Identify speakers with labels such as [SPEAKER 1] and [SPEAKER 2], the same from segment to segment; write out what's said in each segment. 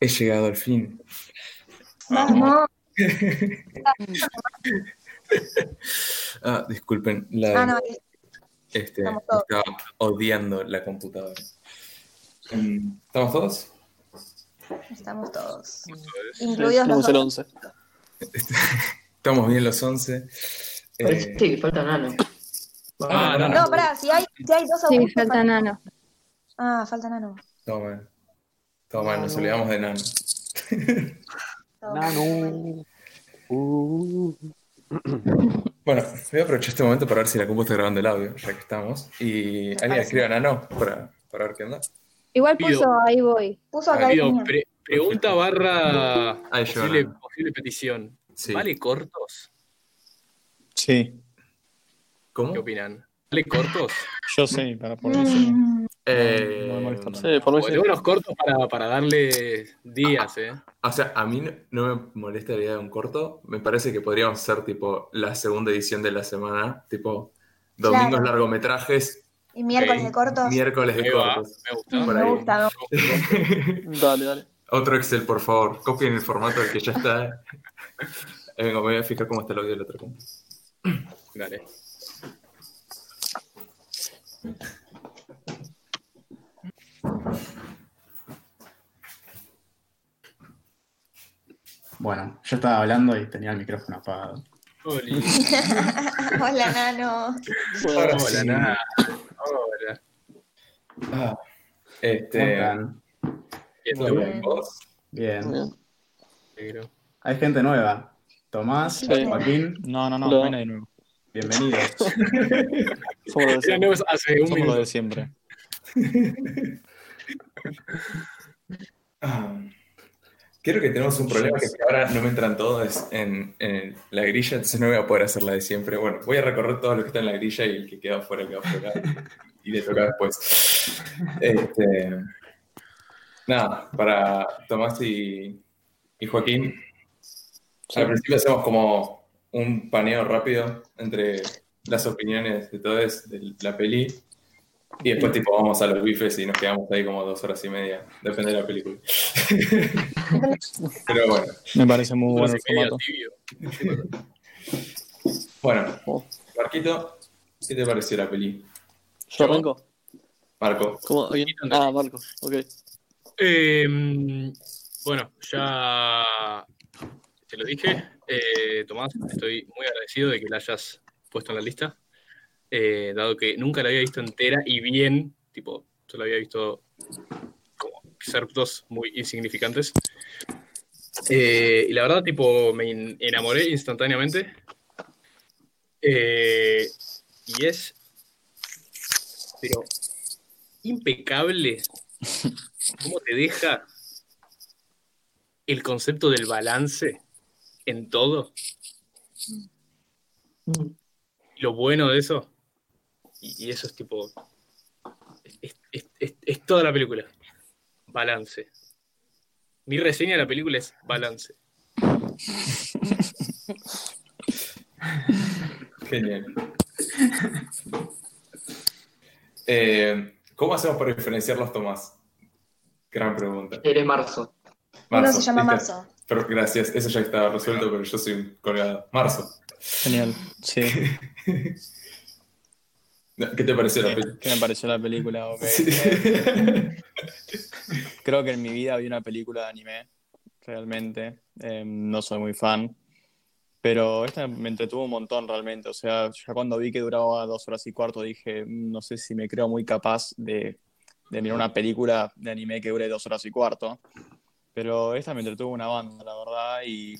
[SPEAKER 1] He llegado al fin.
[SPEAKER 2] Vamos.
[SPEAKER 1] Ah, disculpen, la,
[SPEAKER 2] Ah, no,
[SPEAKER 1] este, estaba odiando la computadora. Mm, ¿Estamos todos?
[SPEAKER 2] estamos todos. Incluidos los
[SPEAKER 3] el
[SPEAKER 2] dos.
[SPEAKER 3] 11.
[SPEAKER 1] Estamos bien los 11. Eh,
[SPEAKER 4] Sí, falta nano.
[SPEAKER 5] Ah, no,
[SPEAKER 2] No, pará, si hay, si hay dos
[SPEAKER 6] Sí, falta Nano.
[SPEAKER 2] Ah, falta Nano.
[SPEAKER 1] todo mal, nos olvidamos de Nano.
[SPEAKER 3] Nano. Uh.
[SPEAKER 1] Bueno, voy a aprovechar este momento para ver si la compu está grabando el audio, ya que estamos. Y alguien escribe a Nano para, para ver qué onda.
[SPEAKER 6] Igual
[SPEAKER 5] Pido.
[SPEAKER 6] puso, ahí voy.
[SPEAKER 2] Puso acá
[SPEAKER 1] Ah,
[SPEAKER 5] pido
[SPEAKER 2] línea.
[SPEAKER 5] pre- pregunta barra posible, posible petición.
[SPEAKER 1] Sí.
[SPEAKER 5] ¿Vale cortos?
[SPEAKER 3] Sí,
[SPEAKER 1] ¿Cómo?
[SPEAKER 5] ¿Qué opinan? ¿Vale cortos?
[SPEAKER 3] yo sí, para sí.
[SPEAKER 2] Mm,
[SPEAKER 1] Eh,
[SPEAKER 3] No me. Sí, por sí.
[SPEAKER 5] Unos cortos para, para darle días, ¿eh?
[SPEAKER 1] O sea, a mí no, no me molesta la idea de un corto. Me parece que podríamos hacer tipo la segunda edición de la semana, tipo domingos
[SPEAKER 2] Claro.
[SPEAKER 1] largometrajes,
[SPEAKER 2] Y miércoles
[SPEAKER 1] eh,
[SPEAKER 2] de cortos.
[SPEAKER 1] miércoles de cortos.
[SPEAKER 5] me gusta.
[SPEAKER 2] Me gusta.
[SPEAKER 3] Dale, dale.
[SPEAKER 1] Otro Excel, por favor. Copien el formato del que ya está. Ahí vengo, me voy a fijar cómo está el audio del otro.
[SPEAKER 5] Dale.
[SPEAKER 7] Bueno, yo estaba hablando y tenía el micrófono apagado.
[SPEAKER 5] Oli.
[SPEAKER 2] Hola, Nano.
[SPEAKER 5] Hola,
[SPEAKER 1] sí.
[SPEAKER 5] nada. Hola.
[SPEAKER 1] Ah,
[SPEAKER 7] ¿Cómo
[SPEAKER 1] este.
[SPEAKER 7] están?
[SPEAKER 5] Bien,
[SPEAKER 1] ¿vos?
[SPEAKER 7] Bien.
[SPEAKER 5] Negro.
[SPEAKER 7] Hay gente nueva. Tomás,
[SPEAKER 3] Sí.
[SPEAKER 7] Joaquín,
[SPEAKER 3] No, no, no, no hay nadie nuevo.
[SPEAKER 7] bienvenidos.
[SPEAKER 3] Somos los de siempre. Somos los de siempre.
[SPEAKER 1] Ah, Creo que tenemos un problema que que ahora no me entran todos en, en la grilla, entonces no voy a poder hacer la de siempre. Bueno, voy a recorrer todos los que están en la grilla y el que queda afuera queda afuera. Y le toca después. Este, nada, para Tomás y, y Joaquín, al principio hacemos como un paneo rápido entre las opiniones de todos de la peli. Y después tipo vamos a los bifes y nos quedamos ahí como dos horas y media. Depende de la película. Pero bueno.
[SPEAKER 3] Me parece muy bueno el formato.
[SPEAKER 5] tibio.
[SPEAKER 1] Bueno. Marquito, ¿qué te pareció la peli?
[SPEAKER 3] ¿Yo arranco?
[SPEAKER 1] Marco.
[SPEAKER 3] ¿Cómo? Ah, Marco. Ok.
[SPEAKER 5] Eh, bueno, ya te lo dije. Eh, Tomás, estoy muy agradecido de que la hayas puesto en la lista, eh, dado que nunca la había visto entera y bien, tipo, solo había visto como excerptos muy insignificantes. Eh, y la verdad, tipo, me en- enamoré instantáneamente. Eh, y es, pero, impecable cómo te deja el concepto del balance en todo. Lo bueno de eso, y, y eso es tipo, es, es- es- es toda la película. Balance. Mi reseña de la película es balance.
[SPEAKER 1] Genial. Eh, ¿Cómo hacemos para diferenciarlos, Tomás? Gran pregunta.
[SPEAKER 4] Eres marzo.
[SPEAKER 2] Uno se llama
[SPEAKER 1] ¿viste?
[SPEAKER 2] Marzo.
[SPEAKER 1] Pero gracias, eso ya estaba resuelto, pero yo soy un colgado. Marzo.
[SPEAKER 3] Genial. Sí.
[SPEAKER 1] ¿Qué te pareció la peli?
[SPEAKER 3] ¿Qué me pareció la película? Ok.
[SPEAKER 1] Sí.
[SPEAKER 3] Creo que en mi vida vi una película de anime, realmente. Eh, no soy muy fan. Pero esta me entretuvo un montón realmente. O sea, ya cuando vi que duraba dos horas y cuarto dije, "Mm, no sé si me creo muy capaz de, de mirar una película de anime que dure dos horas y cuarto. Pero esta me entretuvo una banda, la verdad, y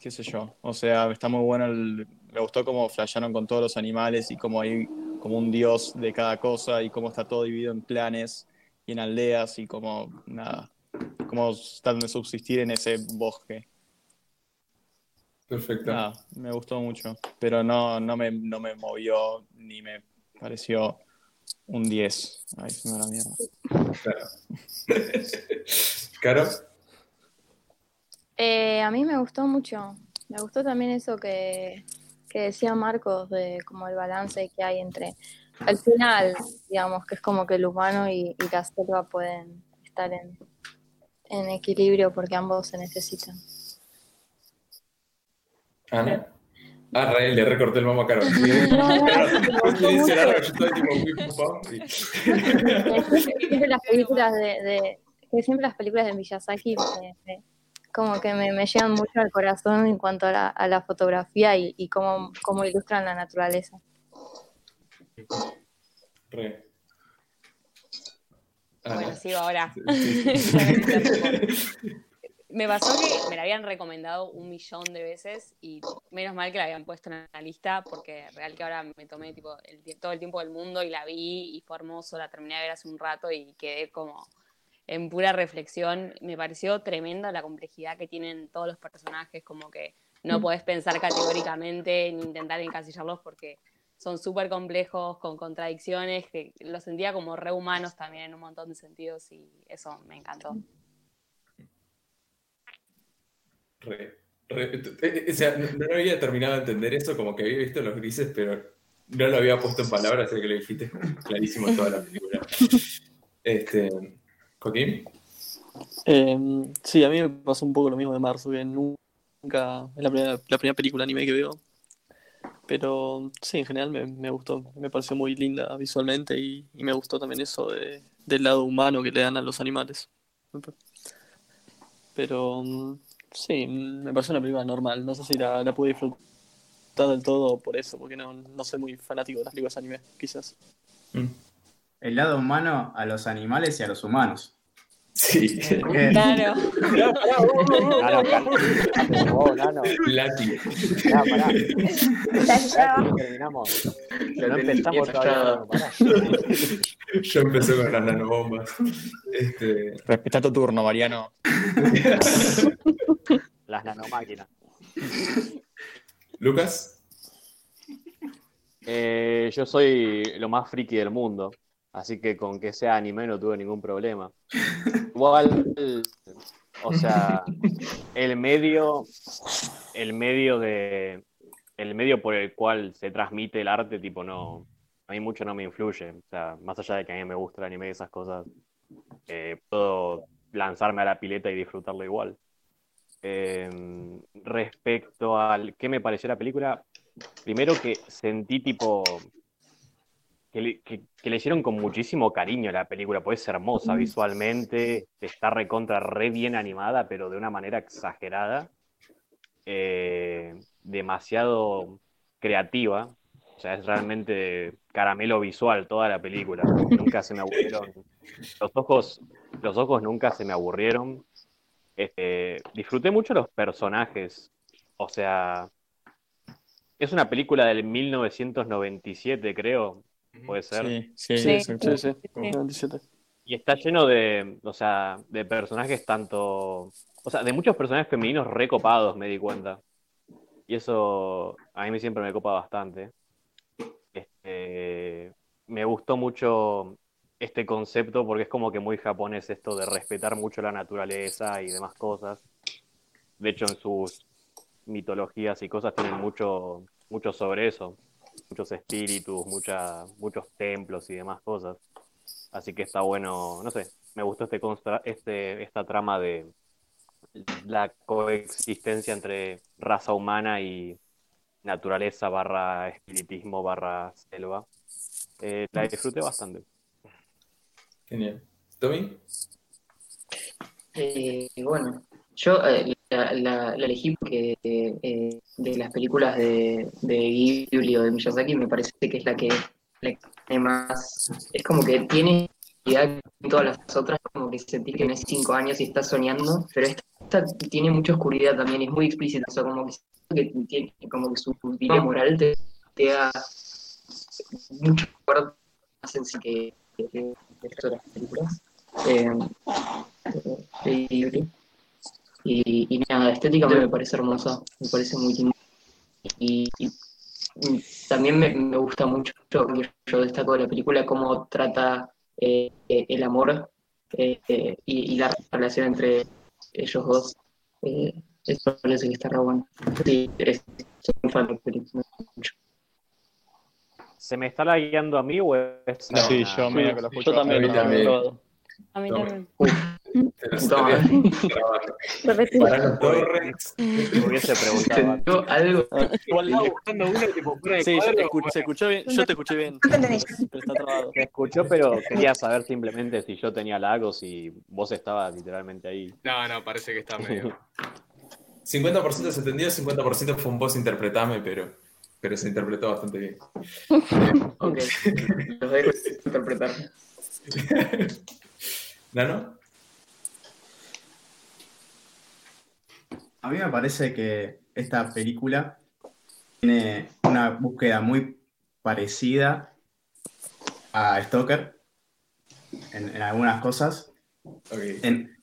[SPEAKER 3] qué sé yo. O sea, está muy bueno. el- me gustó cómo flashearon con todos los animales y cómo hay como un dios de cada cosa y cómo está todo dividido en clanes y en aldeas y como nada, cómo están de subsistir en ese bosque.
[SPEAKER 1] Perfecto.
[SPEAKER 3] Nada, me gustó mucho, pero no, no, me, no me movió ni me pareció un 10. Ay, se me la mierda.
[SPEAKER 1] Claro. Caro,
[SPEAKER 6] Eh, a mí me gustó mucho. Me gustó también eso que, que decía Marcos de como el balance que hay entre al final, digamos, que es como que el humano y, y la selva pueden estar en, en equilibrio porque ambos se necesitan.
[SPEAKER 1] Ana. Ah, Rael, le recorté el y-
[SPEAKER 6] siempre las películas de, de- que siempre las películas de Miyazaki me- me- como que me, me llegan mucho al corazón en cuanto a la, a la fotografía y, y cómo, cómo ilustran la naturaleza.
[SPEAKER 1] Re.
[SPEAKER 4] Bueno,
[SPEAKER 1] Ana.
[SPEAKER 4] sigo ahora.
[SPEAKER 1] Sí, sí.
[SPEAKER 4] Me pasó que me la habían recomendado un millón de veces y menos mal que la habían puesto en la lista porque real que ahora me tomé tipo el todo el tiempo del mundo y la vi y fue hermoso, la terminé de ver hace un rato y quedé como en pura reflexión. Me pareció tremenda la complejidad que tienen todos los personajes, como que no podés pensar categóricamente ni intentar encasillarlos porque son súper complejos, con contradicciones, que los sentía como re humanos también en un montón de sentidos y eso me encantó.
[SPEAKER 1] Re, re- eh, o sea, no, no había terminado de entender eso, como que había visto los grises, pero no lo había puesto en palabras, así que lo dijiste clarísimo en toda la película. Este, Joaquín,
[SPEAKER 3] Eh, sí, a mí me pasó un poco lo mismo de Marzo, que nunca es la primera, la primera película anime que veo. Pero sí, en general me, me gustó, me pareció muy linda visualmente y, y me gustó también eso de, del lado humano que le dan a los animales. Pero sí, me pareció una película normal, no sé si la, la pude disfrutar del todo por eso, porque no, no soy muy fanático de las películas anime, quizás.
[SPEAKER 1] Mm.
[SPEAKER 7] El lado humano a los animales y a los humanos.
[SPEAKER 1] sí,
[SPEAKER 7] Eh,
[SPEAKER 4] Claro.
[SPEAKER 8] Pará.
[SPEAKER 2] Ya,
[SPEAKER 8] terminamos. No empezamos todavía. pará.
[SPEAKER 1] Yo empecé con las nanobombas. Este,
[SPEAKER 3] Respeta tu turno, Mariano.
[SPEAKER 8] Las nanomáquinas.
[SPEAKER 1] Lucas,
[SPEAKER 8] Eh, yo soy lo más friki del mundo, así que con que sea anime no tuve ningún problema. Igual, o sea, el medio, el medio de, el medio por el cual se transmite el arte, tipo, no, a mí mucho no me influye. O sea, más allá de que a mí me gusta el anime y esas cosas, eh, puedo lanzarme a la pileta y disfrutarlo igual. Eh, respecto al qué me pareció la película, primero que sentí tipo que le, que- que le hicieron con muchísimo cariño la película, pues es hermosa visualmente, está recontra re bien animada, pero de una manera exagerada, eh, demasiado creativa, o sea, es realmente caramelo visual toda la película, nunca se me aburrieron, los ojos, los ojos nunca se me aburrieron, Este, disfruté mucho los personajes, o sea, es una película del 1997, creo, puede ser.
[SPEAKER 3] Sí, sí,
[SPEAKER 4] Sí.
[SPEAKER 3] sí, sí.
[SPEAKER 4] Sí.
[SPEAKER 3] 97.
[SPEAKER 8] Y está lleno de, o sea, de personajes tanto, o sea, de muchos personajes femeninos recopados, me di cuenta. Y eso a mí siempre me copa bastante. Este, me gustó mucho este concepto porque es como que muy japonés esto de respetar mucho la naturaleza y demás cosas. De hecho, en sus mitologías y cosas tienen mucho, mucho sobre eso. Muchos espíritus, mucha, muchos templos y demás cosas. Así que está bueno, no sé, me gustó este, este esta trama de la coexistencia entre raza humana y naturaleza barra espiritismo barra selva. Eh, la disfruté bastante.
[SPEAKER 1] genial. ¿Tommy?
[SPEAKER 9] Eh, bueno, yo eh, la, la- elegí porque eh, de las películas de, de Ghibli o de Miyazaki me parece que es la que, la más, es como que tiene que todas las otras, como que sentís que tenés cinco años y estás soñando, pero esta, tiene mucha oscuridad también, es muy explícita, o sea, como que, que tiene, como que su dilema moral te, da mucho más en sí que, que, que las películas. Eh, Ghibli. Y, y nada, estéticamente me parece hermosa, me parece muy linda. Y, y- y también me, me gusta mucho, yo, yo destaco de la película, cómo trata eh, eh, el amor eh, eh, y, y la relación entre ellos dos. Eh, eso parece que está re bueno. Sí, es- soy muy fan de la película. me gusta mucho.
[SPEAKER 8] ¿Se me está guiando a mí o es.?
[SPEAKER 1] No,
[SPEAKER 3] sí, yo,
[SPEAKER 1] sí,
[SPEAKER 3] me-
[SPEAKER 1] sí,
[SPEAKER 3] yo también.
[SPEAKER 1] a mí también.
[SPEAKER 3] lo-
[SPEAKER 4] A mí también.
[SPEAKER 1] Te Para
[SPEAKER 8] hubiese preguntado.
[SPEAKER 9] Algo.
[SPEAKER 3] Sí, yo te,
[SPEAKER 5] cuadro,
[SPEAKER 3] escuché, se escuchó bien, yo te escuché bien,
[SPEAKER 2] No te
[SPEAKER 8] escuchó, pero quería saber simplemente si yo tenía lag o si vos estabas literalmente ahí.
[SPEAKER 5] No, no, parece que está medio.
[SPEAKER 1] 50% se entendió, 50% fue un voz interpretame, pero, pero se interpretó bastante bien.
[SPEAKER 9] Ok. Los dejo interpretar.
[SPEAKER 1] ¿Nano?
[SPEAKER 7] A mí me parece que esta película tiene una búsqueda muy parecida a Stoker en, en algunas cosas, en,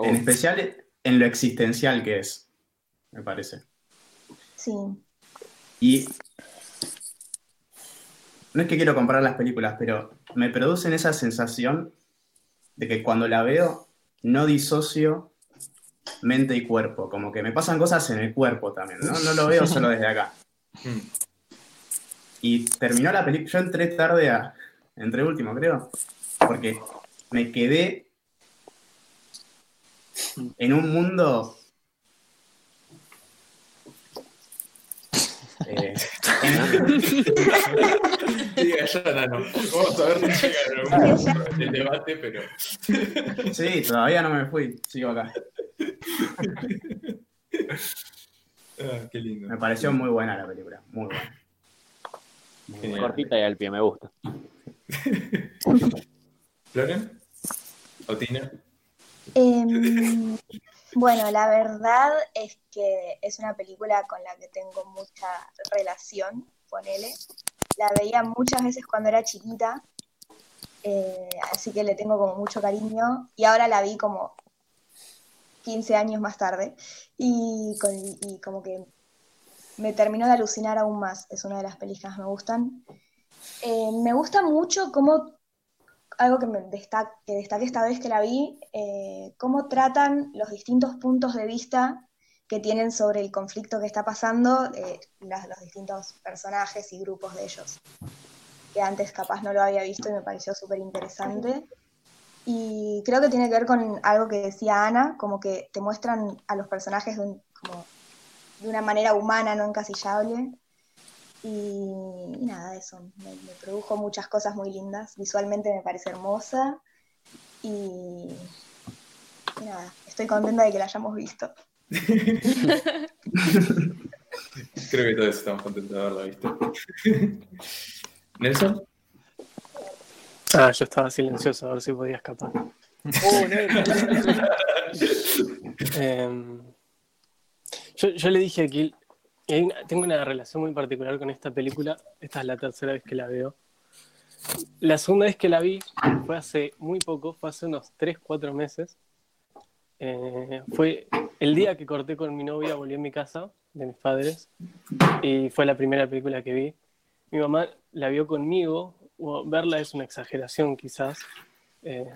[SPEAKER 8] Oh,
[SPEAKER 7] en especial en lo existencial que es, me parece.
[SPEAKER 2] Sí.
[SPEAKER 7] Y no es que quiero comparar las películas, pero me producen esa sensación de que cuando la veo no disocio mente y cuerpo, como que me pasan cosas en el cuerpo también, ¿no? No lo veo solo desde acá.
[SPEAKER 1] Mm.
[SPEAKER 7] Y terminó la película, yo entré tarde a, entré último creo, porque me quedé en un mundo... eh,
[SPEAKER 1] Diga ya, Nano. Vamos a ver si llega en el debate, pero.
[SPEAKER 7] Sí, todavía no me fui, sigo acá.
[SPEAKER 1] Ah, qué lindo.
[SPEAKER 7] Me pareció muy buena la película, muy buena. Muy buena.
[SPEAKER 8] cortita y al pie, me gusta.
[SPEAKER 1] ¿Florian? ¿O Tina?
[SPEAKER 2] Em, bueno, la verdad es que es una película con la que tengo mucha relación, ponele. La veía muchas veces cuando era chiquita, eh, así que le tengo como mucho cariño. Y ahora la vi como 15 años más tarde y, como que me terminó de alucinar aún más. Es una de las pelis que me gustan. Eh, me gusta mucho cómo algo que, me destaca, que destaqué esta vez que la vi, eh, cómo tratan los distintos puntos de vista que tienen sobre el conflicto que está pasando eh, las- los distintos personajes y grupos de ellos, que antes capaz no lo había visto y me pareció súper interesante. Y creo que tiene que ver con algo que decía Ana, como que te muestran a los personajes de, un- como de una manera humana, no encasillable. Y, y nada, eso, me, me produjo muchas cosas muy lindas. Visualmente me parece hermosa. Y, y nada, estoy contenta de que la hayamos visto.
[SPEAKER 1] Creo que todos estamos contentos de haberla visto. ¿Nelson?
[SPEAKER 10] Ah, yo estaba silencioso a ver si podía escapar. Em, yo, yo le dije a una- tengo una relación muy particular con esta película. Esta es la tercera vez que la veo. La segunda vez que la vi fue hace muy poco, fue hace unos 3, 4 meses. Eh, fue el día que corté con mi novia, volví a mi casa de mis padres y fue la primera película que vi. Mi mamá la vio conmigo, o verla es una exageración quizás, eh,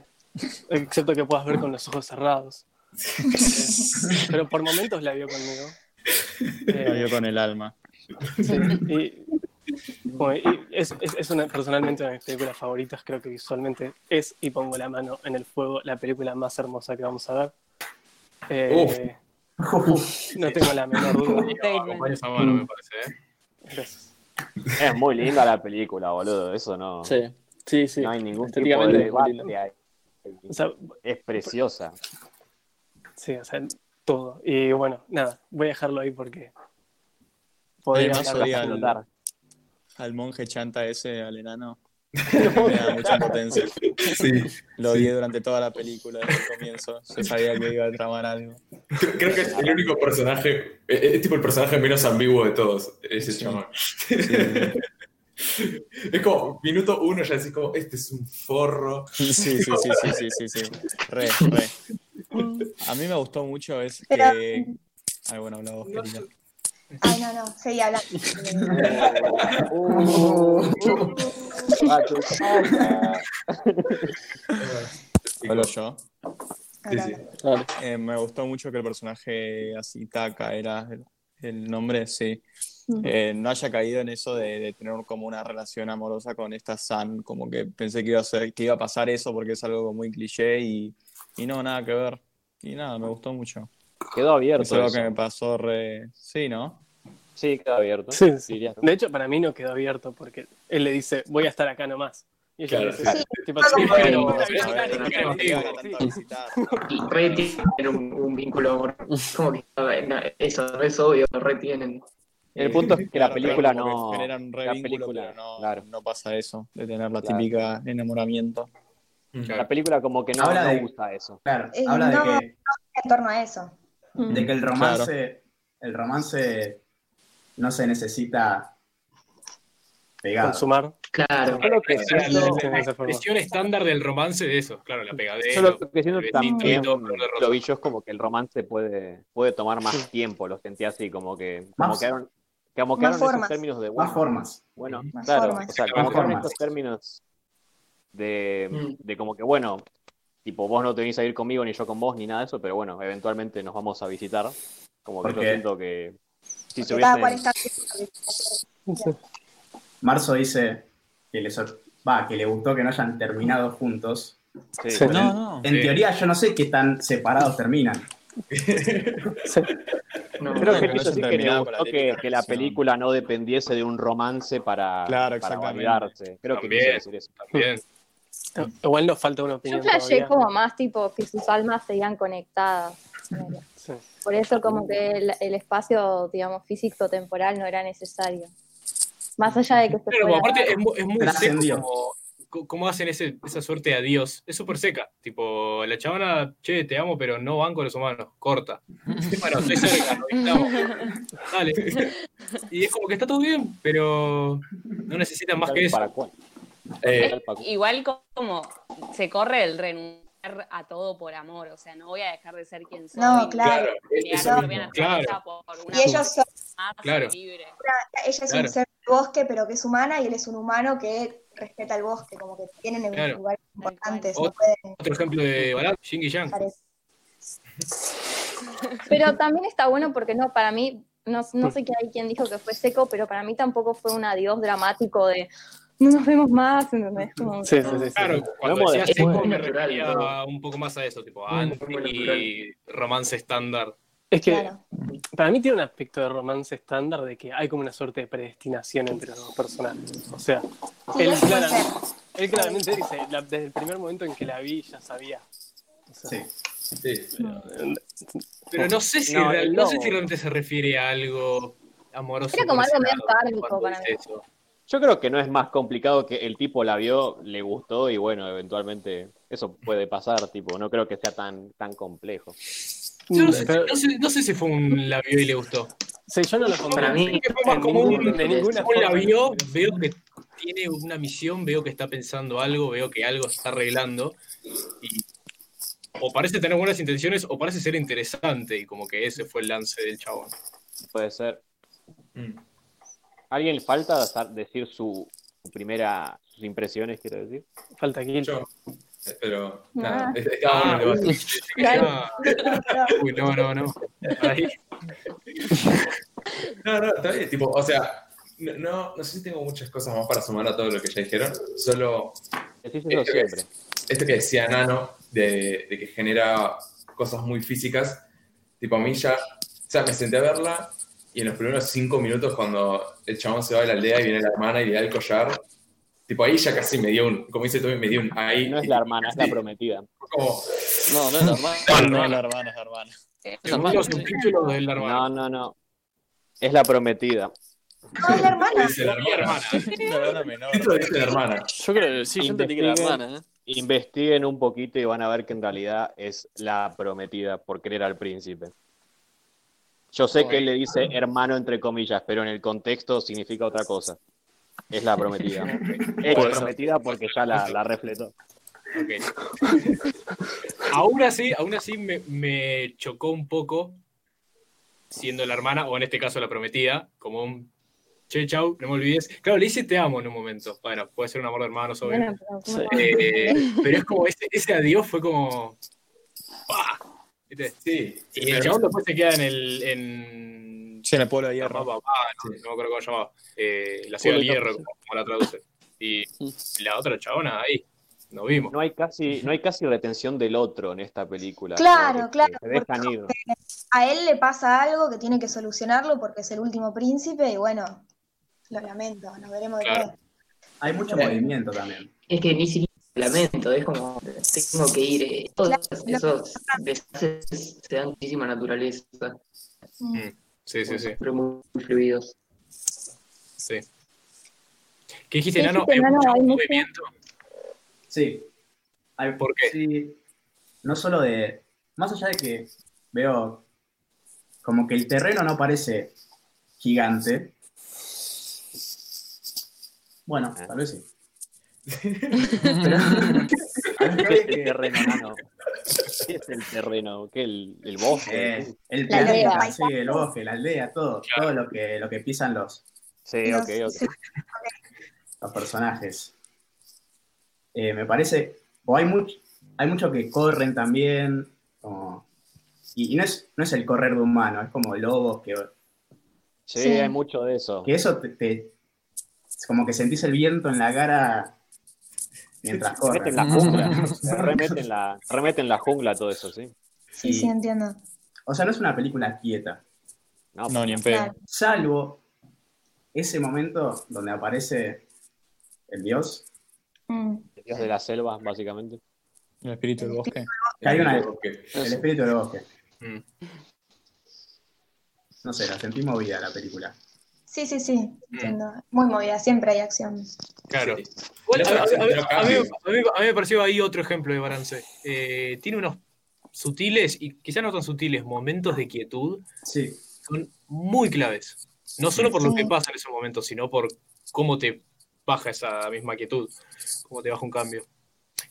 [SPEAKER 10] excepto que puedas ver con los ojos cerrados. Eh, pero por momentos la vio conmigo. Eh,
[SPEAKER 3] La vio con el alma.
[SPEAKER 10] Sí, y, bueno, y es, es- es una, personalmente una de mis películas favoritas, creo que visualmente es, y pongo la mano en el fuego, la película más hermosa que vamos a ver. Eh, no tengo la menor duda.
[SPEAKER 5] Acompaña esa mano, me parece, ¿eh?
[SPEAKER 10] Gracias.
[SPEAKER 8] Es muy linda la película, boludo. Eso no,
[SPEAKER 3] Sí, sí, sí.
[SPEAKER 8] no hay ningún tipo de debate
[SPEAKER 3] linda.
[SPEAKER 8] ahí.
[SPEAKER 10] O sea,
[SPEAKER 8] Es preciosa.
[SPEAKER 10] sí, o sea, todo. Y bueno, nada, voy a dejarlo ahí porque podría
[SPEAKER 3] al, al monje chanta ese, al enano. Me da mucha potencia.
[SPEAKER 1] Sí.
[SPEAKER 3] Lo
[SPEAKER 1] Sí.
[SPEAKER 3] odié durante toda la película, desde el comienzo. Yo sabía que iba a tramar algo.
[SPEAKER 1] Creo, creo que es el único personaje, es, es tipo el personaje menos ambiguo de todos, ese
[SPEAKER 3] Sí.
[SPEAKER 1] chamán. Es como, minuto uno ya decís como, este es un forro.
[SPEAKER 3] Sí, sí, sí, sí, sí, sí, sí. Re, re. A mí me gustó mucho es que... Ay, bueno, habla vos, querida.
[SPEAKER 2] Ay, no, no, seguí hablando.
[SPEAKER 8] Tu casa.
[SPEAKER 3] Hablo yo.
[SPEAKER 1] Sí.
[SPEAKER 3] Eh, me gustó mucho que el personaje así, Taka, era el, el nombre, sí. Eh, no haya caído en eso de, de tener como una relación amorosa con esta San, como que pensé que iba a ser, que iba a pasar eso porque es algo muy cliché y, y no, nada que ver. Y nada, me gustó mucho.
[SPEAKER 8] Quedó abierto.
[SPEAKER 3] Es algo
[SPEAKER 8] eso.
[SPEAKER 3] que me pasó re... Sí, ¿no?
[SPEAKER 8] Sí, quedó abierto.
[SPEAKER 10] Sí, sí.
[SPEAKER 8] Diría.
[SPEAKER 10] De hecho, para mí no quedó abierto porque él le dice, voy a estar acá nomás. Y ella
[SPEAKER 1] Claro,
[SPEAKER 10] dice, tipo,
[SPEAKER 2] Sí, pero-
[SPEAKER 3] visitar.
[SPEAKER 9] Re tienen un, un vínculo. Como que no, eso es obvio, re tienen.
[SPEAKER 8] El punto es que la
[SPEAKER 3] Claro,
[SPEAKER 8] película
[SPEAKER 3] claro,
[SPEAKER 8] no.
[SPEAKER 3] generan un re
[SPEAKER 8] la
[SPEAKER 3] vínculo,
[SPEAKER 8] película,
[SPEAKER 3] pero no,
[SPEAKER 8] claro.
[SPEAKER 3] no pasa eso, de tener la
[SPEAKER 8] Claro.
[SPEAKER 3] típica enamoramiento.
[SPEAKER 8] La película como que no,
[SPEAKER 7] Habla
[SPEAKER 8] no
[SPEAKER 7] de-
[SPEAKER 8] usa eso.
[SPEAKER 7] Claro,
[SPEAKER 2] Eh,
[SPEAKER 7] habla
[SPEAKER 2] no.
[SPEAKER 7] de que,
[SPEAKER 2] En torno a eso.
[SPEAKER 7] De que el romance, el romance no se necesita pegado.
[SPEAKER 10] consumar.
[SPEAKER 9] Claro.
[SPEAKER 8] Yo lo que
[SPEAKER 5] la,
[SPEAKER 8] siento,
[SPEAKER 5] la- expresión estándar del romance de eso, claro, la pegadera.
[SPEAKER 8] yo lo que siento también, lo vi yo, es como que el romance puede, puede tomar más
[SPEAKER 10] Sí.
[SPEAKER 8] tiempo, lo sentí así, como que como
[SPEAKER 7] Más-
[SPEAKER 8] quedaron, como
[SPEAKER 2] más
[SPEAKER 8] quedaron esos
[SPEAKER 2] formas.
[SPEAKER 8] términos de
[SPEAKER 7] Más
[SPEAKER 8] bueno,
[SPEAKER 7] formas.
[SPEAKER 8] bueno,
[SPEAKER 2] Más
[SPEAKER 8] claro,
[SPEAKER 2] formas.
[SPEAKER 8] o sea,
[SPEAKER 5] Más
[SPEAKER 8] como quedaron
[SPEAKER 7] formas.
[SPEAKER 8] estos términos de,
[SPEAKER 9] Mm.
[SPEAKER 8] de como que bueno, tipo vos no te venís a ir conmigo ni yo con vos ni nada de eso, pero bueno, eventualmente nos vamos a visitar, como que yo siento que si
[SPEAKER 7] Marzo dice que le, sor- va, que le gustó que no hayan terminado juntos.
[SPEAKER 8] sí,
[SPEAKER 10] Sí.
[SPEAKER 8] bueno,
[SPEAKER 3] No, no.
[SPEAKER 7] En
[SPEAKER 5] Sí.
[SPEAKER 7] teoría yo no sé qué tan separados terminan.
[SPEAKER 9] No,
[SPEAKER 8] Creo que que le gustó que, la película no dependiese de un romance para,
[SPEAKER 3] Claro,
[SPEAKER 8] para
[SPEAKER 3] exactamente.
[SPEAKER 8] validarse. Creo que quiso decir eso.
[SPEAKER 5] También.
[SPEAKER 10] Igual nos falta una
[SPEAKER 6] Yo
[SPEAKER 10] opinión
[SPEAKER 6] flashé
[SPEAKER 10] todavía.
[SPEAKER 6] como más tipo que sus almas seguían conectadas.
[SPEAKER 10] Sí.
[SPEAKER 6] Por eso como que el, el espacio, digamos, físico-temporal no era necesario. Más allá de que se
[SPEAKER 5] como aparte es, mu- es muy seco como, co- como hacen ese, esa suerte de adiós. Es súper seca. Tipo, la chavana, che, te amo, pero no van con los humanos. Corta. Bueno, estoy cerca. Dale. Y es como que está todo bien, pero no necesitan más que eso.
[SPEAKER 8] ¿Para cuál?
[SPEAKER 1] Eh.
[SPEAKER 4] Igual como se corre el renunciar a todo por amor, o sea, no voy a dejar de ser quien soy.
[SPEAKER 2] No, claro.
[SPEAKER 5] Eso
[SPEAKER 4] por
[SPEAKER 2] Y ellos son,
[SPEAKER 5] Claro.
[SPEAKER 4] libre.
[SPEAKER 2] ella es
[SPEAKER 5] Claro.
[SPEAKER 2] un ser del bosque, pero que es humana, y él es un humano que respeta el bosque, como que tienen
[SPEAKER 5] Claro.
[SPEAKER 2] lugares importantes, no
[SPEAKER 5] Otro ejemplo de Balat, Jing y Yang.
[SPEAKER 6] Pero también está bueno porque no, para mí, no, no sé qué hay quien dijo que fue seco, pero para mí tampoco fue un adiós dramático de no nos vemos más, ¿entendés? Como-
[SPEAKER 10] Sí, sí, sí, sí.
[SPEAKER 5] Claro, cuando
[SPEAKER 8] Vamos
[SPEAKER 5] decía
[SPEAKER 8] de-
[SPEAKER 5] seco me refería un poco más a eso, tipo anti romance estándar.
[SPEAKER 10] Es que
[SPEAKER 2] Claro.
[SPEAKER 10] para mí tiene un aspecto de romance estándar de que hay como una suerte de predestinación entre los dos personajes. O sea,
[SPEAKER 2] Sí,
[SPEAKER 10] él, claramente dice, la- desde el primer momento en que la vi ya sabía. O sea,
[SPEAKER 7] Sí.
[SPEAKER 1] sí.
[SPEAKER 5] Pero no sé si,
[SPEAKER 8] No,
[SPEAKER 5] real-
[SPEAKER 8] el
[SPEAKER 5] no sé si realmente se refiere a algo amoroso.
[SPEAKER 6] Era como algo medio kármico para
[SPEAKER 5] dice
[SPEAKER 6] mí.
[SPEAKER 5] eso.
[SPEAKER 8] Yo creo que no es más complicado que el tipo la vio, le gustó y bueno, eventualmente eso puede pasar, tipo, no creo que sea tan, tan complejo.
[SPEAKER 5] Yo no sé,
[SPEAKER 10] pero-
[SPEAKER 5] no sé- no sé si fue un la vio y le gustó.
[SPEAKER 10] sí, yo no lo pondría
[SPEAKER 9] Para mí,
[SPEAKER 5] Fue más como un-
[SPEAKER 10] de ninguna
[SPEAKER 5] un la vio, veo que tiene una misión, veo que está pensando algo, veo que algo está arreglando y o parece tener buenas intenciones o parece ser interesante y como que ese fue el lance del chabón.
[SPEAKER 8] Puede ser.
[SPEAKER 1] Mm.
[SPEAKER 8] ¿Alguien le falta decir su, su primera, sus impresiones, quiero decir?
[SPEAKER 10] Falta aquí.
[SPEAKER 1] Yo, pero
[SPEAKER 6] Ah.
[SPEAKER 1] nada,
[SPEAKER 5] Ah, sí, ah, uy, no, no, no. Ahí.
[SPEAKER 1] No, no, está bien, tipo, o sea, no, no, no sé si tengo muchas cosas más para sumar a todo lo que ya dijeron, solo
[SPEAKER 8] Decís eso
[SPEAKER 1] Esto que,
[SPEAKER 8] siempre.
[SPEAKER 1] esto que decía Nano, de, de que genera cosas muy físicas, tipo a mí ya, o sea, me senté a verla y en los primeros cinco minutos cuando el chabón se va de la aldea y viene la hermana y le da el collar, tipo ahí ya casi me dio un, como dice Tommy, me dio un ahí.
[SPEAKER 8] No es la hermana, es la prometida.
[SPEAKER 1] como,
[SPEAKER 11] No, no es la hermana.
[SPEAKER 1] No,
[SPEAKER 3] No,
[SPEAKER 1] no,
[SPEAKER 3] la hermana, es la hermana.
[SPEAKER 5] Según los subtítulos del hermano.
[SPEAKER 8] No, no, no. Es la prometida.
[SPEAKER 2] No, es la hermana.
[SPEAKER 1] dice la hermana.
[SPEAKER 5] hermana.
[SPEAKER 3] Una hermana menor.
[SPEAKER 1] Esto dice la hermana.
[SPEAKER 11] Yo creo que sí, yo entendí que
[SPEAKER 8] Investiguen.
[SPEAKER 11] hermana, ¿eh?
[SPEAKER 8] Investiguen un poquito y van a ver que en realidad es la prometida por querer al príncipe. Yo sé que él le dice hermano entre comillas, pero en el contexto significa otra cosa. Es la prometida. Es
[SPEAKER 11] ser.
[SPEAKER 8] prometida porque ya la, la refletó.
[SPEAKER 5] Ok. aún así, aún así me, me chocó un poco siendo la hermana, o en este caso la prometida, como un che, chau, no me olvides. Claro, le dice te amo en un momento. Bueno, puede ser un amor de hermanos, obvio.
[SPEAKER 6] Bueno, pero.
[SPEAKER 5] Eh, es como ese, ese adiós fue como. ¡pah! ¿Viste?
[SPEAKER 1] Sí,
[SPEAKER 5] Y el chabón después se queda en el. En,
[SPEAKER 3] Sí, en el pueblo de hierro.
[SPEAKER 5] papá, no, no me acuerdo cómo se llamaba. Eh, la ciudad del
[SPEAKER 11] Pueblo
[SPEAKER 5] hierro, como, como la traduce. Y la otra chabona ahí. no vimos.
[SPEAKER 8] No hay casi, no hay casi retención del otro en esta película.
[SPEAKER 2] Claro, claro,
[SPEAKER 8] Se dejan ir.
[SPEAKER 2] A él le pasa algo que tiene que solucionarlo porque es el último príncipe y bueno, lo lamento, nos veremos
[SPEAKER 5] Claro.
[SPEAKER 2] después.
[SPEAKER 7] Hay mucho movimiento también.
[SPEAKER 9] Es que ni siquiera lamento, es como tengo que ir. eh, Todos esos desastres se dan muchísima naturaleza,
[SPEAKER 2] Mm.
[SPEAKER 5] Sí, sí, sí.
[SPEAKER 9] pero muy fluidos.
[SPEAKER 5] sí. ¿Qué dijiste,
[SPEAKER 6] ¿Qué
[SPEAKER 5] Nano?
[SPEAKER 6] dijiste,
[SPEAKER 5] Hay mucho
[SPEAKER 6] Hay mucho-
[SPEAKER 5] movimiento.
[SPEAKER 7] Sí. Hay-
[SPEAKER 5] ¿Por qué?
[SPEAKER 7] Sí. No solo de. Más allá de que veo como que el terreno no parece gigante. Bueno, tal vez sí.
[SPEAKER 8] ¿Qué es el terreno, Nano? ¿Qué es el terreno? ¿Qué? ¿El, el bosque?
[SPEAKER 7] Eh, el
[SPEAKER 2] La aldea.
[SPEAKER 7] planeta, sí, el bosque, la aldea, todo,
[SPEAKER 5] Claro.
[SPEAKER 7] todo lo que, lo que pisan los,
[SPEAKER 8] Sí, ok, ok.
[SPEAKER 7] los personajes. Eh, me parece, o hay mucho, hay mucho que corren también, como- y, y no, es, no es el correr de humano, es como lobos que,
[SPEAKER 8] Sí,
[SPEAKER 2] Sí.
[SPEAKER 8] hay mucho de eso.
[SPEAKER 7] que eso te, te- es como que sentís el viento en la cara mientras
[SPEAKER 8] Remete en
[SPEAKER 7] corren.
[SPEAKER 8] la jungla. Se remete en la, remete en la jungla todo eso, sí.
[SPEAKER 2] Sí,
[SPEAKER 7] Y-
[SPEAKER 2] sí, entiendo.
[SPEAKER 7] O sea, no es una película quieta,
[SPEAKER 8] No,
[SPEAKER 3] No, ni en pedo.
[SPEAKER 7] Salvo ese momento donde aparece el dios,
[SPEAKER 2] Mm.
[SPEAKER 8] el dios de la selva, básicamente.
[SPEAKER 3] El espíritu del bosque.
[SPEAKER 7] que hay una,
[SPEAKER 1] Ok.
[SPEAKER 7] el espíritu del bosque.
[SPEAKER 5] Mm.
[SPEAKER 7] No sé, la sentí movida la película.
[SPEAKER 2] Sí, sí, sí, entiendo. Muy movida, siempre hay acción.
[SPEAKER 5] Claro.
[SPEAKER 1] Sí.
[SPEAKER 5] A, mí,
[SPEAKER 1] cambio.
[SPEAKER 5] a mí- a mí me pareció ahí otro ejemplo de balance. Eh, tiene unos sutiles y quizá no tan sutiles momentos de quietud
[SPEAKER 7] Sí,
[SPEAKER 5] son muy claves. No solo por lo que pasa en esos momentos, sino por cómo te baja esa misma quietud, cómo te baja un cambio.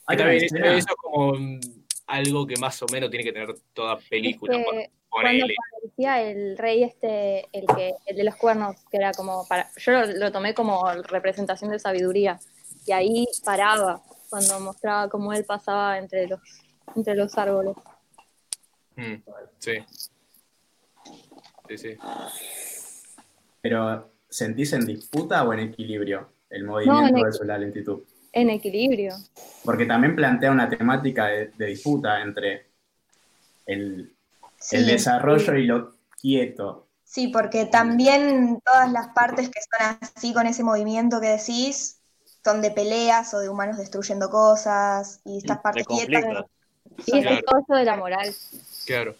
[SPEAKER 7] Hay
[SPEAKER 5] también eso es como mm, algo que más o menos tiene que tener toda película.
[SPEAKER 6] Es que
[SPEAKER 5] pon-
[SPEAKER 6] cuando aparecía el rey este, el que, el de los cuernos, que era como para, yo lo, lo tomé como representación de sabiduría, y ahí paraba cuando mostraba cómo él pasaba entre los, entre los árboles.
[SPEAKER 5] Mm, sí. Sí, sí.
[SPEAKER 7] pero ¿sentís en disputa o en equilibrio el movimiento
[SPEAKER 6] en
[SPEAKER 7] versus la lentitud?
[SPEAKER 6] En equilibrio.
[SPEAKER 7] Porque también plantea una temática de, de disputa entre el,
[SPEAKER 2] Sí,
[SPEAKER 7] el desarrollo y lo quieto.
[SPEAKER 2] sí, porque también todas las partes que son así con ese movimiento que decís son de peleas o de humanos destruyendo cosas y estas
[SPEAKER 8] De
[SPEAKER 2] partes quietas.
[SPEAKER 6] Y es
[SPEAKER 5] Claro.
[SPEAKER 6] todo eso de la moral.
[SPEAKER 5] Claro.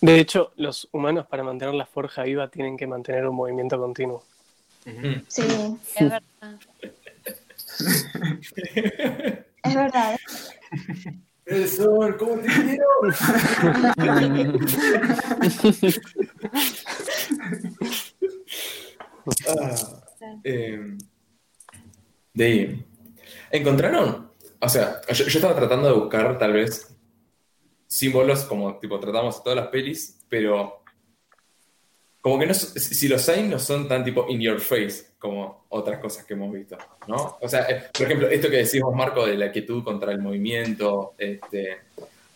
[SPEAKER 10] De hecho, los humanos para mantener la forja viva tienen que mantener un movimiento continuo.
[SPEAKER 2] Sí,
[SPEAKER 4] Es verdad.
[SPEAKER 2] es verdad.
[SPEAKER 1] El sol, ¿cómo te quiero? Ah, eh, de ahí. ¿Encontraron? O sea, yo, yo estaba tratando de buscar tal vez símbolos como tipo tratamos todas las pelis, pero como que no, si los hay no son tan tipo in your face como otras cosas que hemos visto, ¿no? O sea, eh, por ejemplo, esto que decimos, Marco, de la quietud contra el movimiento, este,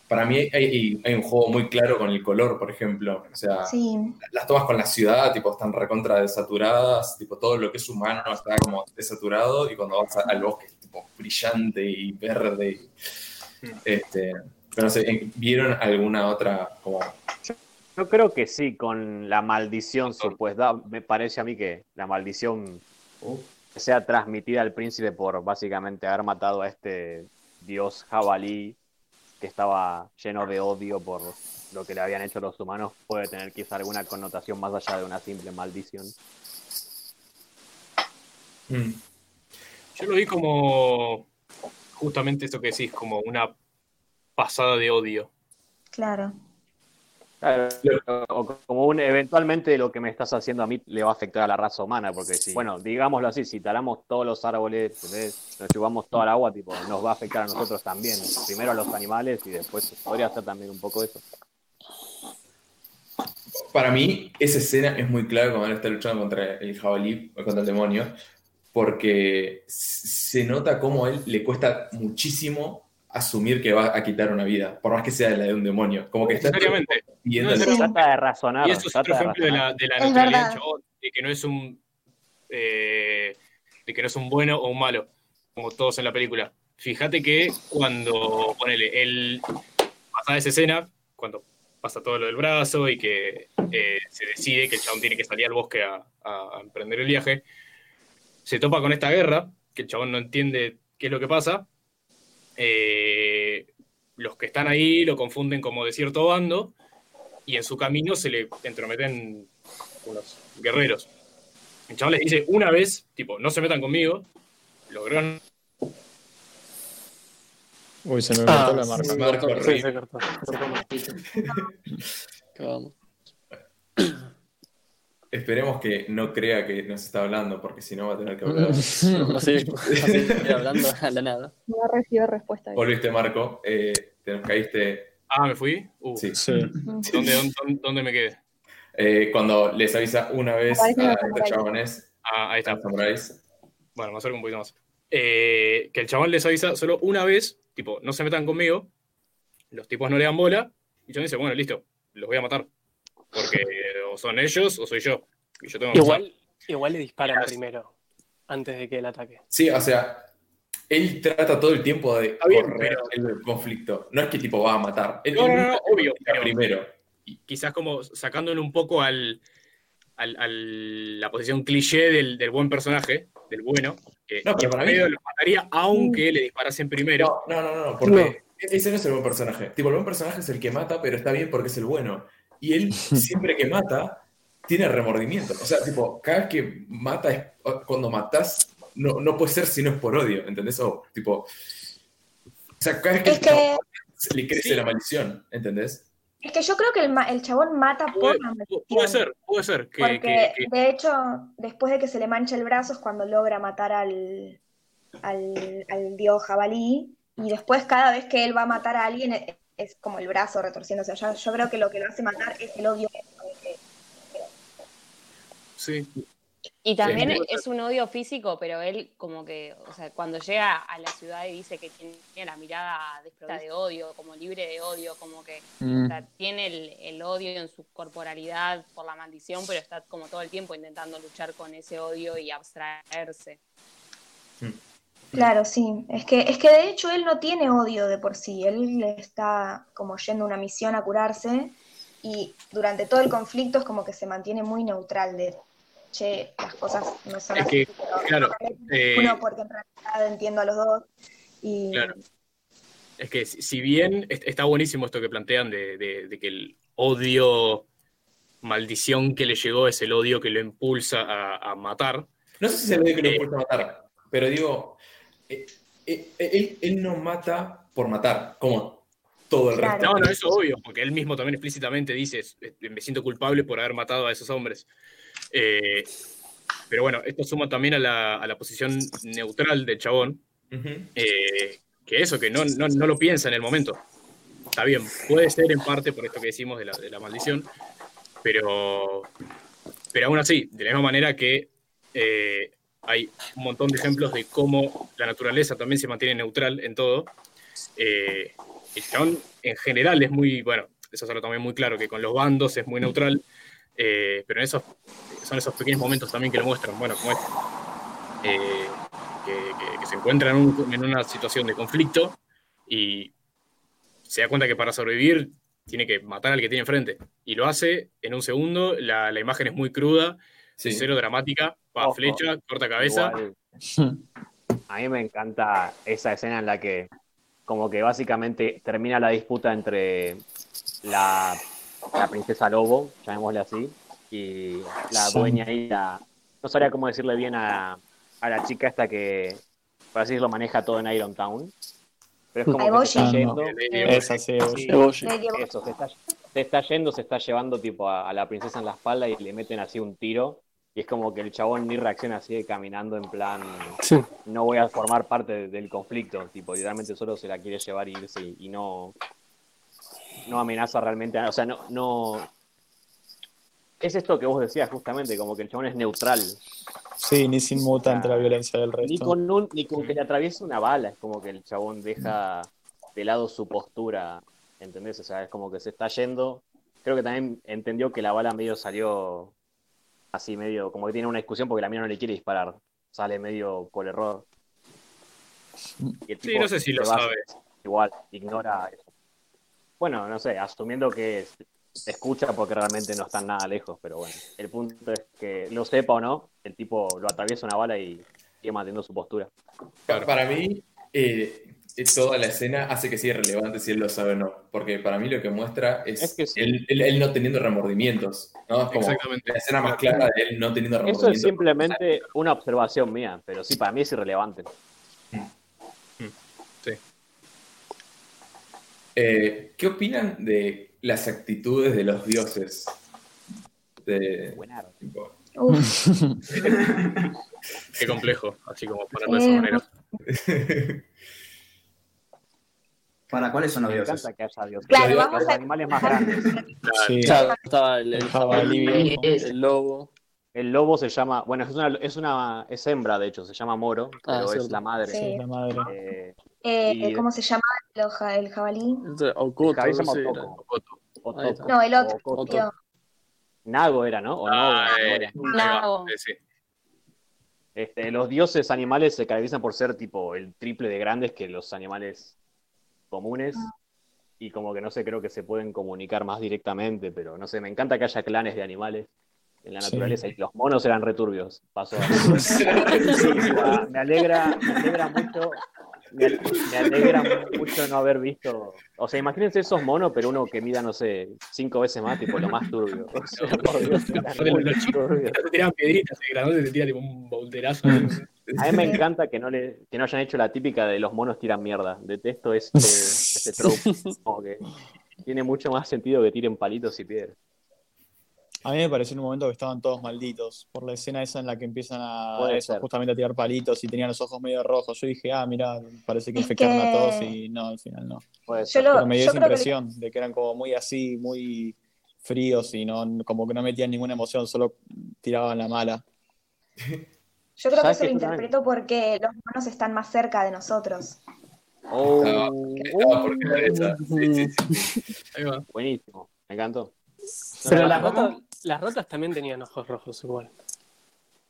[SPEAKER 1] para mí hay, hay un juego muy claro con el color, por ejemplo. O sea,
[SPEAKER 2] Sí,
[SPEAKER 1] las tomas con la ciudad, tipo, están recontra desaturadas, tipo, todo lo que es humano está como desaturado, y cuando vas a- al bosque es tipo brillante y verde. y, este, pero no sé, ¿en- ¿vieron alguna otra como
[SPEAKER 8] Yo creo que sí, con la maldición supuesta. Me parece a mí que la maldición que sea transmitida al príncipe por básicamente haber matado a este dios jabalí que estaba lleno de odio por lo que le habían hecho los humanos, puede tener quizá alguna connotación más allá de una simple maldición.
[SPEAKER 1] Mm,
[SPEAKER 5] Yo lo vi como justamente esto que decís, como una pasada de odio.
[SPEAKER 2] claro.
[SPEAKER 8] Claro, o como un, eventualmente lo que me estás haciendo a mí le va a afectar a la raza humana, porque si, bueno, digámoslo así, si talamos todos los árboles, nos chupamos toda el agua, tipo, nos va a afectar a nosotros también. Primero a los animales y después podría ser también un poco eso.
[SPEAKER 1] Para mí, esa escena es muy clave cuando él está luchando contra el jabalí, o contra el demonio, porque se nota cómo a él le cuesta muchísimo asumir que va a quitar una vida, por más que sea la de un demonio. Como que está viendo
[SPEAKER 5] No.
[SPEAKER 8] Trata de razonar.
[SPEAKER 5] Y eso es otro ejemplo de la, de la neutralidad
[SPEAKER 2] verdad.
[SPEAKER 5] del chabón, de que no es un eh, de que no es un bueno o un malo. como todos en la película. Fíjate que cuando, ponele, él pasa esa escena, cuando pasa todo lo del brazo y que eh, se decide que el chabón tiene que salir al bosque a, a- a emprender el viaje, se topa con esta guerra, que el chabón no entiende qué es lo que pasa. Eh, los que están ahí lo confunden como de cierto bando y en su camino se le entrometen unos guerreros. El chabón les dice una vez, tipo, no se metan conmigo, lograron
[SPEAKER 3] Uy, se me
[SPEAKER 10] Ah,
[SPEAKER 3] cortó la marca.
[SPEAKER 10] se cortó, sí, se cortó, se cortó.
[SPEAKER 1] Esperemos que no crea que nos está hablando, porque si no va a tener que hablar.
[SPEAKER 11] Así, así hablando a la nada.
[SPEAKER 6] No recibió respuesta.
[SPEAKER 1] Volviste, Marco. Eh, te nos caíste.
[SPEAKER 5] Ah, ¿me fui? Uh,
[SPEAKER 1] Sí.
[SPEAKER 3] Sí.
[SPEAKER 5] ¿dónde, dónde, dónde me quedé?
[SPEAKER 1] Eh, cuando les avisa una vez a estos chabones,
[SPEAKER 5] Ah, ahí
[SPEAKER 1] a
[SPEAKER 5] está.
[SPEAKER 1] samuráis.
[SPEAKER 5] Bueno, me acerco un poquito más. Eh, que el chabón les avisa solo una vez, tipo, no se metan conmigo, los tipos no le dan bola, y chabón dice, bueno, listo, los voy a matar. Porque o son ellos o soy yo. Y yo tengo que
[SPEAKER 10] Igual, igual le disparan primero, antes de que él ataque.
[SPEAKER 1] Sí, o sea, él trata todo el tiempo de
[SPEAKER 5] bien,
[SPEAKER 1] correr el conflicto. No es que tipo va a matar. Él,
[SPEAKER 5] No, no, no, obvio, pero-
[SPEAKER 1] primero.
[SPEAKER 5] y quizás como sacándole un poco al, al- al- la posición cliché del, del buen personaje, del bueno, que,
[SPEAKER 1] No, pero
[SPEAKER 5] que
[SPEAKER 1] para
[SPEAKER 5] medio
[SPEAKER 1] mí-
[SPEAKER 5] los mataría aunque le disparasen primero.
[SPEAKER 1] No, no, no, no, porque ese no es el buen personaje. Tipo, el buen personaje es el que mata, pero está bien porque es el bueno. Y él, siempre que mata, tiene remordimiento. O sea, tipo, cada vez que mata, es- cuando matas, no, no puede ser si no es por odio, ¿entendés? O, tipo, o sea, cada vez que,
[SPEAKER 2] Es que,
[SPEAKER 1] se le crece
[SPEAKER 5] Sí.
[SPEAKER 1] la maldición, ¿entendés?
[SPEAKER 2] es que yo creo que el, ma- el chabón mata por la maldición.
[SPEAKER 5] puede ser, puede ser. Que,
[SPEAKER 2] Porque,
[SPEAKER 5] que- que-
[SPEAKER 2] de hecho, después de que se le mancha el brazo es cuando logra matar al, al, al dios jabalí. Y después, cada vez que él va a matar a alguien, es, como el brazo retorciéndose. Yo, yo creo que lo que lo hace matar es el odio.
[SPEAKER 5] sí.
[SPEAKER 4] Y también
[SPEAKER 5] Sí.
[SPEAKER 4] es un odio físico, pero él como que, o sea, cuando llega a la ciudad y dice que tiene la mirada desprovista de odio, como libre de odio, como que
[SPEAKER 3] Mm.
[SPEAKER 4] o sea, tiene el, el odio en su corporalidad por la maldición, pero está como todo el tiempo intentando luchar con ese odio y abstraerse.
[SPEAKER 2] Claro, sí. Es que, es que de hecho él no tiene odio de por sí. Él está como yendo a una misión a curarse y durante todo el conflicto es como que se mantiene muy neutral de, che, las cosas no son
[SPEAKER 5] Es
[SPEAKER 2] así,
[SPEAKER 5] que, claro, eh,
[SPEAKER 2] uno porque en realidad entiendo a los dos. Y
[SPEAKER 5] Claro. Es que si bien est- está buenísimo esto que plantean de, de- de que el odio, maldición que le llegó es el odio que lo impulsa a, a matar,
[SPEAKER 1] No sé si se ve que lo
[SPEAKER 5] Eh,
[SPEAKER 1] impulsa a matar, pero digo, eh, eh, él, él no mata por matar, como todo el
[SPEAKER 2] Claro.
[SPEAKER 1] resto.
[SPEAKER 5] No, no, eso es obvio, porque él mismo también explícitamente dice, "Es- me siento culpable por haber matado a esos hombres. Eh, pero bueno, esto suma también a la, a la posición neutral del chabón, eh, que eso, que no, no, no lo piensa en el momento. Está bien, puede ser en parte por esto que decimos de la, de la maldición, pero, pero aún así, de la misma manera que eh, hay un montón de ejemplos de cómo la naturaleza también se mantiene neutral en todo. Eh, el chabón en general es muy, bueno, eso es algo también muy claro, que con los bandos es muy neutral, eh, pero en esos, son esos pequeños momentos también que lo muestran, bueno, como este, eh, que, que- que se encuentra en, un- en una situación de conflicto y se da cuenta que para sobrevivir tiene que matar al que tiene enfrente. Y lo hace en un segundo, la, la imagen es muy cruda,
[SPEAKER 1] Sí.
[SPEAKER 5] cero dramática,
[SPEAKER 8] Ojo.
[SPEAKER 5] flecha, corta cabeza.
[SPEAKER 8] Igual, a mí me encanta esa escena en la que como que básicamente termina la disputa entre la, la princesa Lobo, llamémosle así, y la dueña y la... No sabría cómo decirle bien a, a la chica esta que, por así decirlo, maneja todo en Iron Town. Pero es como que se está yendo...
[SPEAKER 3] Esa sí,
[SPEAKER 8] Sí,
[SPEAKER 11] Eboshi.
[SPEAKER 2] Lady Eboshi.
[SPEAKER 8] eso, se está, se está yendo, se está llevando tipo a, a la princesa en la espalda y le meten así un tiro. Y es como que el chabón ni reacciona, sigue caminando en plan,
[SPEAKER 10] Sí.
[SPEAKER 8] no voy a formar parte de- del conflicto. Tipo, literalmente solo se la quiere llevar y irse y, y no, no amenaza realmente. a- O sea, no, no. Es esto que vos decías justamente, como que el chabón es neutral.
[SPEAKER 3] Sí, ni se inmuta ante la violencia del
[SPEAKER 8] Ni
[SPEAKER 3] resto.
[SPEAKER 8] con, un, ni con que le atraviese una bala, es como que el chabón deja de lado su postura, ¿entendés? O sea, es como que se está yendo. Creo que también entendió que la bala medio salió así, medio, como que tiene una discusión porque la mina no le quiere disparar. Sale medio por error. Y el
[SPEAKER 5] Sí, no sé si lo sabe.
[SPEAKER 8] Igual, ignora eso. Bueno, no sé, asumiendo que se escucha porque realmente no están nada lejos, pero bueno. El punto es que lo sepa o no, el tipo lo atraviesa una bala y sigue manteniendo su postura.
[SPEAKER 1] Pa- Para mí, eh, toda la escena hace que sea irrelevante si él lo sabe o no. Porque para mí lo que muestra es,
[SPEAKER 8] Es que sí.
[SPEAKER 1] él, él- él no teniendo remordimientos. ¿no? Es como
[SPEAKER 5] Exactamente.
[SPEAKER 1] la escena más clara de él no teniendo
[SPEAKER 8] Eso
[SPEAKER 1] remordimientos.
[SPEAKER 8] es simplemente una observación mía, pero sí, para mí es irrelevante.
[SPEAKER 5] Sí.
[SPEAKER 1] Eh, ¿Qué opinan de las actitudes de los dioses? De,
[SPEAKER 8] Buenardo.
[SPEAKER 1] tipo,
[SPEAKER 5] Qué complejo, así como ponerlo de
[SPEAKER 2] Eh,
[SPEAKER 5] esa manera.
[SPEAKER 7] ¿Para cuáles son los
[SPEAKER 8] Me
[SPEAKER 7] dioses?
[SPEAKER 8] encanta que haya dioses.
[SPEAKER 2] Claro,
[SPEAKER 8] Los
[SPEAKER 2] vamos a-
[SPEAKER 8] animales más grandes.
[SPEAKER 3] Sí.
[SPEAKER 11] Claro, estaba el, el
[SPEAKER 3] El
[SPEAKER 11] jabalí
[SPEAKER 3] jabalí
[SPEAKER 11] el lobo.
[SPEAKER 8] El lobo se llama, bueno, es una, es una, es hembra de hecho, se llama Moro,
[SPEAKER 11] Ah,
[SPEAKER 8] pero es la madre.
[SPEAKER 2] Sí.
[SPEAKER 3] la madre.
[SPEAKER 8] Eh,
[SPEAKER 2] eh,
[SPEAKER 8] Y-
[SPEAKER 2] ¿Cómo se llama el, el jabalí?
[SPEAKER 11] Ocoto,
[SPEAKER 8] llama
[SPEAKER 11] está.
[SPEAKER 8] Toko,
[SPEAKER 2] No, el otro.
[SPEAKER 8] Ocoto. Nago era, ¿no? O
[SPEAKER 5] Ah, eh,
[SPEAKER 4] Nago.
[SPEAKER 5] eh, sí.
[SPEAKER 8] Este, los dioses animales se caracterizan por ser tipo el triple de grandes que los animales comunes. Y como que no sé, creo que se pueden comunicar más directamente, pero no sé, me encanta que haya clanes de animales en la
[SPEAKER 3] Sí.
[SPEAKER 8] naturaleza. Y los monos eran returbios. Pasó. a- me alegra, me alegra mucho. Me, al- me alegra mucho no haber visto. O sea, imagínense esos monos, pero uno que mida, no sé, cinco veces más, tipo lo más turbio. O sea, por Dios, eran
[SPEAKER 5] Los
[SPEAKER 8] muy
[SPEAKER 5] chicos
[SPEAKER 8] turbios.
[SPEAKER 5] te tiraban piedritas, el grandote te tira tipo un boulderazo.
[SPEAKER 8] A mí me encanta que no le, que no hayan hecho la típica de los monos tiran mierda. Detesto este, este trope. Como que tiene mucho más sentido que tiren palitos y piedras.
[SPEAKER 3] A mí me pareció en un momento que estaban todos malditos por la escena esa en la que empiezan a eso, justamente a tirar palitos y tenían los ojos medio rojos. Yo dije, ah, mira, parece que
[SPEAKER 2] Es
[SPEAKER 3] infectaron a todos y no, al final no.
[SPEAKER 8] Puede
[SPEAKER 2] Yo
[SPEAKER 8] ser.
[SPEAKER 2] lo-
[SPEAKER 3] Pero me dio
[SPEAKER 2] yo
[SPEAKER 3] esa
[SPEAKER 2] que-
[SPEAKER 3] impresión de que eran como muy así, muy fríos y no, como que no metían ninguna emoción, solo tiraban la mala.
[SPEAKER 2] Yo creo que
[SPEAKER 8] ¿Sabes
[SPEAKER 2] eso lo interpreto porque los monos están más cerca de nosotros.
[SPEAKER 8] Oh,
[SPEAKER 1] estaba por. Sí, sí, sí.
[SPEAKER 5] Ahí va.
[SPEAKER 8] buenísimo. Me encantó.
[SPEAKER 10] Pero
[SPEAKER 8] No,
[SPEAKER 10] las
[SPEAKER 8] no,
[SPEAKER 10] ratas, las ratas también tenían ojos rojos igual.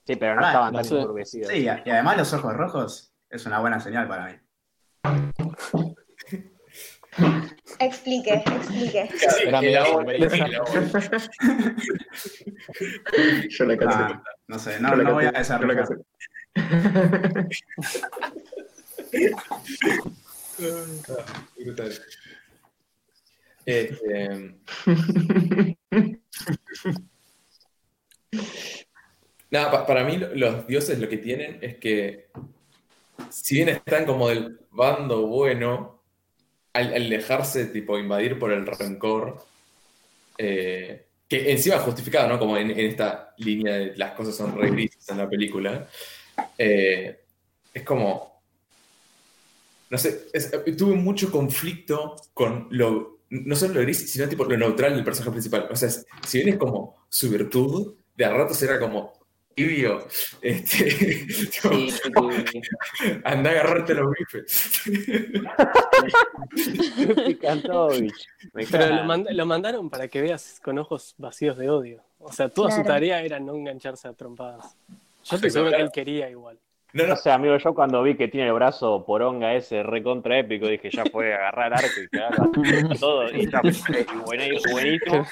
[SPEAKER 8] Sí, pero no
[SPEAKER 7] Ah,
[SPEAKER 8] estaban tan
[SPEAKER 3] sé.
[SPEAKER 8] enturbecidos.
[SPEAKER 7] Sí, y y además los ojos rojos es una buena señal para mí.
[SPEAKER 2] Explique, explique.
[SPEAKER 3] Era sorpresa.
[SPEAKER 1] el ahora.
[SPEAKER 9] Yo la cansé.
[SPEAKER 7] Ah, no sé, no, no voy a desarrollar.
[SPEAKER 1] Brutal. Este, nada, pa- para mí lo- los dioses lo que tienen es que, si bien están como del bando bueno, al, dejarse tipo invadir por el rencor, eh, que encima justificado, ¿no? Como en, esta línea de las cosas son re grises en la película, eh, es como, no sé, tuve mucho conflicto con lo, no solo lo gris, sino tipo lo neutral del personaje principal. O sea, si bien es como su virtud, de a ratos era como tibio, este, tipo,
[SPEAKER 9] Sí, sí.
[SPEAKER 1] anda a agarrarte los bifes.
[SPEAKER 10] Pero lo, mand- lo mandaron para que veas con ojos vacíos de odio. O sea, toda su tarea era no engancharse a trompadas. Yo estoy seguro que él quería igual.
[SPEAKER 1] No, no,
[SPEAKER 8] No sé, amigo, yo cuando vi que tiene el brazo poronga ese recontra épico, dije, ya fue agarrar arco y cagar todo. Y fue buenísimo, buenísimo.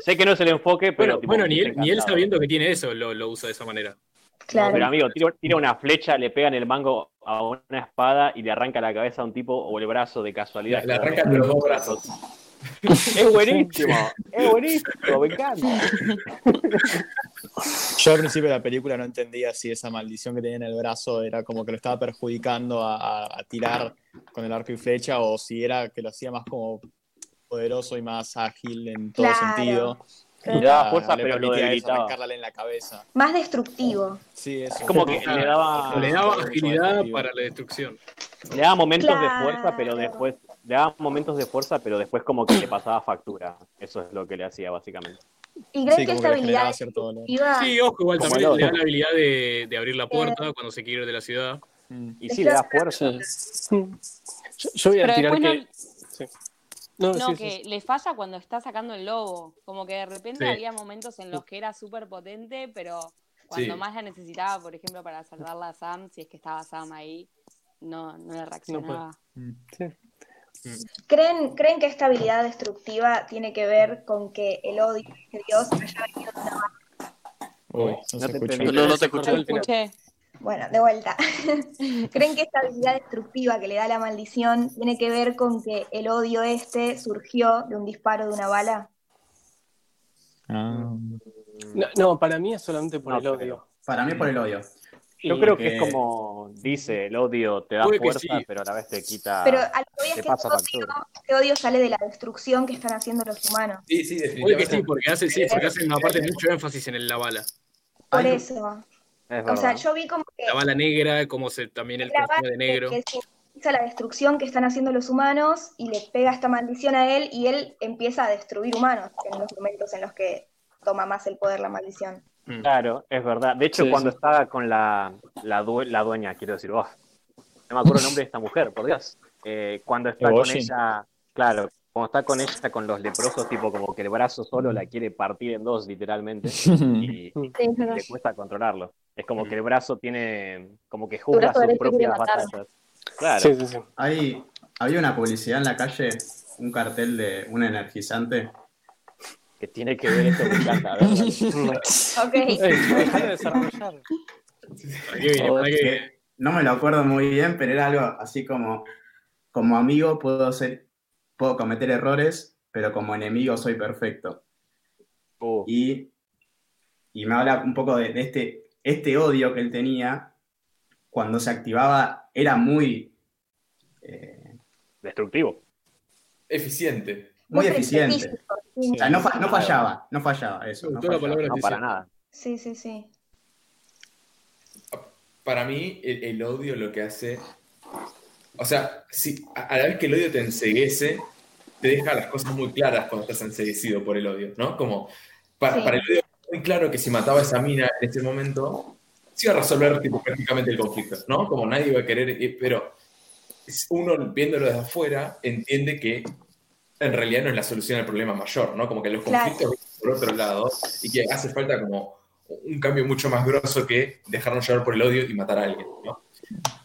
[SPEAKER 8] Sé que no es el enfoque, pero.
[SPEAKER 5] Bueno,
[SPEAKER 8] tipo,
[SPEAKER 5] bueno
[SPEAKER 8] me
[SPEAKER 5] ni, él, ni él sabiendo que tiene eso lo, lo usa de esa manera.
[SPEAKER 2] Claro.
[SPEAKER 8] Pero amigo, tira, tira una flecha, le pega en el mango a una espada y le arranca la cabeza a un tipo o el brazo de casualidad.
[SPEAKER 1] le arrancan los dos brazos.
[SPEAKER 8] Es buenísimo, es buenísimo, me encanta.
[SPEAKER 3] Yo al principio de la película no entendía si esa maldición que tenía en el brazo era como que lo estaba perjudicando a, a- a tirar con el arco y flecha o si era que lo hacía más como poderoso y más ágil en todo
[SPEAKER 2] Claro.
[SPEAKER 3] sentido.
[SPEAKER 8] Le daba fuerza,
[SPEAKER 3] le
[SPEAKER 8] pero lo debilitaba.
[SPEAKER 3] en la cabeza.
[SPEAKER 2] Más destructivo.
[SPEAKER 3] Sí, eso.
[SPEAKER 8] Es como que le daba,
[SPEAKER 5] Le daba agilidad para la destrucción.
[SPEAKER 8] le daba momentos de fuerza, pero después. Le daba momentos de fuerza, pero después como que le pasaba factura. Eso es lo que le hacía, básicamente.
[SPEAKER 2] ¿Y
[SPEAKER 3] Sí,
[SPEAKER 2] que esta
[SPEAKER 3] que
[SPEAKER 2] habilidad
[SPEAKER 3] cierto
[SPEAKER 5] Sí, ojo, igual
[SPEAKER 8] Como
[SPEAKER 5] también le da la habilidad de, de abrir la puerta cuando se quiere ir de la ciudad.
[SPEAKER 8] Y sí, le da fuerza.
[SPEAKER 10] Yo, yo voy a
[SPEAKER 4] Pero
[SPEAKER 10] tirar que.
[SPEAKER 4] no.
[SPEAKER 10] No,
[SPEAKER 4] no,
[SPEAKER 10] sí, sí,
[SPEAKER 4] que
[SPEAKER 10] sí.
[SPEAKER 4] le falla cuando está sacando el lobo. Como que de repente
[SPEAKER 5] Sí.
[SPEAKER 4] había momentos en los que era súper potente, pero cuando
[SPEAKER 1] Sí.
[SPEAKER 4] más la necesitaba, por ejemplo, para salvarla a Sam, si es que estaba Sam ahí, no, no le reaccionaba.
[SPEAKER 2] ¿Creen, ¿Creen que esta habilidad destructiva tiene que ver con que el odio de Dios haya venido de una
[SPEAKER 3] Uy, no,
[SPEAKER 8] te entendí.
[SPEAKER 11] No, no te
[SPEAKER 4] No
[SPEAKER 11] escuché.
[SPEAKER 2] Bueno, de vuelta. ¿Creen que esta habilidad destructiva que le da la maldición tiene que ver con que el odio este surgió de un disparo de una bala?
[SPEAKER 3] Ah.
[SPEAKER 10] No, no, para mí es solamente por
[SPEAKER 8] No
[SPEAKER 10] el odio.
[SPEAKER 7] Para mí por el odio.
[SPEAKER 8] Yo
[SPEAKER 10] Y-
[SPEAKER 8] creo que
[SPEAKER 7] que-
[SPEAKER 8] es como dice, el odio te da
[SPEAKER 5] Puede
[SPEAKER 8] fuerza,
[SPEAKER 5] sí.
[SPEAKER 8] pero a la vez te quita...
[SPEAKER 2] Pero a lo que voy es que
[SPEAKER 8] pasa
[SPEAKER 2] este odio, este odio sale de la destrucción que están haciendo los humanos.
[SPEAKER 1] Sí, sí,
[SPEAKER 5] Puede que
[SPEAKER 1] definitivamente.
[SPEAKER 5] sí, porque hace, sí, porque hace una parte mucho énfasis en el- la bala.
[SPEAKER 2] Por eso.
[SPEAKER 8] Es
[SPEAKER 2] O sea,
[SPEAKER 8] verdad.
[SPEAKER 2] yo vi como que
[SPEAKER 5] La bala negra, como se, también el consume de negro.
[SPEAKER 2] que simboliza la destrucción que están haciendo los humanos y le pega esta maldición a él y él empieza a destruir humanos en los momentos en los que toma más el poder la maldición.
[SPEAKER 5] Mm.
[SPEAKER 8] Claro, es verdad. De hecho,
[SPEAKER 11] Sí,
[SPEAKER 8] cuando
[SPEAKER 11] sí.
[SPEAKER 8] estaba con la, la, due- la dueña, quiero decir, oh, no me acuerdo el nombre de esta mujer, por Dios. Eh, cuando está con ella, claro, cuando está con ella, con los leprosos, tipo como que el brazo solo la quiere partir en dos, literalmente, y
[SPEAKER 6] Sí, verdad.
[SPEAKER 8] le cuesta controlarlo. Es como que el brazo tiene, como que juzga sus propias batallas. Claro,
[SPEAKER 10] Sí, sí, sí.
[SPEAKER 7] Hay, había una publicidad en la calle, un cartel de un energizante.
[SPEAKER 8] que tiene que ver esto, me encanta.
[SPEAKER 2] Ok.
[SPEAKER 10] De desarrollar.
[SPEAKER 5] ¿Para qué viene?
[SPEAKER 7] No me lo acuerdo muy bien, pero era algo así como, como amigo puedo ser, puedo cometer errores, pero como enemigo soy perfecto. Y, y me habla un poco de, de este, este odio que él tenía, cuando se activaba, era muy, eh,
[SPEAKER 8] destructivo.
[SPEAKER 1] Eficiente.
[SPEAKER 7] muy eficiente.
[SPEAKER 2] físico, sí.
[SPEAKER 7] O sea, no, fa- no fallaba, no fallaba eso. No
[SPEAKER 5] la
[SPEAKER 8] para nada.
[SPEAKER 2] Sí, sí, sí.
[SPEAKER 1] Para mí, el, el odio lo que hace. O sea, si, a, la vez que el odio te enseguece, te deja las cosas muy claras cuando estás enseguecido por el odio, ¿no? Como, para,
[SPEAKER 2] Sí.
[SPEAKER 1] para el odio, es muy claro que si mataba a esa mina en ese momento, se iba a resolver tipo, prácticamente el conflicto, ¿no? Como nadie iba a querer. Pero uno viéndolo desde afuera entiende que en realidad no es la solución al problema mayor, ¿no? Como que los
[SPEAKER 2] Claro.
[SPEAKER 1] conflictos vienen por otro lado y que hace falta como un cambio mucho más grosso que dejarnos llevar por el odio y matar a alguien, ¿no?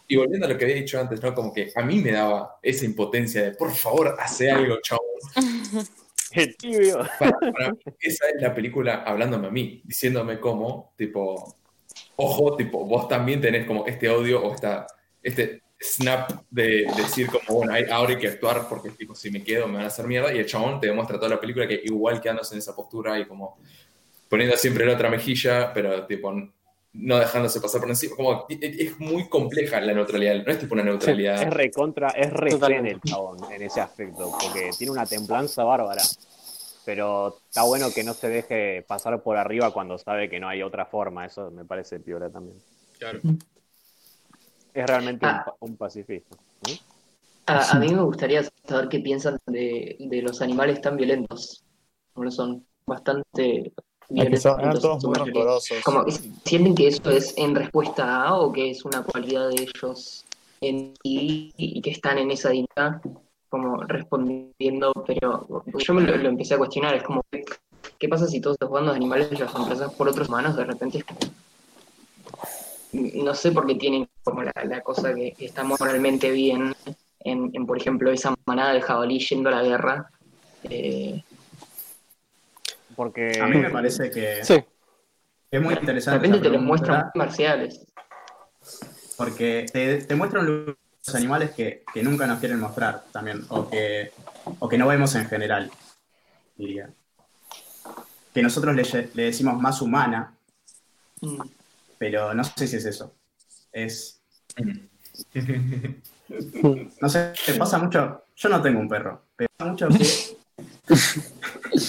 [SPEAKER 1] Y volviendo a lo que había dicho antes, ¿no? Como que a mí me daba esa impotencia de, por favor, hace algo, chabón.
[SPEAKER 8] ¡Qué tibio!
[SPEAKER 1] Para, para mí, esa es la película hablándome a mí, diciéndome como, tipo, ojo, tipo, vos también tenés como este odio o esta, este snap de decir como, bueno, ahora hay que actuar porque tipo, si me quedo me van a hacer mierda y el chabón te demuestra toda la película que igual quedándose en esa postura y como poniendo siempre la otra mejilla, pero tipo no dejándose pasar por encima, como es muy compleja la neutralidad, no es tipo una neutralidad.
[SPEAKER 8] Es recontra, es re zen el chabón en ese aspecto, porque tiene una templanza bárbara. Pero está bueno que no se deje pasar por arriba cuando sabe que no hay otra forma, eso me parece piola también.
[SPEAKER 5] Claro.
[SPEAKER 8] Es realmente un
[SPEAKER 9] Ah.
[SPEAKER 8] un, pacifista.
[SPEAKER 9] A, a mí me gustaría saber qué piensan de, de los animales tan violentos. Como son bastante
[SPEAKER 3] Ah, que son- eran todos muy rencorosos.
[SPEAKER 9] como sienten que eso es en respuesta a o que es una cualidad de ellos en sí y que están en esa dinámica como respondiendo, pero yo me lo, lo empecé a cuestionar, es como, ¿qué pasa si todos los bandos de animales los reemplazas por otros humanos? De repente es como, no sé por qué tienen como la, la cosa que está moralmente bien en, en, por ejemplo, esa manada de jabalí yendo a la guerra. Eh,
[SPEAKER 8] Porque
[SPEAKER 7] A mí me parece que
[SPEAKER 10] Sí.
[SPEAKER 7] es muy
[SPEAKER 9] de
[SPEAKER 7] interesante.
[SPEAKER 9] repente
[SPEAKER 7] esa
[SPEAKER 9] te
[SPEAKER 7] pregunta,
[SPEAKER 9] muestran marciales.
[SPEAKER 7] Porque te, te muestran los animales que, que nunca nos quieren mostrar también, o que, o que no vemos en general, diría. Que nosotros le, le decimos más humana,
[SPEAKER 9] Mm.
[SPEAKER 7] pero no sé si es eso. Es. No sé, te pasa mucho. Yo no tengo un perro, pero pasa mucho que.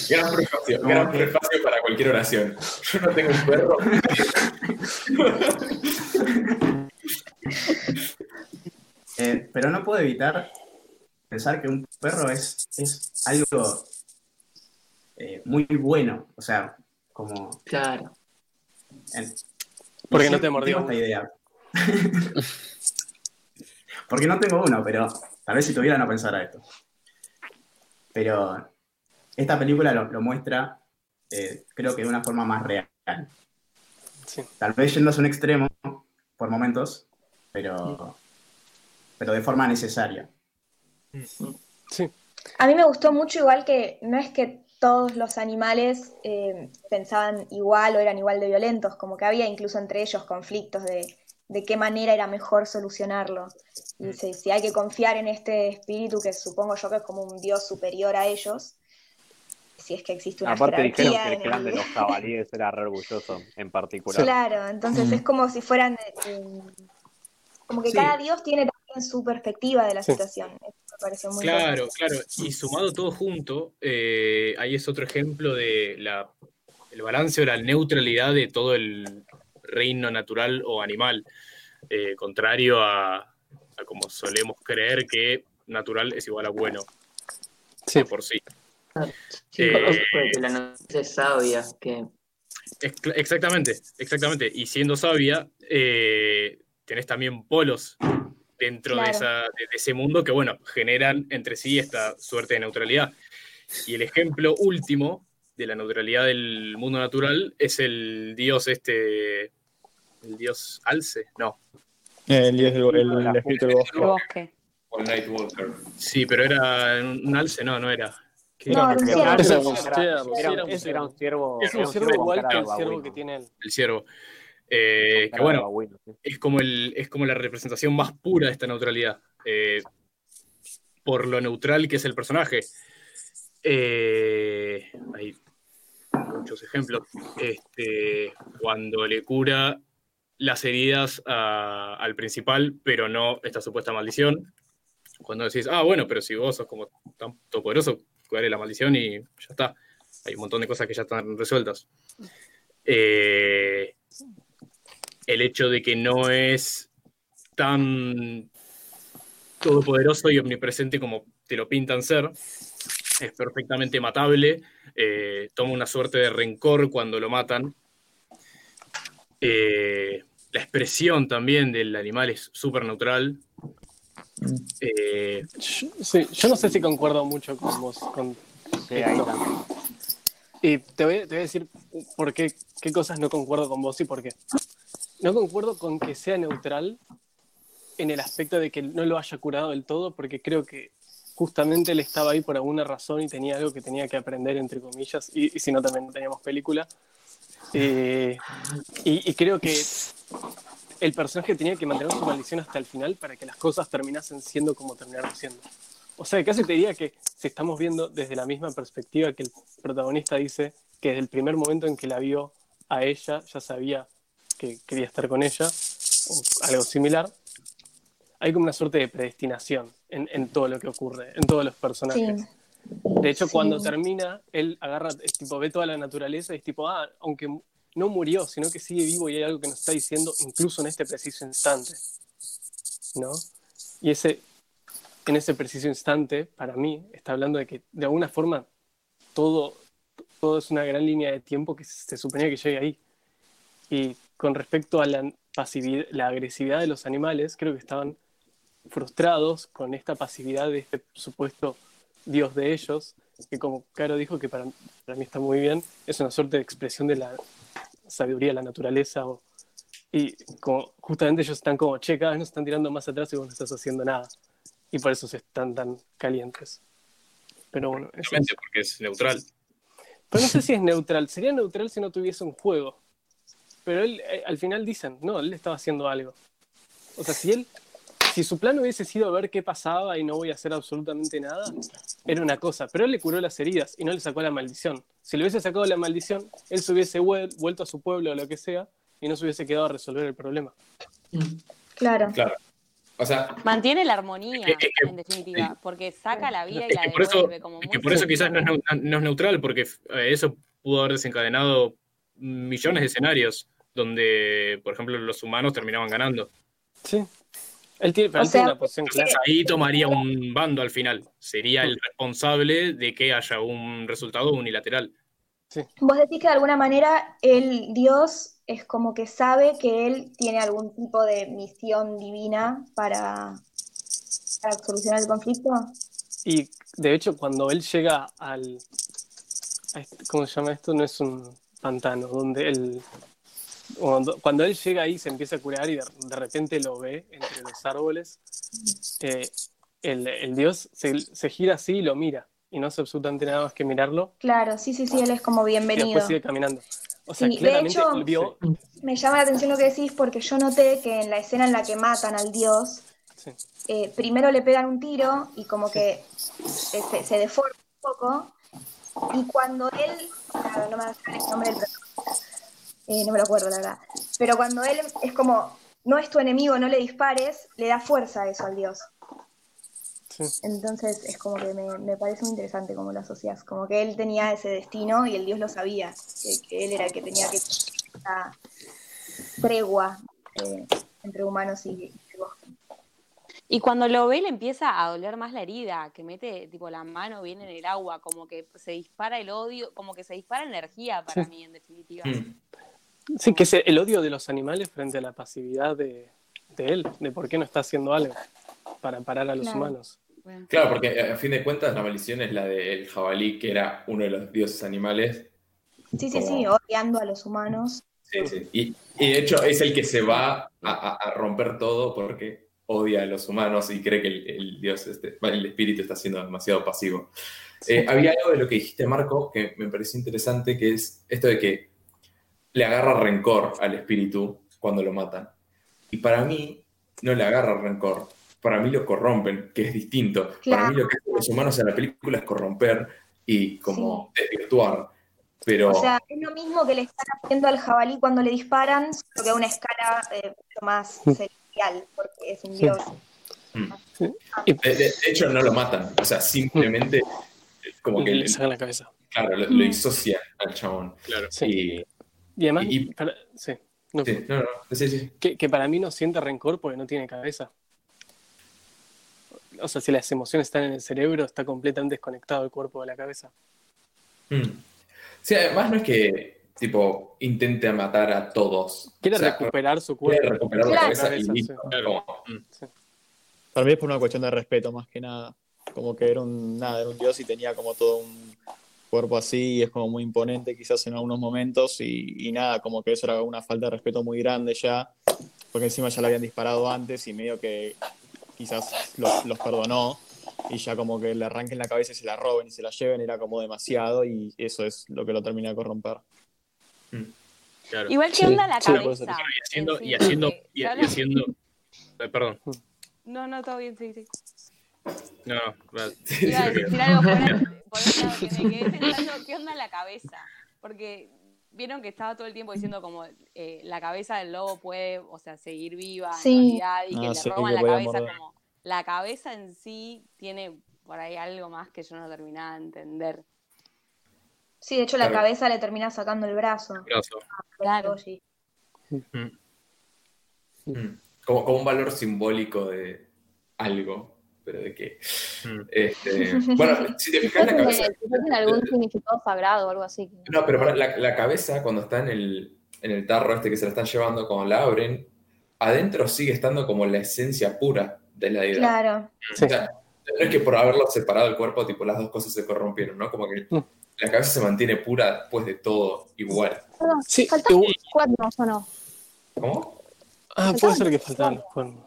[SPEAKER 1] Gran prefacio,
[SPEAKER 7] Como
[SPEAKER 1] gran prefacio para cualquier oración. Yo no tengo un perro.
[SPEAKER 7] eh, pero no puedo evitar pensar que un perro es, es algo eh, muy bueno. O sea, como.
[SPEAKER 9] Claro.
[SPEAKER 7] en-
[SPEAKER 10] Porque no te mordió
[SPEAKER 7] tengo esta idea. Porque no tengo uno, pero tal vez si tuviera no pensara esto. Pero esta película lo, lo muestra, eh, creo que de una forma más real.
[SPEAKER 10] Sí.
[SPEAKER 7] Tal vez yendo a un extremo por momentos, pero, pero de forma necesaria.
[SPEAKER 10] Sí.
[SPEAKER 2] A mí me gustó mucho igual que no es que todos los animales eh, pensaban igual o eran igual de violentos, como que había incluso entre ellos conflictos de, de qué manera era mejor solucionarlo. Y si, si hay que confiar en este espíritu que supongo yo que es como un dios superior a ellos, si es que existe una
[SPEAKER 8] Aparte dijeron
[SPEAKER 2] jerarquía
[SPEAKER 8] que el clan de los jabalíes era re orgulloso en particular.
[SPEAKER 2] Claro, entonces
[SPEAKER 3] Mm.
[SPEAKER 2] es como si fueran, eh, como que
[SPEAKER 1] Sí.
[SPEAKER 2] cada dios tiene también su perspectiva de la
[SPEAKER 10] Sí.
[SPEAKER 2] situación. Eso me pareció muy
[SPEAKER 5] Claro,
[SPEAKER 2] interesante.
[SPEAKER 5] claro. Y sumado todo junto, eh, ahí es otro ejemplo de la, el balance o la neutralidad de todo el reino natural o animal, eh, contrario a, a como solemos creer que natural es igual a bueno
[SPEAKER 10] Sí.
[SPEAKER 5] de por sí.
[SPEAKER 9] Sí,
[SPEAKER 5] Eh,
[SPEAKER 9] que la noticia es sabia, que
[SPEAKER 5] Ex- Exactamente, exactamente. Y siendo sabia, eh, tenés también polos dentro esa, de ese mundo que, bueno, generan entre sí esta suerte de neutralidad. Y el ejemplo último de la neutralidad del mundo natural es el dios este, el dios Alce, no.
[SPEAKER 3] El, dios del- el, el espíritu del bosque.
[SPEAKER 4] El bosque.
[SPEAKER 1] O el Nightwalker.
[SPEAKER 5] Sí, pero era un Alce, no, no era. ¿Qué
[SPEAKER 2] No,
[SPEAKER 5] era?
[SPEAKER 2] era un
[SPEAKER 8] Era,
[SPEAKER 2] ciervo.
[SPEAKER 8] Era-
[SPEAKER 10] es un ciervo, un ciervo igual que el ciervo que tiene él.
[SPEAKER 5] El ciervo. Eh, que bueno, es como, el, es como la representación más pura de esta neutralidad, eh, por lo neutral que es el personaje. Eh, muchos ejemplos. Este, cuando le cura las heridas al principal, pero no esta supuesta maldición. Cuando decís, ah, bueno, pero si vos sos como tan poderoso, curaré la maldición y ya está. Hay un montón de cosas que ya están resueltas. Eh, el hecho de que no es tan todopoderoso y omnipresente como te lo pintan ser, es perfectamente matable, eh, toma una suerte de rencor cuando lo matan. Eh, la expresión también del animal es súper neutral. Eh,
[SPEAKER 10] Yo- Sí, yo no sé si concuerdo mucho con vos. Con
[SPEAKER 8] Sí,
[SPEAKER 10] esto. Y te voy, te voy a decir por qué, qué cosas no concuerdo con vos y por qué. No concuerdo con que sea neutral en el aspecto de que no lo haya curado del todo, porque creo que justamente él estaba ahí por alguna razón y tenía algo que tenía que aprender, entre comillas, y, y si no, también teníamos película. Eh, y, creo que el personaje tenía que mantener su maldición hasta el final para que las cosas terminasen siendo como terminaron siendo. O sea, casi te diría que si estamos viendo desde la misma perspectiva que el protagonista dice que desde el primer momento en que la vio a ella ya sabía que quería estar con ella, o algo similar, hay como una suerte de predestinación en, en todo lo que ocurre, en todos los personajes.
[SPEAKER 2] Sí.
[SPEAKER 10] De hecho,
[SPEAKER 2] Sí.
[SPEAKER 10] cuando termina, él agarra, es tipo, ve toda la naturaleza y es tipo, ah, aunque no murió, sino que sigue vivo y hay algo que nos está diciendo incluso en este preciso instante. ¿No? Y ese, en ese preciso instante, para mí, está hablando de que de alguna forma todo, todo es una gran línea de tiempo que se suponía que llegue ahí. Y con respecto a la pasividad, la agresividad de los animales, creo que estaban frustrados con esta pasividad de este supuesto dios de ellos, que como Caro dijo que para, para mí está muy bien, es una suerte de expresión de la sabiduría de la naturaleza. o- y como, justamente ellos están como, che, cada vez nos están tirando más atrás y vos no estás haciendo nada. Y por eso se están tan calientes. Pero bueno, eso es-
[SPEAKER 5] porque es neutral.
[SPEAKER 10] pero no sé si es neutral. Sería neutral si no tuviese un juego. Pero él, eh, al final dicen, no, él estaba haciendo algo. O sea, si él, si su plan hubiese sido ver qué pasaba y no voy a hacer absolutamente nada, era una cosa. Pero él le curó las heridas y no le sacó la maldición. Si le hubiese sacado la maldición, él se hubiese vuel- vuelto a su pueblo o lo que sea y no se hubiese quedado a resolver el problema.
[SPEAKER 2] Claro.
[SPEAKER 1] Claro. O sea,
[SPEAKER 4] Mantiene la armonía,
[SPEAKER 5] Es que- es que-
[SPEAKER 4] en definitiva, porque saca la vida y
[SPEAKER 5] Es
[SPEAKER 4] la
[SPEAKER 5] que por eso,
[SPEAKER 4] devuelve como
[SPEAKER 5] que por eso quizás no es, no es neutral, porque eh, eso pudo haber desencadenado millones de escenarios donde, por ejemplo, los humanos terminaban ganando.
[SPEAKER 10] Sí. Él tiene,
[SPEAKER 2] O sea,
[SPEAKER 10] una posición clara.
[SPEAKER 5] ahí tomaría un bando al final. Sería el responsable de que haya un resultado unilateral.
[SPEAKER 2] Vos decís que de alguna manera el Dios es como que sabe que él tiene algún tipo de misión divina para, para solucionar el conflicto.
[SPEAKER 10] Y de hecho, cuando él llega al. a este- ¿Cómo se llama esto? No es un pantano, donde el. Cuando, cuando él llega ahí, se empieza a curar y de, de repente lo ve entre los árboles. eh, el, el dios se, se gira así y lo mira. Y no hace absolutamente nada más que mirarlo.
[SPEAKER 2] Claro, sí, sí, sí, él es como
[SPEAKER 10] Y
[SPEAKER 2] bienvenido.
[SPEAKER 10] después sigue caminando. O sea,
[SPEAKER 2] Sí, de
[SPEAKER 10] claramente
[SPEAKER 2] hecho-
[SPEAKER 10] vio.
[SPEAKER 2] Me llama la atención lo que decís porque yo noté que en la escena en la que matan al dios,
[SPEAKER 10] Sí.
[SPEAKER 2] eh, primero le pegan un tiro y como que se, deforma un poco. Y cuando él, no me sale el nombre del eh, no me lo acuerdo la verdad, pero cuando él es como, no es tu enemigo, no le dispares, le da fuerza a eso al dios.
[SPEAKER 10] Sí.
[SPEAKER 2] Entonces es como que me, me parece muy interesante cómo lo asocias, como que él tenía ese destino y el dios lo sabía, que, que él era el que tenía que esa tregua eh, entre humanos y, y bosque.
[SPEAKER 4] Y cuando lo ve le empieza a doler más la herida, que mete tipo la mano bien en el agua, como que se dispara el odio, como que se dispara energía para
[SPEAKER 10] Sí.
[SPEAKER 4] mí en definitiva.
[SPEAKER 1] Mm.
[SPEAKER 10] Sí, que es el odio de los animales frente a la pasividad de, de él, de por qué no está haciendo algo para parar a los
[SPEAKER 2] Claro.
[SPEAKER 10] humanos.
[SPEAKER 4] Bueno.
[SPEAKER 1] Claro, porque a fin de cuentas la maldición es la del jabalí, que era uno de los dioses animales.
[SPEAKER 2] Sí, sí, sí, odiando a los humanos.
[SPEAKER 1] Sí, sí. Y, y de hecho es el que se va a, a- a romper todo porque odia a los humanos y cree que el, el dios, este, el espíritu está siendo demasiado pasivo. Eh, había algo de lo que dijiste, Marco, que me pareció interesante, que es esto de que le agarra rencor al espíritu cuando lo matan. Y para mí no le agarra rencor, para mí lo corrompen, que es distinto. Para mí lo que hacen los humanos en la película es corromper y como desvirtuar. Pero
[SPEAKER 2] O sea, es lo mismo que le están haciendo al jabalí cuando le disparan, solo que a una escala eh, mucho más celestial, porque es un dios.
[SPEAKER 1] Mm.
[SPEAKER 10] Y-
[SPEAKER 1] De, de- de hecho, no lo matan. O sea, simplemente como que
[SPEAKER 10] le
[SPEAKER 1] le-
[SPEAKER 10] sacan la cabeza.
[SPEAKER 1] claro, lo, lo disocia al chabón.
[SPEAKER 5] Claro.
[SPEAKER 10] Sí.
[SPEAKER 1] Y,
[SPEAKER 10] Y además,
[SPEAKER 1] Y-
[SPEAKER 10] para- sí, no,
[SPEAKER 1] sí, no, no, sí, sí.
[SPEAKER 10] que, que para mí no siente rencor porque no tiene cabeza. O sea, si las emociones están en el cerebro, está completamente desconectado el cuerpo de la cabeza.
[SPEAKER 1] Mm. Sí, además no es que tipo intente matar a todos.
[SPEAKER 10] Quiere
[SPEAKER 1] O sea,
[SPEAKER 10] recuperar su
[SPEAKER 1] quiere
[SPEAKER 10] cuerpo.
[SPEAKER 1] recuperar la cabeza y
[SPEAKER 10] Cabeza, sí.
[SPEAKER 5] Claro.
[SPEAKER 1] Como-
[SPEAKER 5] Mm.
[SPEAKER 3] Para mí es por una cuestión de respeto más que nada. Como que era un, nada, era un dios y tenía como todo un cuerpo así y es como muy imponente quizás en algunos momentos y, y nada, como que eso era una falta de respeto muy grande ya, porque encima ya lo habían disparado antes y medio que quizás los, los perdonó y ya como que le arranquen la cabeza y se la roben y se la lleven era como demasiado y eso es lo que lo termina de corromper.
[SPEAKER 5] Claro.
[SPEAKER 4] Igual, ¿qué
[SPEAKER 3] Sí,
[SPEAKER 4] onda la
[SPEAKER 3] sí,
[SPEAKER 4] cabeza?
[SPEAKER 5] Y haciendo,
[SPEAKER 4] en
[SPEAKER 5] y haciendo, y, y haciendo. eh, perdón.
[SPEAKER 4] No, no, todo bien, sí, sí.
[SPEAKER 5] No, no. va-
[SPEAKER 4] Iba a decir algo fuera, por otro lado, que me quedé pensando, ¿qué onda la cabeza? Porque vieron que estaba todo el tiempo diciendo como eh, la cabeza del lobo puede, o sea, seguir viva en
[SPEAKER 2] Sí.
[SPEAKER 4] realidad y que
[SPEAKER 3] Ah,
[SPEAKER 4] le
[SPEAKER 3] sí,
[SPEAKER 4] roban
[SPEAKER 3] que
[SPEAKER 4] la cabeza
[SPEAKER 3] morder.
[SPEAKER 4] como la cabeza en sí tiene por ahí algo más que yo no terminaba de entender.
[SPEAKER 2] Sí, de hecho la
[SPEAKER 1] Claro.
[SPEAKER 2] cabeza le termina sacando el brazo.
[SPEAKER 5] brazo.
[SPEAKER 4] Claro.
[SPEAKER 2] Oye.
[SPEAKER 1] Mm. Como, como un valor simbólico de algo, pero de qué.
[SPEAKER 5] Mm.
[SPEAKER 1] Este, bueno, si te fijas la
[SPEAKER 6] Quizás
[SPEAKER 1] cabeza.
[SPEAKER 6] tiene algún significado sagrado o algo así.
[SPEAKER 1] No, pero la, la cabeza cuando está en el, en el tarro este que se la están llevando, cuando la abren, adentro sigue estando como la esencia pura de la deidad.
[SPEAKER 2] Claro.
[SPEAKER 10] Sí.
[SPEAKER 1] O sea, no es que por haberlo separado el cuerpo, tipo, las dos cosas se corrompieron, ¿no? Como que
[SPEAKER 10] No.
[SPEAKER 1] la cabeza se mantiene pura después de todo igual.
[SPEAKER 6] Perdón,
[SPEAKER 10] Sí,
[SPEAKER 6] ¿faltaban
[SPEAKER 10] igual-
[SPEAKER 6] cuernos o no?
[SPEAKER 1] ¿Cómo?
[SPEAKER 10] Ah, puede ser que faltaban los cuernos.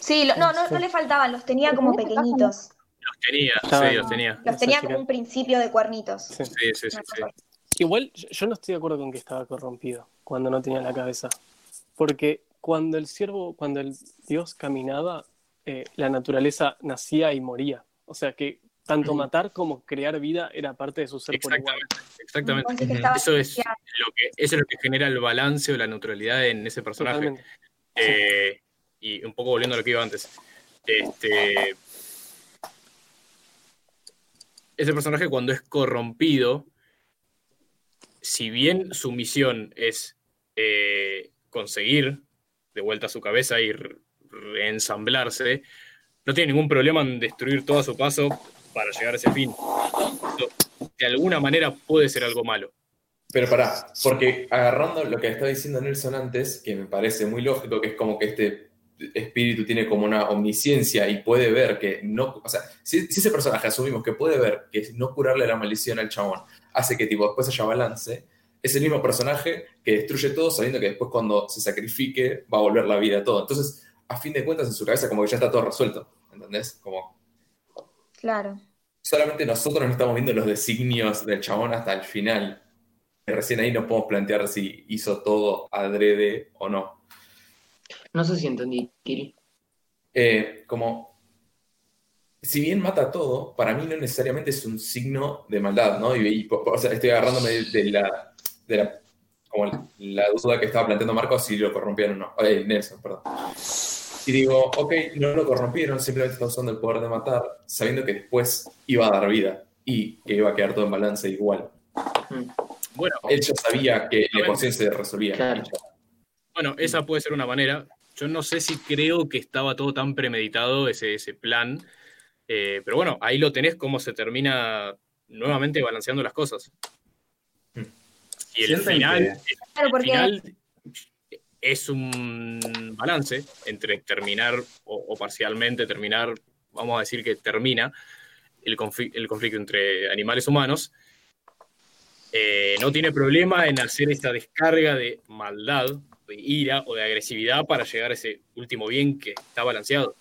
[SPEAKER 2] Sí, lo- no, no, no le faltaban, los tenía como pequeñitos.
[SPEAKER 5] Los tenía, sí, los tenía.
[SPEAKER 2] Los tenía como un principio de cuernitos.
[SPEAKER 10] Sí.
[SPEAKER 5] Sí, sí, sí.
[SPEAKER 10] Igual yo no estoy de acuerdo con que estaba corrompido cuando no tenía la cabeza. Porque cuando el siervo, cuando el dios caminaba, eh, la naturaleza nacía y moría. O sea que tanto matar como crear vida era parte de su ser por igual.
[SPEAKER 5] Exactamente, exactamente.
[SPEAKER 2] Entonces,
[SPEAKER 5] Eso es lo que, eso es lo que genera el balance o la neutralidad en ese personaje. Eh, y un poco volviendo a lo que iba antes. Este, ese personaje cuando es corrompido, si bien su misión es eh, conseguir de vuelta su cabeza y re- reensamblarse, no tiene ningún problema en destruir todo a su paso para llegar a ese fin. De alguna manera puede ser algo malo.
[SPEAKER 1] Pero pará, porque agarrando lo que estaba diciendo Nelson antes, que me parece muy lógico, que es como que este espíritu tiene como una omnisciencia y puede ver que no, o sea, si, si ese personaje asumimos que puede ver que no curarle la maldición al chabón hace que tipo después haya balance, es el mismo personaje que destruye todo sabiendo que después cuando se sacrifique va a volver la vida a todo. Entonces, a fin de cuentas, en su cabeza como que ya está todo resuelto, ¿entendés? Como
[SPEAKER 2] Claro.
[SPEAKER 1] solamente nosotros no estamos viendo los designios del chabón hasta el final. Recién ahí nos podemos plantear si hizo todo adrede o no.
[SPEAKER 9] No sé si entendí, Kiri.
[SPEAKER 1] Eh, como, si bien mata todo, para mí no necesariamente es un signo de maldad, ¿no? Y, y, o sea, estoy agarrándome de, de la, de la, como la duda que estaba planteando Marcos si lo corrompieron o no. Eh, Nelson, perdón. Y digo, ok, no lo corrompieron, simplemente está usando el poder de matar, sabiendo que después iba a dar vida y que iba a quedar todo en balance igual.
[SPEAKER 5] Bueno,
[SPEAKER 1] Él ya sabía que la ecuación se resolvía.
[SPEAKER 9] Claro.
[SPEAKER 5] Bueno, esa puede ser una manera. Yo no sé si creo que estaba todo tan premeditado ese, ese plan, eh, pero bueno, ahí lo tenés cómo se termina nuevamente balanceando las cosas.
[SPEAKER 1] Hmm.
[SPEAKER 5] Y el final,
[SPEAKER 7] que-
[SPEAKER 5] el
[SPEAKER 2] Claro, porque
[SPEAKER 5] final es un balance entre terminar o, o parcialmente terminar, vamos a decir que termina el, confli- el conflicto entre animales humanos. Eh, no tiene problema en hacer esta descarga de maldad, ira o de agresividad para llegar a ese último bien que está balanceado.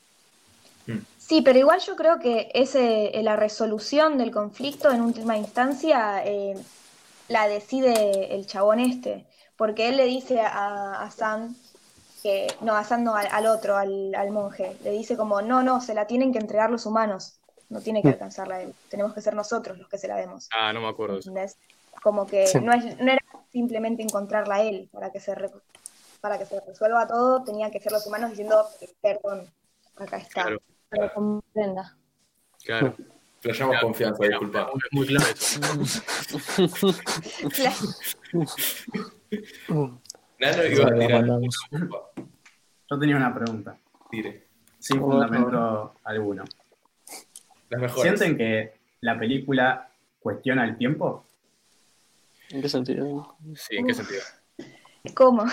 [SPEAKER 2] Sí, pero igual yo creo que ese, eh, la resolución del conflicto en última instancia eh, la decide el chabón este, porque él le dice a, a Sam que, no, a Sam no, al, al otro, al, al monje, le dice como, no, no, se la tienen que entregar los humanos, no tiene que alcanzarla a él, tenemos que ser nosotros los que se la demos.
[SPEAKER 5] Ah, no me acuerdo de.
[SPEAKER 2] Como que
[SPEAKER 10] Sí.
[SPEAKER 2] no, es, no era simplemente encontrarla a él para que se para que se resuelva todo, tenían que ser los humanos diciendo, perdón, acá está.
[SPEAKER 5] Claro,
[SPEAKER 6] Para comprenda.
[SPEAKER 5] claro.
[SPEAKER 1] Flayamos
[SPEAKER 5] Claro.
[SPEAKER 1] confianza, disculpa.
[SPEAKER 5] Es muy claro.
[SPEAKER 1] Nano iba a tirar.
[SPEAKER 7] Yo tenía una pregunta,
[SPEAKER 1] Tire.
[SPEAKER 7] sin fundamento alguno. ¿Sienten que la película cuestiona el tiempo?
[SPEAKER 11] ¿En qué sentido?
[SPEAKER 5] Sí, ¿en qué sentido?
[SPEAKER 2] ¿Cómo?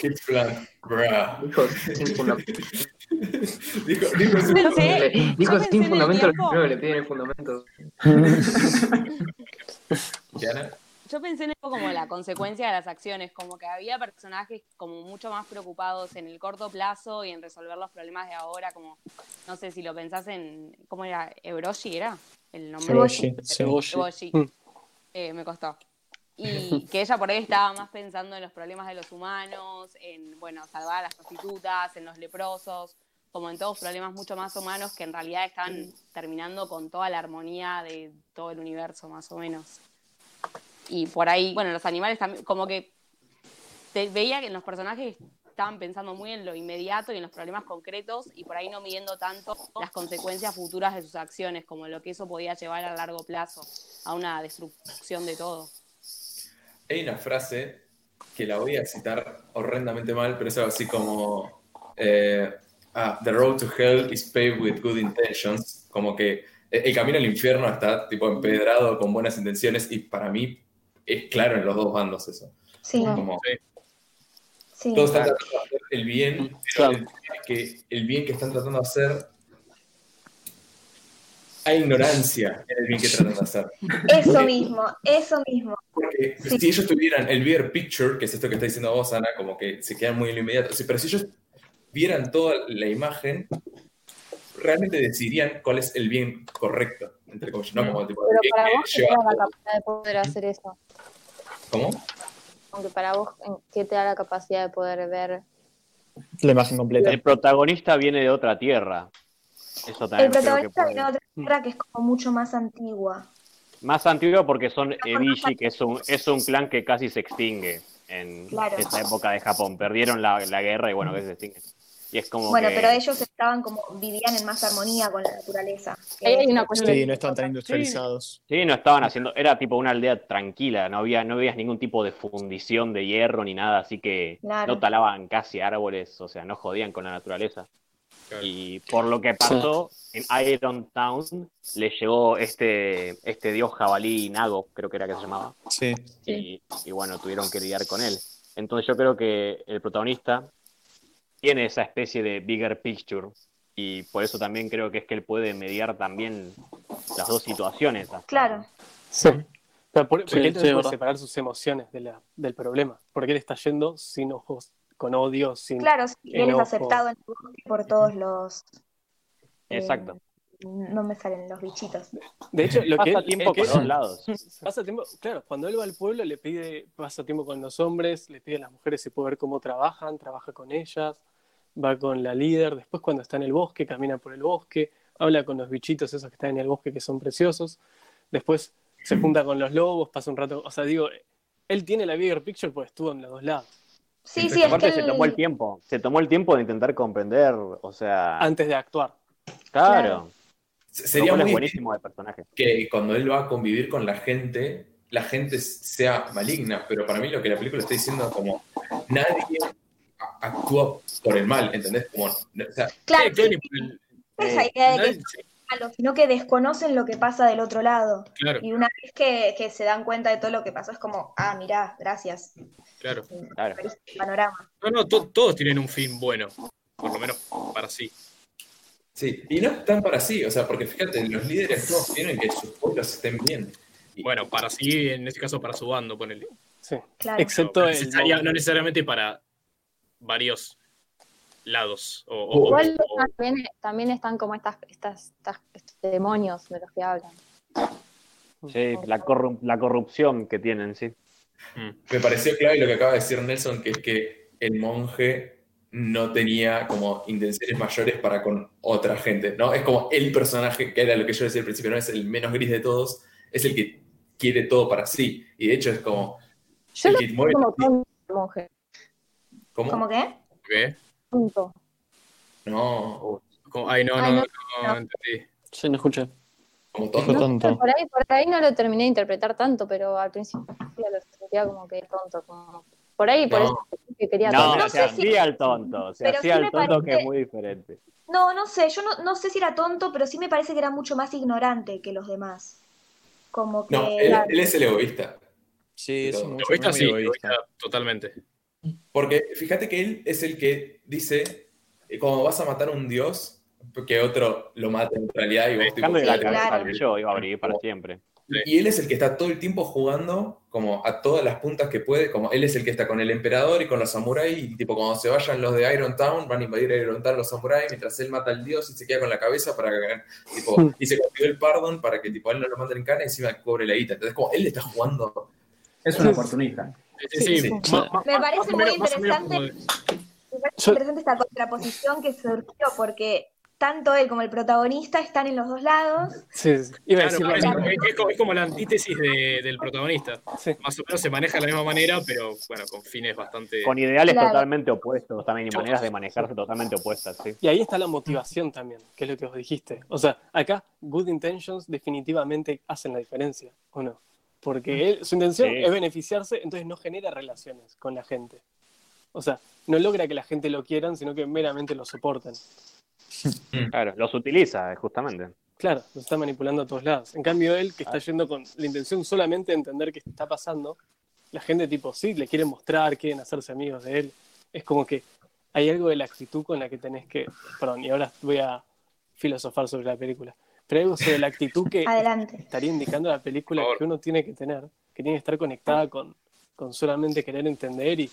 [SPEAKER 1] Qué plan. Bruh.
[SPEAKER 9] Dijo sin fundamento.
[SPEAKER 1] Dijo, dijo
[SPEAKER 4] pensé-
[SPEAKER 9] Dijo
[SPEAKER 4] yo pensé
[SPEAKER 9] sin
[SPEAKER 4] en el
[SPEAKER 9] fundamento, lo
[SPEAKER 4] tiempo-
[SPEAKER 9] primero que le piden el fundamento.
[SPEAKER 1] Diana.
[SPEAKER 4] Yo pensé en eso como la consecuencia de las acciones, como que había personajes como mucho más preocupados en el corto plazo y en resolver los problemas de ahora, como, no sé si lo pensás en, ¿cómo era? ¿Ebroshi era? El nombre.
[SPEAKER 11] Ceboshi.
[SPEAKER 4] Eboshi.
[SPEAKER 10] Mm.
[SPEAKER 4] Eh, me costó. Y que ella por ahí estaba más pensando en los problemas de los humanos, en, bueno, salvar a las prostitutas, en los leprosos, como en todos problemas mucho más humanos que en realidad están terminando con toda la armonía de todo el universo, más o menos. Y por ahí, bueno, los animales también, como que te- veía que los personajes estaban pensando muy en lo inmediato y en los problemas concretos y por ahí no midiendo tanto las consecuencias futuras de sus acciones, como lo que eso podía llevar a largo plazo a una destrucción de todo.
[SPEAKER 1] Hay una frase que la voy a citar horrendamente mal, pero es algo así como eh, ah, The road to hell is paved with good intentions. Como que el el camino al infierno está tipo empedrado con buenas intenciones y para mí es claro en los dos bandos eso.
[SPEAKER 2] Sí,
[SPEAKER 1] Como,
[SPEAKER 2] sí.
[SPEAKER 1] todos están tratando de hacer el bien, pero
[SPEAKER 11] Claro.
[SPEAKER 1] el, que el bien que están tratando de hacer hay ignorancia en el bien que tratan de hacer.
[SPEAKER 2] Eso mismo, eso mismo.
[SPEAKER 1] Porque
[SPEAKER 2] Sí.
[SPEAKER 1] si ellos tuvieran el bigger picture, que es esto que está diciendo vos, Ana, como que se quedan muy en lo inmediato, sí, pero si ellos vieran toda la imagen, realmente decidirían cuál es el bien correcto, entre comillas, ¿no? Como tipo, el
[SPEAKER 6] Pero para vos, ¿qué te da la capacidad de poder hacer eso?
[SPEAKER 1] ¿Cómo?
[SPEAKER 6] Aunque para vos, ¿qué te da la capacidad de poder ver?
[SPEAKER 11] La imagen completa.
[SPEAKER 8] El protagonista viene de otra tierra. Eso
[SPEAKER 2] El
[SPEAKER 8] también que
[SPEAKER 2] protagonista viene de otra tierra que es como mucho más antigua.
[SPEAKER 8] Más antiguo porque son Ebishi, que es un, es un clan que casi se extingue en
[SPEAKER 2] Claro.
[SPEAKER 8] esa época de Japón. Perdieron la, la guerra y bueno, que se extingue. Y es como
[SPEAKER 2] Bueno,
[SPEAKER 8] que...
[SPEAKER 2] pero ellos estaban como, vivían en más armonía con la naturaleza.
[SPEAKER 6] Hay una cuestión
[SPEAKER 11] Sí, no están tan industrializados.
[SPEAKER 8] Sí, no estaban haciendo, era tipo una aldea tranquila, no había, no veías ningún tipo de fundición de hierro ni nada, así que
[SPEAKER 2] Claro.
[SPEAKER 8] no talaban casi árboles, o sea, no jodían con la naturaleza.
[SPEAKER 5] Claro.
[SPEAKER 8] Y por lo que pasó, en Iron Town le llegó este, este dios jabalí Nago, creo que era que se llamaba,
[SPEAKER 11] Sí.
[SPEAKER 8] y, y bueno, tuvieron que lidiar con él. Entonces yo creo que el protagonista tiene esa especie de bigger picture y por eso también creo que es que él puede mediar también las dos situaciones. hasta-
[SPEAKER 2] Claro.
[SPEAKER 10] Sí. Pero por, porque
[SPEAKER 11] Sí,
[SPEAKER 10] él
[SPEAKER 11] sí, es
[SPEAKER 10] puede separar sus emociones de la- del problema. Porque él está yendo sin ojos, con odio, sin.
[SPEAKER 2] Claro, sí, él es
[SPEAKER 10] enojo.
[SPEAKER 2] aceptado en el bosque por todos los... eh,
[SPEAKER 8] Exacto.
[SPEAKER 2] no me salen los bichitos.
[SPEAKER 10] De hecho, lo que
[SPEAKER 8] Pasa tiempo
[SPEAKER 10] que
[SPEAKER 8] por
[SPEAKER 10] él-
[SPEAKER 8] todos lados.
[SPEAKER 10] Pasa tiempo, claro, cuando él va al pueblo le pide, pasa tiempo con los hombres, le pide a las mujeres si puede ver cómo trabajan, trabaja con ellas, va con la líder, después cuando está en el bosque, camina por el bosque, habla con los bichitos esos que están en el bosque que son preciosos, después se junta con los lobos, pasa un rato, o sea, digo, él tiene la bigger picture pues estuvo en los dos lados.
[SPEAKER 2] Sí, sí, es que
[SPEAKER 8] Aparte se tomó el tiempo, se tomó el tiempo de intentar comprender, o sea,
[SPEAKER 10] Antes de actuar.
[SPEAKER 8] claro.
[SPEAKER 1] Sería
[SPEAKER 8] es
[SPEAKER 1] muy
[SPEAKER 8] buenísimo de personaje.
[SPEAKER 1] que cuando él va a convivir con la gente, la gente sea maligna, pero para mí lo que la película está diciendo es como nadie actúa por el mal, ¿entendés? Como, o sea,
[SPEAKER 2] Claro,
[SPEAKER 5] el-
[SPEAKER 2] esa idea de que
[SPEAKER 5] nadie-
[SPEAKER 2] es malo, sino que desconocen lo que pasa del otro lado.
[SPEAKER 5] Claro,
[SPEAKER 2] Y una vez que, que se dan cuenta de todo lo que pasó, es como, ah, mirá, gracias.
[SPEAKER 5] claro.
[SPEAKER 8] Claro.
[SPEAKER 2] Abriste el panorama.
[SPEAKER 5] No, no, to- todos tienen un fin bueno, por lo menos para sí.
[SPEAKER 1] sí, y no es tan para sí, o sea, porque fíjate, los líderes todos quieren que sus pueblos estén bien.
[SPEAKER 5] Bueno, para sí, en este caso para su bando, ponele.
[SPEAKER 10] Sí.
[SPEAKER 2] Claro.
[SPEAKER 10] Excepto
[SPEAKER 5] no,
[SPEAKER 10] el
[SPEAKER 5] necesaria-
[SPEAKER 10] lobo.
[SPEAKER 5] no necesariamente para varios lados. O, o-
[SPEAKER 6] Igual
[SPEAKER 5] o-
[SPEAKER 6] también, también están como estas, estas, estas- estos demonios de los que hablan.
[SPEAKER 8] Sí, la, corru- la corrupción que tienen, sí.
[SPEAKER 5] Mm.
[SPEAKER 1] Me pareció clave lo que acaba de decir Nelson, que es que el monje no tenía como intenciones mayores para con otra gente, ¿no? Es como el personaje, que era lo que yo decía al principio, no es el menos gris de todos, es el que quiere todo para sí. Y de hecho es como...
[SPEAKER 6] Yo
[SPEAKER 1] el
[SPEAKER 6] lo
[SPEAKER 1] que mueve-
[SPEAKER 6] como el monje.
[SPEAKER 1] ¿Cómo?
[SPEAKER 2] ¿Cómo qué?
[SPEAKER 5] ¿Qué?
[SPEAKER 6] Tonto.
[SPEAKER 1] No,
[SPEAKER 5] Como- Ay, no,
[SPEAKER 6] Ay,
[SPEAKER 5] no,
[SPEAKER 6] no,
[SPEAKER 5] no,
[SPEAKER 2] no.
[SPEAKER 5] entendí.
[SPEAKER 11] Sí, no escuché.
[SPEAKER 1] como tonto.
[SPEAKER 11] tonto.
[SPEAKER 6] Por ahí, por ahí no lo terminé de interpretar tanto, pero al principio lo sentía como que tonto. Como... Por ahí, por
[SPEAKER 1] No.
[SPEAKER 6] eso que quería
[SPEAKER 8] No,
[SPEAKER 2] no
[SPEAKER 8] se
[SPEAKER 2] sé si-
[SPEAKER 8] hacía el tonto, se
[SPEAKER 2] pero
[SPEAKER 8] hacía
[SPEAKER 2] sí
[SPEAKER 8] el
[SPEAKER 2] me
[SPEAKER 8] tonto que
[SPEAKER 2] parece-
[SPEAKER 8] es muy diferente.
[SPEAKER 2] No, no sé, yo no, no sé si era tonto, pero sí me parece que era mucho más ignorante que los demás. Como que...
[SPEAKER 1] No, él, él es el egoísta.
[SPEAKER 11] Sí, es mucho
[SPEAKER 5] Egoísta
[SPEAKER 11] muy
[SPEAKER 5] sí,
[SPEAKER 11] egoísta.
[SPEAKER 5] egoísta totalmente.
[SPEAKER 1] Porque fíjate que él es el que dice, eh, como vas a matar a un dios, que otro lo mata en realidad y vos tipo,
[SPEAKER 8] Dejando de la
[SPEAKER 2] Sí,
[SPEAKER 8] cabeza
[SPEAKER 2] claro.
[SPEAKER 8] al yo iba a abrir para siempre.
[SPEAKER 1] Y él es el que está todo el tiempo jugando como a todas las puntas que puede, como él es el que está con el emperador y con los samuráis, y tipo cuando se vayan los de Iron Town, van a invadir Iron Town los samuráis, mientras él mata al dios y se queda con la cabeza para que, tipo, y se consiguió el pardon para que tipo a él no lo manden en cana y encima cobre la guita. Entonces como él está jugando.
[SPEAKER 7] Es un oportunista.
[SPEAKER 5] Sí, sí,
[SPEAKER 2] Me parece muy interesante. Me parece interesante esta contraposición que surgió porque tanto él como el protagonista están en los dos lados.
[SPEAKER 10] Sí, sí. Iba a
[SPEAKER 5] Claro,
[SPEAKER 10] decir lo
[SPEAKER 5] es, como, es como la antítesis de- del protagonista.
[SPEAKER 10] Sí.
[SPEAKER 5] Más o menos se maneja de la misma manera, pero bueno, con fines bastante.
[SPEAKER 8] Con ideales
[SPEAKER 2] Claro.
[SPEAKER 8] totalmente opuestos también y maneras de manejarse totalmente opuestas, sí.
[SPEAKER 10] Y ahí está la motivación también, que es lo que os dijiste. O sea, acá good intentions definitivamente hacen la diferencia, ¿o no? Porque él, su intención
[SPEAKER 8] Sí.
[SPEAKER 10] es beneficiarse, entonces no genera relaciones con la gente. O sea, no logra que la gente lo quieran, sino que meramente lo soporten.
[SPEAKER 8] Claro, los utiliza, justamente.
[SPEAKER 10] Claro, lo está manipulando a todos lados. En cambio, él, que está yendo con la intención solamente de entender qué está pasando, la gente tipo, sí, le quieren mostrar, quieren hacerse amigos de él. Es como que hay algo de la actitud con la que tenés que... Perdón, y ahora voy a filosofar sobre la película. Pero sobre la actitud que
[SPEAKER 2] Adelante.
[SPEAKER 10] estaría indicando la película que uno tiene que tener, que tiene que estar conectada con, con solamente querer entender y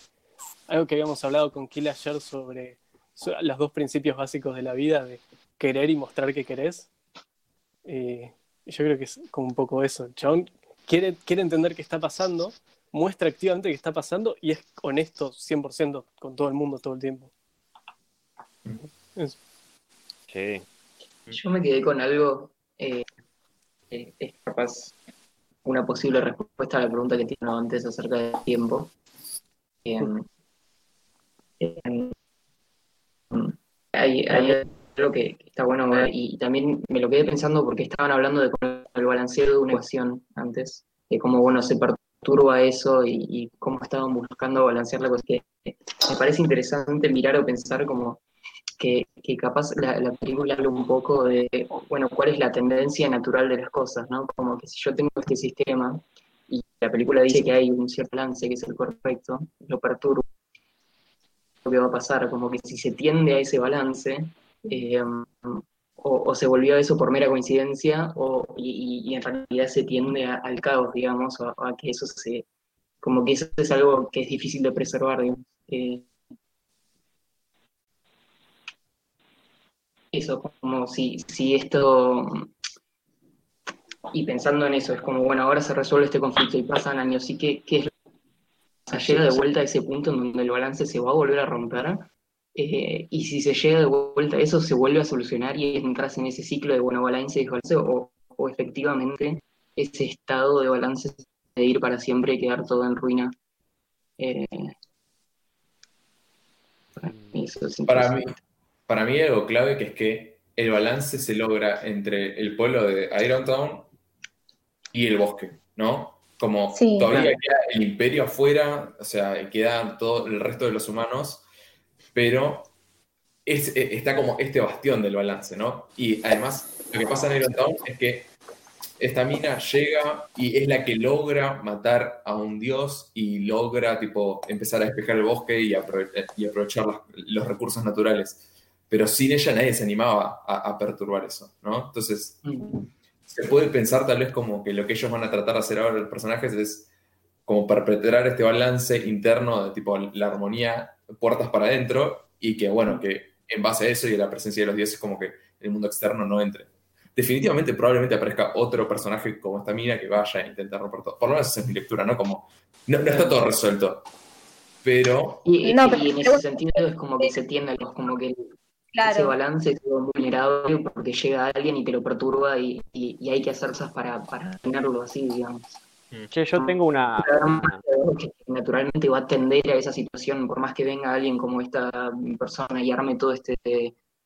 [SPEAKER 10] algo que habíamos hablado con Kill ayer sobre, sobre los dos principios básicos de la vida, de querer y mostrar que querés. Eh, y yo creo que es como un poco eso. El chabón quiere, quiere entender qué está pasando, muestra activamente qué está pasando y es honesto 100% con todo el mundo todo el tiempo. Eso.
[SPEAKER 8] Sí.
[SPEAKER 9] Yo me quedé con algo, eh, eh, es capaz una posible respuesta a la pregunta que tiene antes acerca del tiempo. Em, em, hay, hay algo que está bueno y, también me lo quedé pensando porque estaban hablando de cómo el balanceo de una ecuación antes, de cómo bueno se perturba eso y, y cómo estaban buscando balancear la cosa. Que me parece interesante mirar o pensar como que, que capaz la, la película habla un poco de, bueno, cuál es la tendencia natural de las cosas, ¿no? Como que si yo tengo este sistema y la película dice que hay un cierto balance que es el correcto, lo perturbo, lo que va a pasar, como que si se tiende a ese balance, eh, o, o se volvió eso por mera coincidencia, o, y, en realidad se tiende a- al caos, digamos, o a, que eso se, como que eso es algo que es difícil de preservar, digamos. Eh, eso, como si, si esto, y pensando en eso, es como, bueno, ahora se resuelve este conflicto y pasan años, ¿y qué, qué es lo sea, llega de vuelta a ese punto en donde el balance se va a volver a romper? Eh, y si se llega de vuelta a eso, se vuelve a solucionar y entras en ese ciclo de bueno balance y desbalance, o, o efectivamente ese estado de balance de ir para siempre y quedar todo en ruina. Eh, para mí eso es
[SPEAKER 1] Para mí. Para mí hay algo clave que es que el balance se logra entre el pueblo de Irontown y el bosque, ¿no? Como
[SPEAKER 2] Sí.
[SPEAKER 1] todavía
[SPEAKER 9] Claro.
[SPEAKER 1] queda el imperio afuera, o sea, queda todo el resto de los humanos, pero es- eh, está como este bastión del balance, ¿no? Y además, lo que pasa en Irontown es que esta mina llega y es la que logra matar a un dios y logra, tipo, empezar a despejar el bosque y, aprove- y aprovechar las- los recursos naturales. Pero sin ella nadie se animaba a, a perturbar eso, ¿no? Entonces,
[SPEAKER 9] Mm.
[SPEAKER 1] se puede pensar tal vez como que lo que ellos van a tratar de hacer ahora los personajes es como perpetrar este balance interno de tipo la armonía puertas para adentro y que bueno, que en base a eso y a la presencia de los dioses como que el mundo externo no entre. Definitivamente probablemente aparezca otro personaje como esta mina que vaya a intentar romper todo. Por lo menos esa es mi lectura, ¿no? Como no, no está todo resuelto. Pero
[SPEAKER 9] Y,
[SPEAKER 2] No,
[SPEAKER 9] y
[SPEAKER 2] pero-
[SPEAKER 9] en ese sentido es como que se tiende a los, como que ese balance es vulnerable porque llega alguien y te lo perturba y, y- y hay que hacer cosas para, para tenerlo así, digamos.
[SPEAKER 8] Che, yo tengo una,
[SPEAKER 9] que naturalmente va a tender a esa situación, por más que venga alguien como esta persona y arme todo este,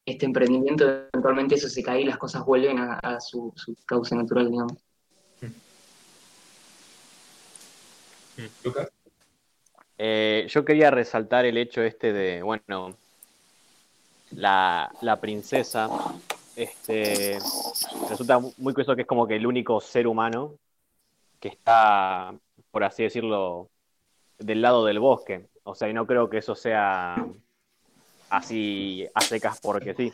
[SPEAKER 9] este emprendimiento, eventualmente eso se cae y las cosas vuelven a, a su, su causa natural, digamos.
[SPEAKER 1] Lucas,
[SPEAKER 8] Eh, yo quería resaltar el hecho este de, bueno, la, la princesa, este, resulta muy curioso que es como que el único ser humano que está, por así decirlo, del lado del bosque. O sea, y no creo que eso sea así a secas porque sí.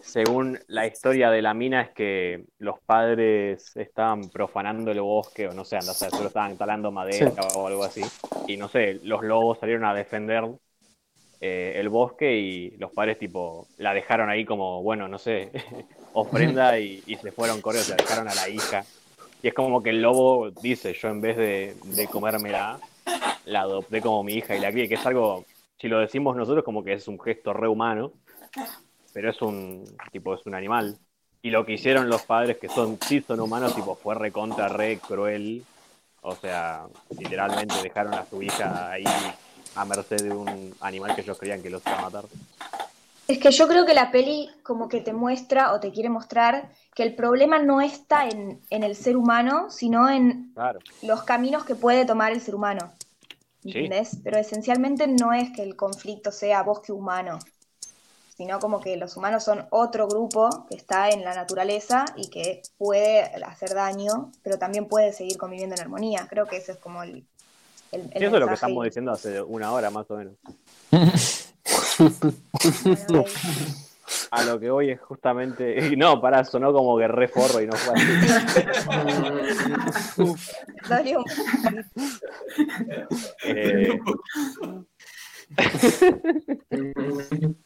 [SPEAKER 8] Según la historia de la mina es que los padres estaban profanando el bosque o no sé, anda a saber, solo estaban talando madera o algo así. Y no sé, los lobos salieron a defender eh, el bosque y los padres tipo la dejaron ahí como, bueno, no sé, ofrenda y, se fueron corriendo, la dejaron a la hija. Y es como que el lobo dice, yo en vez de, de comérmela, la adopté como mi hija y la crié, que es algo, si lo decimos nosotros, como que es un gesto re humano, pero es un, tipo, es un animal. Y lo que hicieron los padres, que son, sí son humanos, tipo, fue recontra, re cruel. O sea, literalmente dejaron a su hija ahí a merced de un animal que ellos creían que los iba a matar.
[SPEAKER 2] Es que yo creo que la peli como que te muestra o te quiere mostrar que el problema no está en, en el ser humano, sino en
[SPEAKER 8] Claro.
[SPEAKER 2] los caminos que puede tomar el ser humano.
[SPEAKER 8] Sí.
[SPEAKER 2] ¿Entendés? Pero esencialmente no es que el conflicto sea bosque humano, sino como que los humanos son otro grupo que está en la naturaleza y que puede hacer daño, pero también puede seguir conviviendo en armonía. Creo que ese es como el, el, el
[SPEAKER 8] Sí, eso es lo que estamos diciendo hace una hora más o menos. A lo que hoy es justamente. No, pará, sonó como que re forro y no fue así. Eh,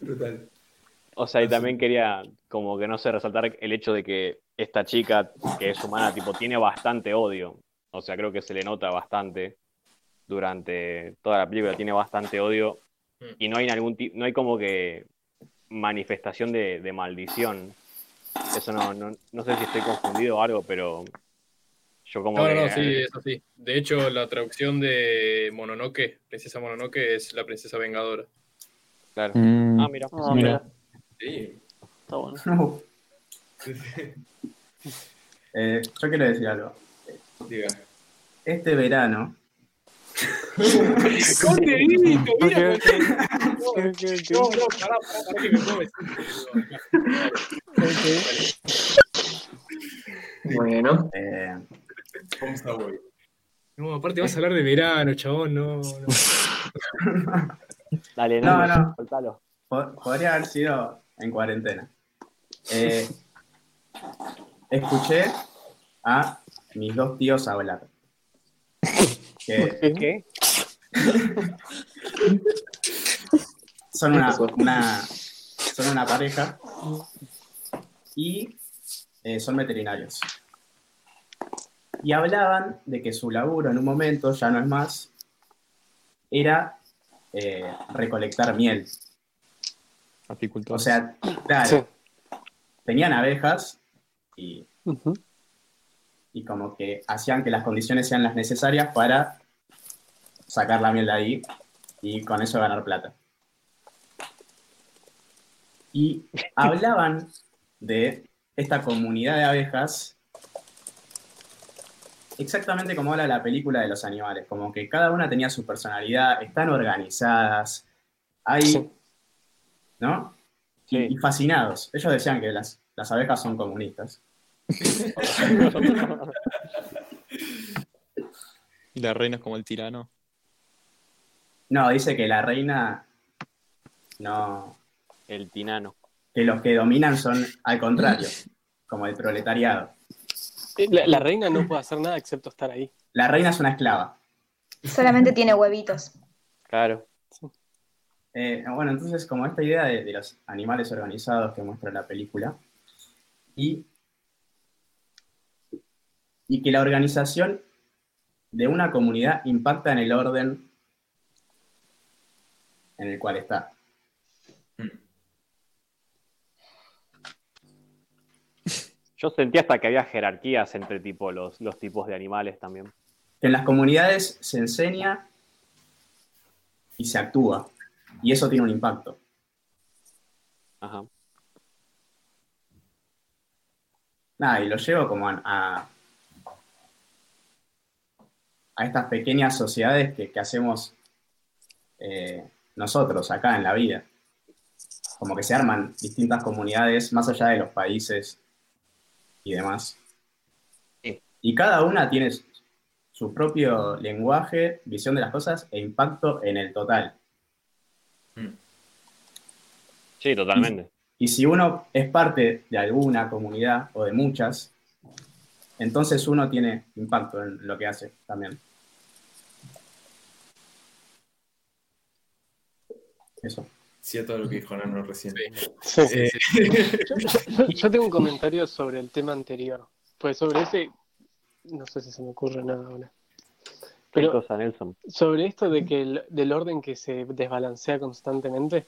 [SPEAKER 1] brutal.
[SPEAKER 8] O sea, y también quería, como que no sé, resaltar el hecho de que esta chica, que es humana, tipo, tiene bastante odio. O sea, creo que se le nota bastante durante toda la película, tiene bastante odio. Y no hay algún no hay como que manifestación de, de maldición. Eso no, no, no sé si estoy confundido o algo, pero yo como
[SPEAKER 5] No,
[SPEAKER 8] que...
[SPEAKER 5] no, no, sí, es así. De hecho, la traducción de Mononoke, Princesa Mononoke, es la princesa vengadora.
[SPEAKER 8] Claro.
[SPEAKER 11] Mm,
[SPEAKER 8] Ah, mira.
[SPEAKER 10] Ah,
[SPEAKER 11] mira.
[SPEAKER 1] Sí.
[SPEAKER 10] Está bueno.
[SPEAKER 7] No. Eh, yo quiero decir algo.
[SPEAKER 1] Diga.
[SPEAKER 7] Este verano,
[SPEAKER 5] ¡Condenito! ¡Mira! No, no, pará, pará, que me puedo decir.
[SPEAKER 9] Bueno,
[SPEAKER 7] eh.
[SPEAKER 5] No, aparte vas a hablar de verano, chabón, no, no.
[SPEAKER 8] Dale,
[SPEAKER 7] No,
[SPEAKER 8] no,
[SPEAKER 7] no.
[SPEAKER 8] soltalo.
[SPEAKER 7] po- podría haber sido en cuarentena. Eh, escuché a mis dos tíos hablar. Que
[SPEAKER 10] ¿Qué?
[SPEAKER 7] son una, una- son una pareja y eh, son veterinarios. Y hablaban de que su laburo en un momento, ya no es más, era eh, recolectar miel. O sea, claro,
[SPEAKER 10] Sí.
[SPEAKER 7] tenían abejas y. y como que hacían que las condiciones sean las necesarias para sacar la miel de ahí y con eso ganar plata. Y hablaban de esta comunidad de abejas exactamente como habla la película de los animales, como que cada una tenía su personalidad, están organizadas, hay. ¿no?
[SPEAKER 8] Sí.
[SPEAKER 7] y fascinados. Ellos decían que las, las abejas son comunistas.
[SPEAKER 11] Y la reina es como el tirano.
[SPEAKER 7] No, dice que la reina no,
[SPEAKER 8] El tinano.
[SPEAKER 7] que los que dominan son al contrario, como el proletariado.
[SPEAKER 10] La, la reina no puede hacer nada excepto estar ahí.
[SPEAKER 7] La reina es una esclava.
[SPEAKER 2] Solamente tiene huevitos.
[SPEAKER 8] Claro.
[SPEAKER 7] Eh, bueno, entonces como esta idea de, de los animales organizados que muestra la película y, y que la organización de una comunidad impacta en el orden en el cual está.
[SPEAKER 8] Yo sentí hasta que había jerarquías entre tipo los, los tipos de animales también.
[SPEAKER 7] En las comunidades se enseña y se actúa y eso tiene un impacto.
[SPEAKER 8] Ajá.
[SPEAKER 7] Nada, y lo llevo como a, a, a estas pequeñas sociedades que, que hacemos eh, nosotros acá en la vida. Como que se arman distintas comunidades más allá de los países y demás.
[SPEAKER 8] Sí.
[SPEAKER 7] Y cada una tiene su- su propio lenguaje, visión de las cosas e impacto en el total.
[SPEAKER 8] Sí, totalmente.
[SPEAKER 7] Y si uno es parte de alguna comunidad o de muchas, entonces uno tiene impacto en lo que hace también. Eso.
[SPEAKER 1] Sí, a todo lo que dijo Nano recién.
[SPEAKER 10] Sí.
[SPEAKER 1] Eh,
[SPEAKER 10] Yo, yo tengo un comentario sobre el tema anterior. Pues sobre ese, no sé si se me ocurre nada ahora.
[SPEAKER 8] ¿Qué
[SPEAKER 10] Pero
[SPEAKER 8] cosa, Nelson?
[SPEAKER 10] sobre esto de que el- del orden que se desbalancea constantemente,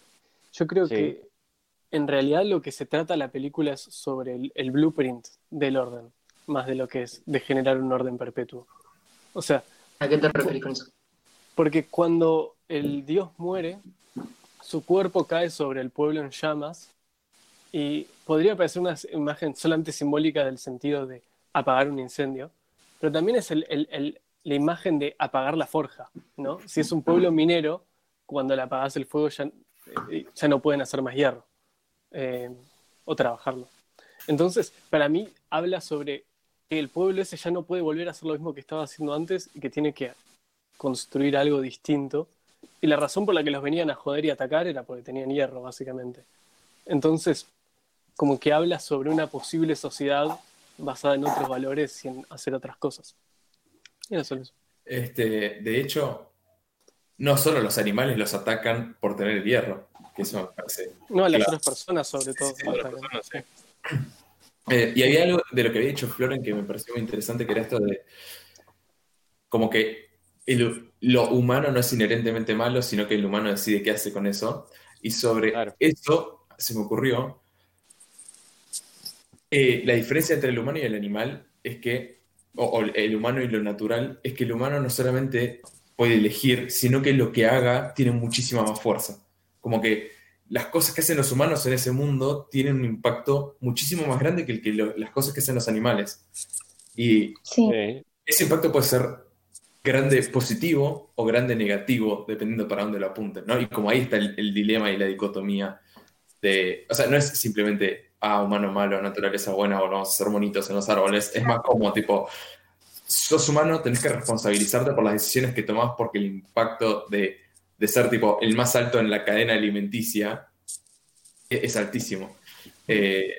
[SPEAKER 10] yo creo
[SPEAKER 8] Sí.
[SPEAKER 10] que en realidad lo que se trata la película es sobre el, el blueprint del orden, más de lo que es de generar un orden perpetuo. O sea,
[SPEAKER 9] ¿A qué te referís con eso?
[SPEAKER 10] porque cuando el dios muere, su cuerpo cae sobre el pueblo en llamas y podría parecer una imagen solamente simbólica del sentido de apagar un incendio, pero también es la imagen de apagar la forja, ¿no? Si es un pueblo minero, cuando le apagas el fuego ya, eh, ya no pueden hacer más hierro eh, o trabajarlo. Entonces, para mí habla sobre que el pueblo ese ya no puede volver a hacer lo mismo que estaba haciendo antes y que tiene que construir algo distinto. Y la razón por la que los venían a joder y atacar era porque tenían hierro, básicamente. Entonces, como que habla sobre una posible sociedad basada en otros valores y en hacer otras cosas. Y eso.
[SPEAKER 1] Este, de hecho, no solo los animales los atacan por tener el hierro, que eso me parece.
[SPEAKER 10] No, a las otras personas, sobre todo.
[SPEAKER 5] Sí, sí.
[SPEAKER 1] Eh, y había algo de lo que había dicho Floren que me pareció muy interesante, que era esto de como que el- lo humano no es inherentemente malo, sino que el humano decide qué hace con eso. Y sobre
[SPEAKER 8] Claro.
[SPEAKER 1] eso se me ocurrió, eh, la diferencia entre el humano y el animal es que, o, o el humano y lo natural, es que el humano no solamente puede elegir, sino que lo que haga tiene muchísima más fuerza. Como que las cosas que hacen los humanos en ese mundo tienen un impacto muchísimo más grande que, el que lo- las cosas que hacen los animales. Y
[SPEAKER 2] Sí.
[SPEAKER 1] Ese impacto puede ser grande positivo o grande negativo, dependiendo para dónde lo apunten, ¿no? Y como ahí está el, el dilema y la dicotomía de, o sea, no es simplemente, ah, humano malo, naturaleza buena, o vamos a ser bonitos en los árboles, es más como tipo, sos humano, tenés que responsabilizarte por las decisiones que tomás porque el impacto de, de ser tipo el más alto en la cadena alimenticia es, es altísimo. Eh,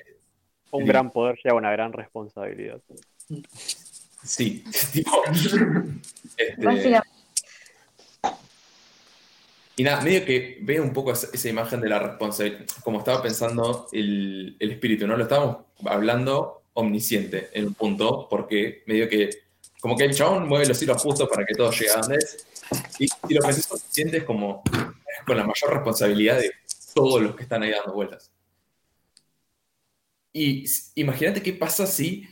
[SPEAKER 8] Un gran poder lleva una gran responsabilidad.
[SPEAKER 1] Sí, tipo. este, y nada, medio que veo un poco esa, esa imagen de la responsabilidad, como estaba pensando el, el espíritu, ¿no? Lo estábamos hablando omnisciente en un punto, porque medio que, como que el chabón mueve los hilos justos para que todo llegue a donde es, y, y lo pensás omnisciente es como con la mayor responsabilidad de todos los que están ahí dando vueltas. Y imagínate qué pasa si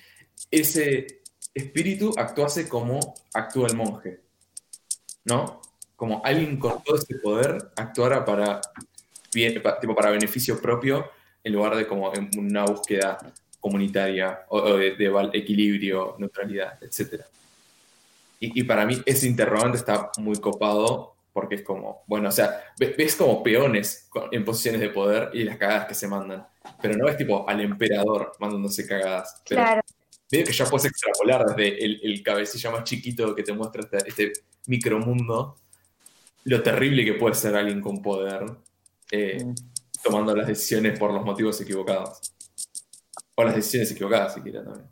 [SPEAKER 1] ese espíritu actuase como actúa el monje, ¿no? Como alguien con todo ese poder actuara para, tipo, para beneficio propio en lugar de como en una búsqueda comunitaria o, de, equilibrio, neutralidad, etc. Y, para mí ese interrogante está muy copado porque es como, bueno, o sea, ve- ves como peones en posiciones de poder y las cagadas que se mandan, pero no ves tipo al emperador mandándose cagadas.
[SPEAKER 2] Claro.
[SPEAKER 1] Veo que ya puedes extrapolar desde el, el cabecilla más chiquito que te muestra este, este micromundo, lo terrible que puede ser alguien con poder eh, tomando las decisiones por los motivos equivocados. O las decisiones equivocadas, si quieren también.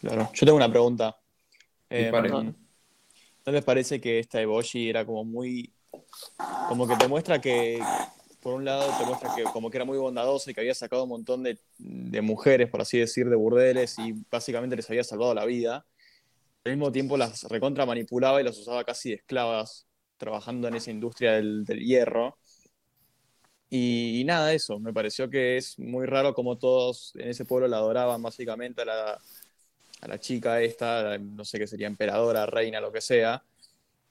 [SPEAKER 3] Claro. Yo tengo una pregunta. Eh. ¿no, ¿no les parece que esta Eboshi era como muy. como que te muestra que. Por un lado, te muestra que como que era muy bondadosa y que había sacado un montón de, mujeres, por así decir, de burdeles y básicamente les había salvado la vida. Al mismo tiempo las recontra manipulaba y las usaba casi de esclavas, trabajando en esa industria del, hierro. Y, nada, eso, me pareció que es muy raro como todos en ese pueblo la adoraban básicamente a la, a la chica esta, no sé qué sería, emperadora, reina, lo que sea.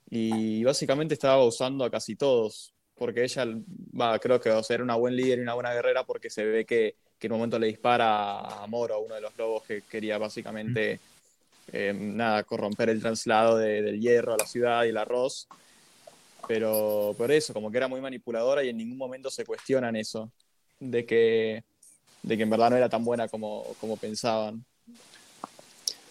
[SPEAKER 3] Y básicamente estaba usando a casi todos, porque ella, va, creo que o sea, era una buen líder y una buena guerrera porque se ve que, que en un momento le dispara a Moro, uno de los lobos que quería básicamente, eh, nada, corromper el traslado de- del hierro a la ciudad y el arroz. Pero por eso, como que era muy manipuladora y en ningún momento se cuestionan eso, de que, de que en verdad no era tan buena como, como pensaban.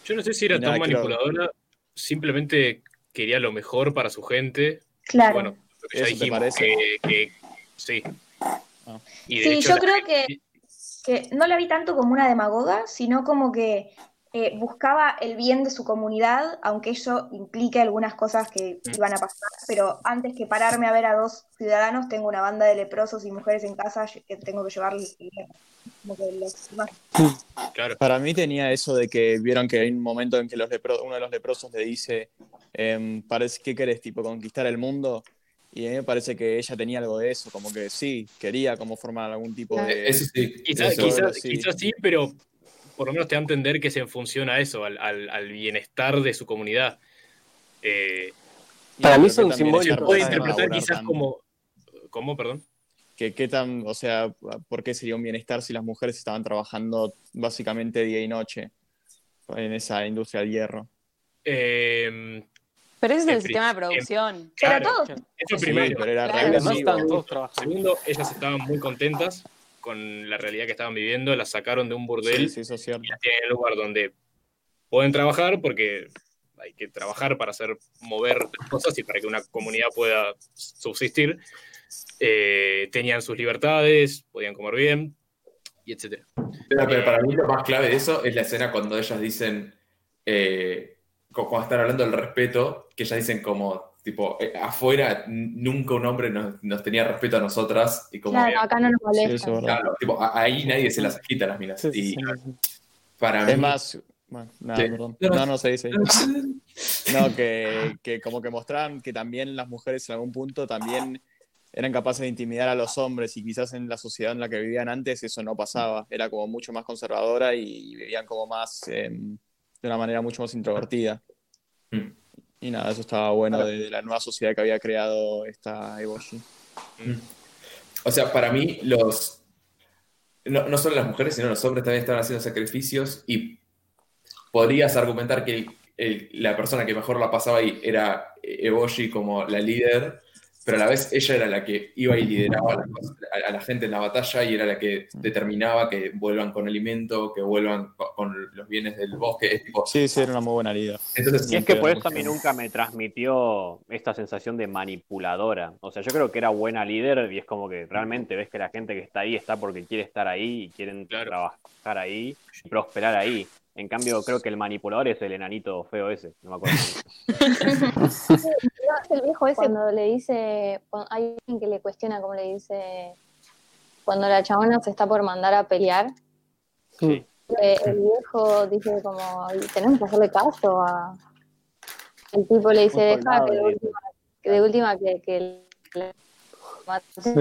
[SPEAKER 5] Yo no sé si era
[SPEAKER 3] nada,
[SPEAKER 5] tan
[SPEAKER 3] creo-
[SPEAKER 5] manipuladora, simplemente quería lo mejor para su gente.
[SPEAKER 2] Claro.
[SPEAKER 5] Bueno, que ya
[SPEAKER 3] ¿Eso te
[SPEAKER 5] dijimos,
[SPEAKER 3] parece?
[SPEAKER 5] que, que- sí.
[SPEAKER 3] Ah.
[SPEAKER 5] Y de
[SPEAKER 2] Sí,
[SPEAKER 5] hecho
[SPEAKER 2] yo
[SPEAKER 5] la-
[SPEAKER 2] creo que, que no la vi tanto como una demagoga, sino como que eh, buscaba el bien de su comunidad, aunque ello implique algunas cosas que iban a pasar. Pero antes que pararme a ver a dos ciudadanos, tengo una banda de leprosos y mujeres en casa que tengo que llevarles. Como que los demás.
[SPEAKER 5] Claro.
[SPEAKER 3] Para mí tenía eso de que vieron que hay un momento en que los lepro- uno de los leprosos le dice, em, parece, ¿qué querés? Tipo, conquistar el mundo. Y a mí me parece que ella tenía algo de eso, como que sí, quería como formar algún tipo de...
[SPEAKER 1] Eso sí.
[SPEAKER 5] Quizás
[SPEAKER 3] eso,
[SPEAKER 5] quizás-
[SPEAKER 3] sí.
[SPEAKER 5] quizás sí, pero por lo menos te da a entender que es en función a eso, al, al- al bienestar de su comunidad. Eh,
[SPEAKER 10] Para mí son simbólicos.
[SPEAKER 5] se puede interpretar quizás
[SPEAKER 3] tanto.
[SPEAKER 5] como... ¿Cómo, perdón?
[SPEAKER 3] que qué tan, o sea, ¿por qué sería un bienestar si las mujeres estaban trabajando básicamente día y noche en esa industria del hierro?
[SPEAKER 5] Eh,
[SPEAKER 4] Pero ese es el sistema de producción.
[SPEAKER 2] Pero
[SPEAKER 5] claro,
[SPEAKER 2] todo.
[SPEAKER 5] eso
[SPEAKER 3] Sí,
[SPEAKER 5] primero.
[SPEAKER 3] pero era
[SPEAKER 4] Claro.
[SPEAKER 3] agresivo.
[SPEAKER 10] están todos trabajando.
[SPEAKER 5] Segundo, ellas estaban muy contentas con la realidad que estaban viviendo, las sacaron de un burdel
[SPEAKER 3] Sí, sí, eso es cierto.
[SPEAKER 5] y las tienen en un lugar donde pueden trabajar porque hay que trabajar para hacer mover las cosas y para que una comunidad pueda subsistir. Eh, tenían sus libertades, podían comer bien y etcétera.
[SPEAKER 1] Pero, pero para mí lo más clave de eso es la escena cuando ellas dicen, eh, cuando están hablando del respeto, que ellas dicen como, tipo, eh, afuera nunca un hombre nos, nos tenía respeto a nosotras y como,
[SPEAKER 6] Claro, acá no nos molesta.
[SPEAKER 1] claro, tipo, ahí nadie se las quita las minas.
[SPEAKER 10] Sí,
[SPEAKER 1] y
[SPEAKER 10] sí.
[SPEAKER 1] para mí,
[SPEAKER 3] Es más, bueno, nada, perdón. No, no, seguí, seguí. No, que, que como que mostraban que también las mujeres en algún punto también eran capaces de intimidar a los hombres y quizás en la sociedad en la que vivían antes eso no pasaba. Era como mucho más conservadora y vivían como más, eh, de una manera mucho más introvertida.
[SPEAKER 1] Mm.
[SPEAKER 3] Y nada, eso estaba bueno de, de la nueva sociedad que había creado esta Eboshi.
[SPEAKER 1] O sea, para mí los... No, no solo las mujeres, sino los hombres también estaban haciendo sacrificios y podrías argumentar que el- el- la persona que mejor la pasaba ahí era Eboshi como la líder, pero a la vez ella era la que iba y lideraba a la, a- a la gente en la batalla y era la que determinaba que vuelvan con alimento, que vuelvan co- con los bienes del bosque. Tipo,
[SPEAKER 3] Sí, sí, era una muy buena líder.
[SPEAKER 1] entonces,
[SPEAKER 8] Y es que por eso a mí nunca me transmitió esta sensación de manipuladora. O sea, yo creo que era buena líder y es como que realmente ves que la gente que está ahí está porque quiere estar ahí y quieren
[SPEAKER 5] Claro.
[SPEAKER 8] trabajar ahí y prosperar ahí. En cambio, creo que el manipulador es el enanito feo ese. No me acuerdo.
[SPEAKER 6] el viejo ese cuando le dice, cuando hay alguien que le cuestiona cómo le dice, cuando la chabona se está por mandar a pelear,
[SPEAKER 10] Sí.
[SPEAKER 6] eh, el viejo dice como, tenemos que hacerle caso a... El tipo le dice, deja que de última que, de última que, que
[SPEAKER 8] Se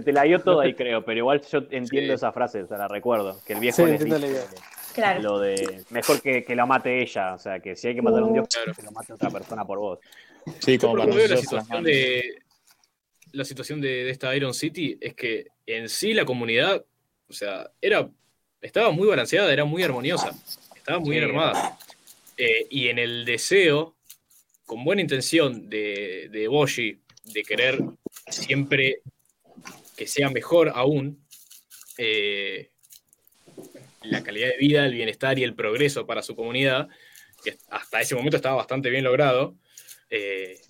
[SPEAKER 8] te la dio toda ahí, creo, pero igual yo entiendo esa frase, o sea, la recuerdo. Que el viejo
[SPEAKER 10] Sí,
[SPEAKER 8] les dice.
[SPEAKER 2] Claro.
[SPEAKER 8] lo de mejor que, que la mate ella. O sea, que si hay que matar a un dios,
[SPEAKER 5] Claro.
[SPEAKER 8] que lo mate otra persona por vos.
[SPEAKER 3] Sí, como para
[SPEAKER 5] la situación de la situación de, de esta Iron City es que en sí la comunidad, o sea, era estaba muy balanceada, era muy armoniosa, estaba muy bien
[SPEAKER 8] Sí.
[SPEAKER 5] armada. Eh, y en el deseo, con buena intención de, de Boshi, de querer siempre que sea mejor aún, eh, la calidad de vida, el bienestar y el progreso para su comunidad, que hasta ese momento estaba bastante bien logrado, eh,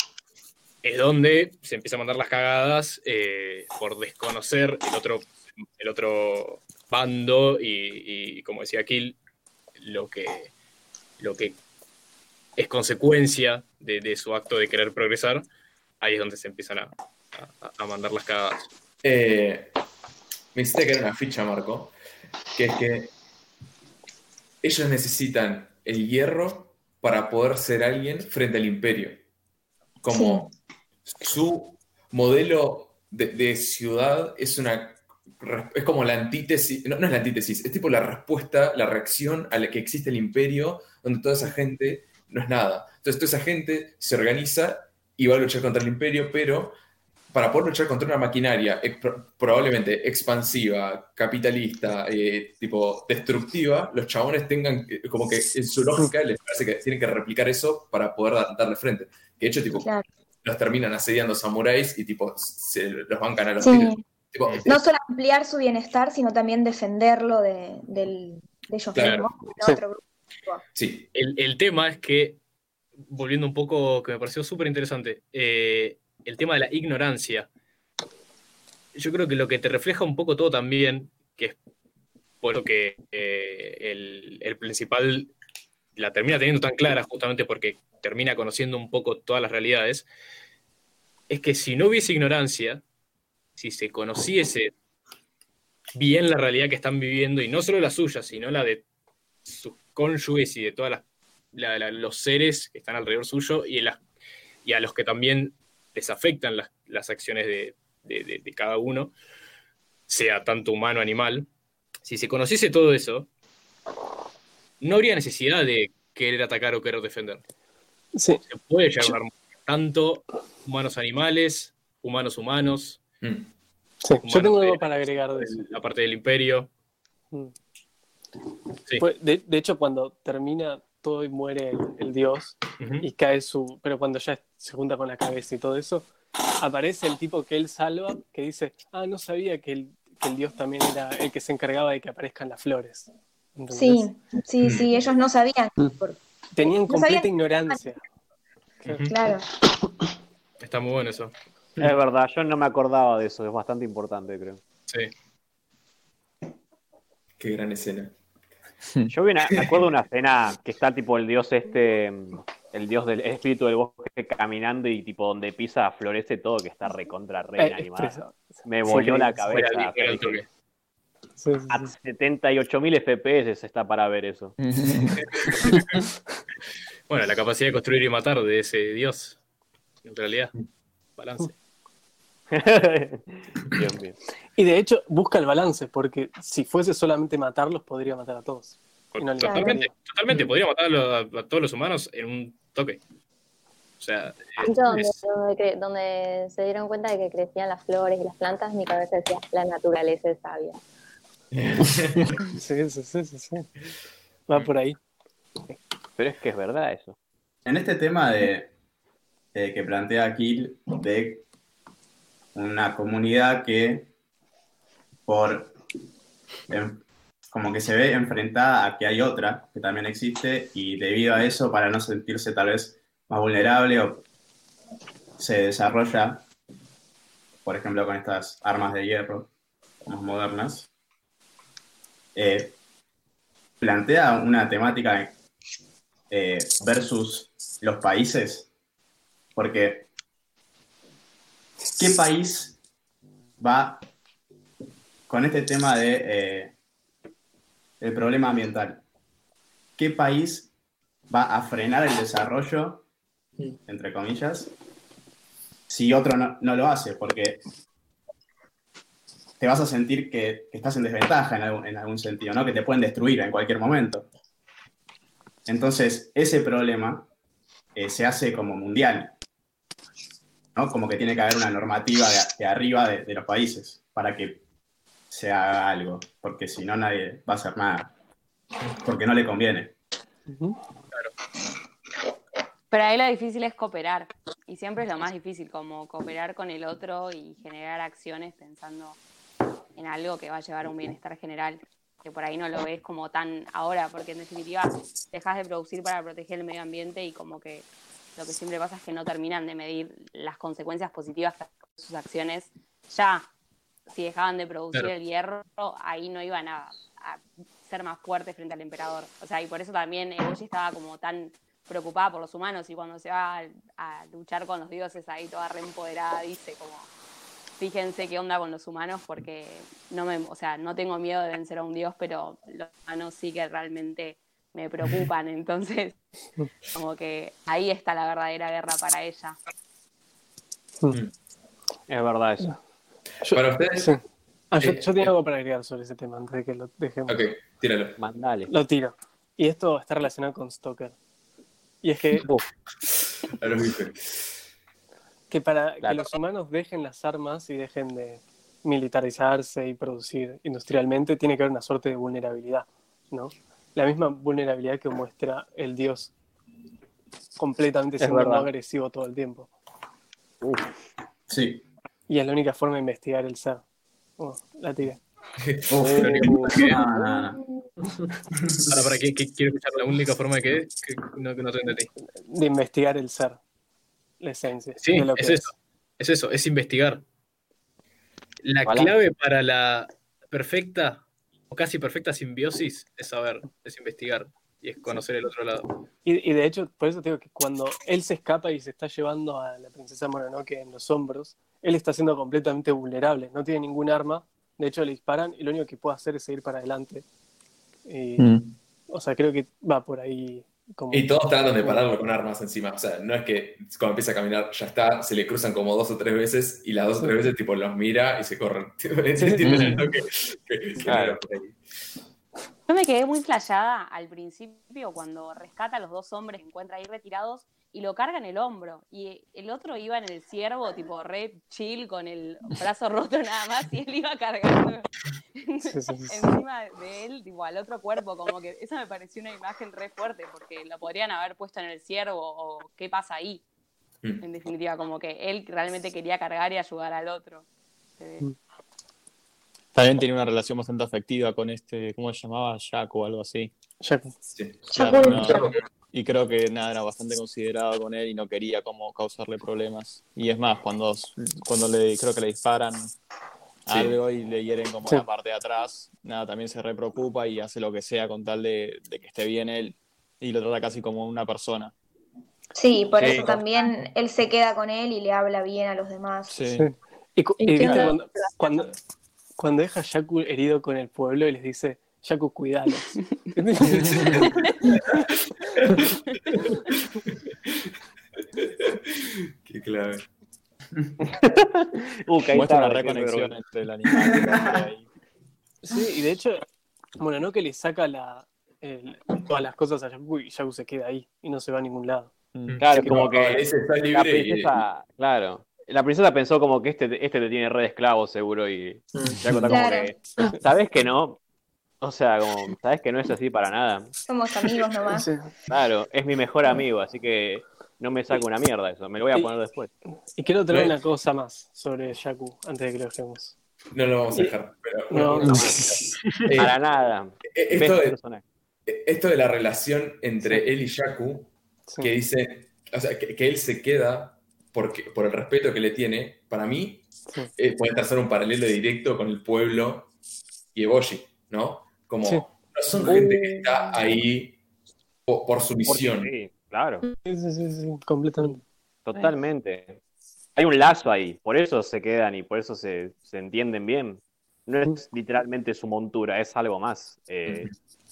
[SPEAKER 5] es donde se empieza a mandar las cagadas eh, por desconocer el otro, el otro bando y, y, como decía Kill, lo que, lo que es consecuencia de, de su acto de querer progresar, ahí es donde se empiezan a, a- a mandar las cagadas.
[SPEAKER 1] Eh, me hiciste caer una ficha, Marco, que es que ellos necesitan el hierro para poder ser alguien frente al imperio. Como su modelo de, de ciudad es una es como la antítesis, no, no es la antítesis, es tipo la respuesta, la reacción a la que existe el imperio, donde toda esa gente no es nada. Entonces toda esa gente se organiza y va a luchar contra el imperio, pero para poder luchar contra una maquinaria probablemente expansiva, capitalista, eh, tipo destructiva, los chabones tengan eh, como que en su lógica les parece que tienen que replicar eso para poder da- darle frente. Que de hecho, tipo,
[SPEAKER 2] Claro.
[SPEAKER 1] los terminan asediando samuráis y tipo se los bancan a los
[SPEAKER 2] Sí.
[SPEAKER 1] tiros. Tipo,
[SPEAKER 2] No solo ampliar su bienestar, sino también defenderlo de, del- de ellos
[SPEAKER 5] Claro.
[SPEAKER 2] mismos. de
[SPEAKER 10] Sí.
[SPEAKER 2] otro grupo.
[SPEAKER 1] Sí,
[SPEAKER 5] El, el tema es que, volviendo un poco, que me pareció súper interesante, eh, el tema de la ignorancia. Yo creo que lo que te refleja un poco todo también, que es por lo que eh, el, el principal la termina teniendo tan clara, justamente porque termina conociendo un poco todas las realidades, es que si no hubiese ignorancia, si se conociese bien la realidad que están viviendo, y no solo la suya, sino la de sus cónyuges y de todos los seres que están alrededor suyo y, en las- y a los que también les afectan las, las acciones de, de- de- de cada uno, sea tanto humano o animal. Si se conociese todo eso, no habría necesidad de querer atacar o querer defender.
[SPEAKER 10] Sí,
[SPEAKER 5] Se puede llegar a una armonía, tanto humanos-animales, humanos-humanos,
[SPEAKER 1] Mm.
[SPEAKER 10] sí. Yo tengo algo para agregar de eso.
[SPEAKER 5] la parte del imperio.
[SPEAKER 10] Mm.
[SPEAKER 5] Sí.
[SPEAKER 10] De, de hecho, cuando termina todo y muere el, el dios y cae su. Pero cuando ya se junta con la cabeza y todo eso, aparece el tipo que él salva que dice: Ah, no sabía que el, que el dios también era el que se encargaba de que aparezcan las flores. ¿Entendés?
[SPEAKER 2] Sí, sí, sí, ellos no sabían.
[SPEAKER 10] Mm.
[SPEAKER 2] por-
[SPEAKER 10] Tenían
[SPEAKER 2] No
[SPEAKER 10] completa
[SPEAKER 2] sabían-
[SPEAKER 10] ignorancia.
[SPEAKER 2] Claro.
[SPEAKER 5] Está muy bueno eso.
[SPEAKER 8] Es verdad, yo no me acordaba de eso, es bastante importante, creo.
[SPEAKER 5] Sí.
[SPEAKER 1] qué gran escena.
[SPEAKER 8] Yo vi una- me acuerdo de una escena que está tipo el dios este, el dios del el espíritu del bosque caminando y tipo donde pisa florece todo que está recontra re
[SPEAKER 10] Eh,
[SPEAKER 8] animado.
[SPEAKER 10] expresa-
[SPEAKER 8] Me
[SPEAKER 10] fue
[SPEAKER 8] voló la cabeza.
[SPEAKER 10] Sí, sí,
[SPEAKER 8] A
[SPEAKER 10] sí.
[SPEAKER 8] 78.000 FPS está para ver eso.
[SPEAKER 5] Bueno, la capacidad de construir y matar de ese dios. En realidad, balance.
[SPEAKER 8] Dios mío.
[SPEAKER 10] Y de hecho, busca el balance, porque si fuese solamente matarlos, podría matar a todos. No
[SPEAKER 5] Totalmente, totalmente. Podría matar a, los- a todos los humanos en un toque. O sea,
[SPEAKER 6] Yo donde,
[SPEAKER 5] es-
[SPEAKER 6] donde, cre- donde se dieron cuenta de que crecían las flores y las plantas, mi cabeza decía, la naturaleza es sabia.
[SPEAKER 10] Sí, sí, sí, sí, sí. Va por ahí.
[SPEAKER 8] Pero es que es verdad eso.
[SPEAKER 7] En este tema de eh, que plantea Kill de una comunidad que por como que se ve enfrentada a que hay otra que también existe y debido a eso, para no sentirse tal vez más vulnerable, o se desarrolla, por ejemplo, con estas armas de hierro más modernas, eh, plantea una temática eh, versus los países, porque ¿qué país va con este tema de eh, el problema ambiental? ¿Qué país va a frenar el desarrollo, entre comillas, si otro no, no lo hace? Porque te vas a sentir que, que estás en desventaja en algún, en algún sentido, ¿no? Que te pueden destruir en cualquier momento. Entonces, ese problema eh, se hace como mundial, ¿no? Como que tiene que haber una normativa de, de arriba de, de los países para que se haga algo, porque si no nadie va a hacer nada, porque no le conviene.
[SPEAKER 4] Pero ahí lo difícil es cooperar. Y siempre es lo más difícil, como cooperar con el otro y generar acciones pensando en algo que va a llevar a un bienestar general. Que por ahí no lo ves como tan ahora, porque en definitiva dejas de producir para proteger el medio ambiente y como que lo que siempre pasa es que no terminan de medir las consecuencias positivas que hacen sus acciones. Ya, si dejaban de producir
[SPEAKER 5] Claro.
[SPEAKER 4] el hierro, ahí no iban a, a ser más fuertes frente al emperador. O sea, y por eso también Eboshi estaba como tan preocupada por los humanos y cuando se va a, a luchar con los dioses ahí toda reempoderada dice como fíjense qué onda con los humanos porque no me, o sea, no tengo miedo de vencer a un dios, pero los humanos sí que realmente me preocupan, entonces como que ahí está la verdadera guerra para ella.
[SPEAKER 8] Es verdad eso.
[SPEAKER 1] Para ustedes,
[SPEAKER 10] Sí. Ah, yo,
[SPEAKER 1] Eh,
[SPEAKER 10] yo tenía algo para agregar sobre ese tema antes de que lo dejemos.
[SPEAKER 1] ok, tíralo.
[SPEAKER 8] Mandale.
[SPEAKER 10] Lo tiro. Y esto está relacionado con Stoker. Y es que, que para que los humanos dejen las armas y dejen de militarizarse y producir industrialmente, tiene que haber una suerte de vulnerabilidad, ¿no? La misma vulnerabilidad que muestra el dios completamente
[SPEAKER 8] Es
[SPEAKER 10] siendo no agresivo todo el tiempo.
[SPEAKER 7] Sí.
[SPEAKER 10] Y es la única forma de investigar el ser. Oh, la.
[SPEAKER 7] Uf,
[SPEAKER 1] que-
[SPEAKER 7] no, no, no.
[SPEAKER 5] Ahora, ¿para qué, qué quiero escuchar? La única forma de que, que no, que no te entendí.
[SPEAKER 10] De investigar el ser. La esencia.
[SPEAKER 5] Sí,
[SPEAKER 10] de lo
[SPEAKER 5] es
[SPEAKER 10] que
[SPEAKER 5] eso. Es eso, es investigar. La clave para la perfecta o casi perfecta simbiosis es saber, es investigar y es conocer el otro lado.
[SPEAKER 10] Y, y de hecho, por eso te digo que cuando él se escapa y se está llevando a la princesa Mononoke en los hombros, él está siendo completamente vulnerable, no tiene ningún arma, de hecho le disparan y lo único que puede hacer es seguir para adelante. Y,
[SPEAKER 11] Mm.
[SPEAKER 10] O sea, creo que va por ahí como...
[SPEAKER 1] Y todos tratan de pararlo con armas encima. O sea, no es que cuando empieza a caminar ya está, se le cruzan como dos o tres veces y las dos o tres veces tipo los mira y se corren. El toque
[SPEAKER 8] Claro.
[SPEAKER 4] Yo me quedé muy flayada al principio cuando rescata a los dos hombres que encuentra ahí retirados y lo carga en el hombro. Y el otro iba en el ciervo, tipo re chill, con el brazo roto nada más, y él iba cargando
[SPEAKER 10] Sí, sí, sí.
[SPEAKER 4] encima de él, tipo al otro cuerpo. Como que esa me pareció una imagen re fuerte, porque lo podrían haber puesto en el ciervo o qué pasa ahí.
[SPEAKER 1] Mm.
[SPEAKER 4] En definitiva, como que él realmente quería cargar y ayudar al otro. Eh,
[SPEAKER 11] También tenía una relación bastante afectiva con este, ¿cómo se llamaba? Jack o algo así.
[SPEAKER 10] Ya-
[SPEAKER 1] Sí.
[SPEAKER 11] Claro, no, y creo que nada, era bastante considerado con él y no quería como causarle problemas. Y es más, cuando, cuando le creo que le disparan algo y le hieren como
[SPEAKER 10] Sí.
[SPEAKER 11] la parte de atrás, nada, también se re preocupa y hace lo que sea con tal de, de que esté bien él y lo trata casi como una persona.
[SPEAKER 2] Sí, por
[SPEAKER 8] Sí.
[SPEAKER 2] eso también él se queda con él y le habla bien a los demás.
[SPEAKER 11] Sí.
[SPEAKER 10] Sí. Y, cu- y cuando, cuando, cuando deja a Yaku herido con el pueblo y les dice, Yaku, cuidalos.
[SPEAKER 1] Qué clave.
[SPEAKER 8] Uh, que ahí
[SPEAKER 11] Muestra una reconexión entre el animal y el.
[SPEAKER 10] Sí, y de hecho, bueno, no que le saca la, el- todas las cosas a Yaku y Yaku se queda ahí y no se va a ningún lado.
[SPEAKER 11] Mm.
[SPEAKER 8] Claro,
[SPEAKER 1] Sí,
[SPEAKER 8] como
[SPEAKER 1] no,
[SPEAKER 8] que
[SPEAKER 1] le dice, "Estás
[SPEAKER 8] la
[SPEAKER 1] libre", y-
[SPEAKER 8] princesa, claro, la princesa pensó como que este, este te tiene re de esclavo seguro y ya está como
[SPEAKER 2] Claro.
[SPEAKER 8] que, ¿sabes que no? O sea, como, ¿sabes que no es así para nada?
[SPEAKER 2] Somos amigos nomás.
[SPEAKER 10] Sí.
[SPEAKER 8] Claro, es mi mejor amigo, así que no me saca una mierda eso, me lo voy a poner después.
[SPEAKER 10] Y quiero traer
[SPEAKER 1] No.
[SPEAKER 10] una cosa más sobre Yaku antes de que lo dejemos.
[SPEAKER 1] No lo vamos a dejar. Pero,
[SPEAKER 10] No.
[SPEAKER 1] eh,
[SPEAKER 8] Para nada.
[SPEAKER 1] eh, esto, de, esto de la relación entre él y Yaku,
[SPEAKER 10] Sí.
[SPEAKER 1] que dice, o sea, que, que él se queda porque, por el respeto que le tiene, para mí
[SPEAKER 10] Sí.
[SPEAKER 1] eh, puede trazar un paralelo directo con el pueblo y Eboshi, ¿no? Como
[SPEAKER 10] Sí.
[SPEAKER 1] no son gente que está ahí po- por, su misión.
[SPEAKER 8] sí, claro,
[SPEAKER 10] Sí, sí, sí, completamente.
[SPEAKER 8] totalmente. Hay un lazo ahí, por eso se quedan y por eso se, se entienden bien. No es literalmente su montura, es algo más eh,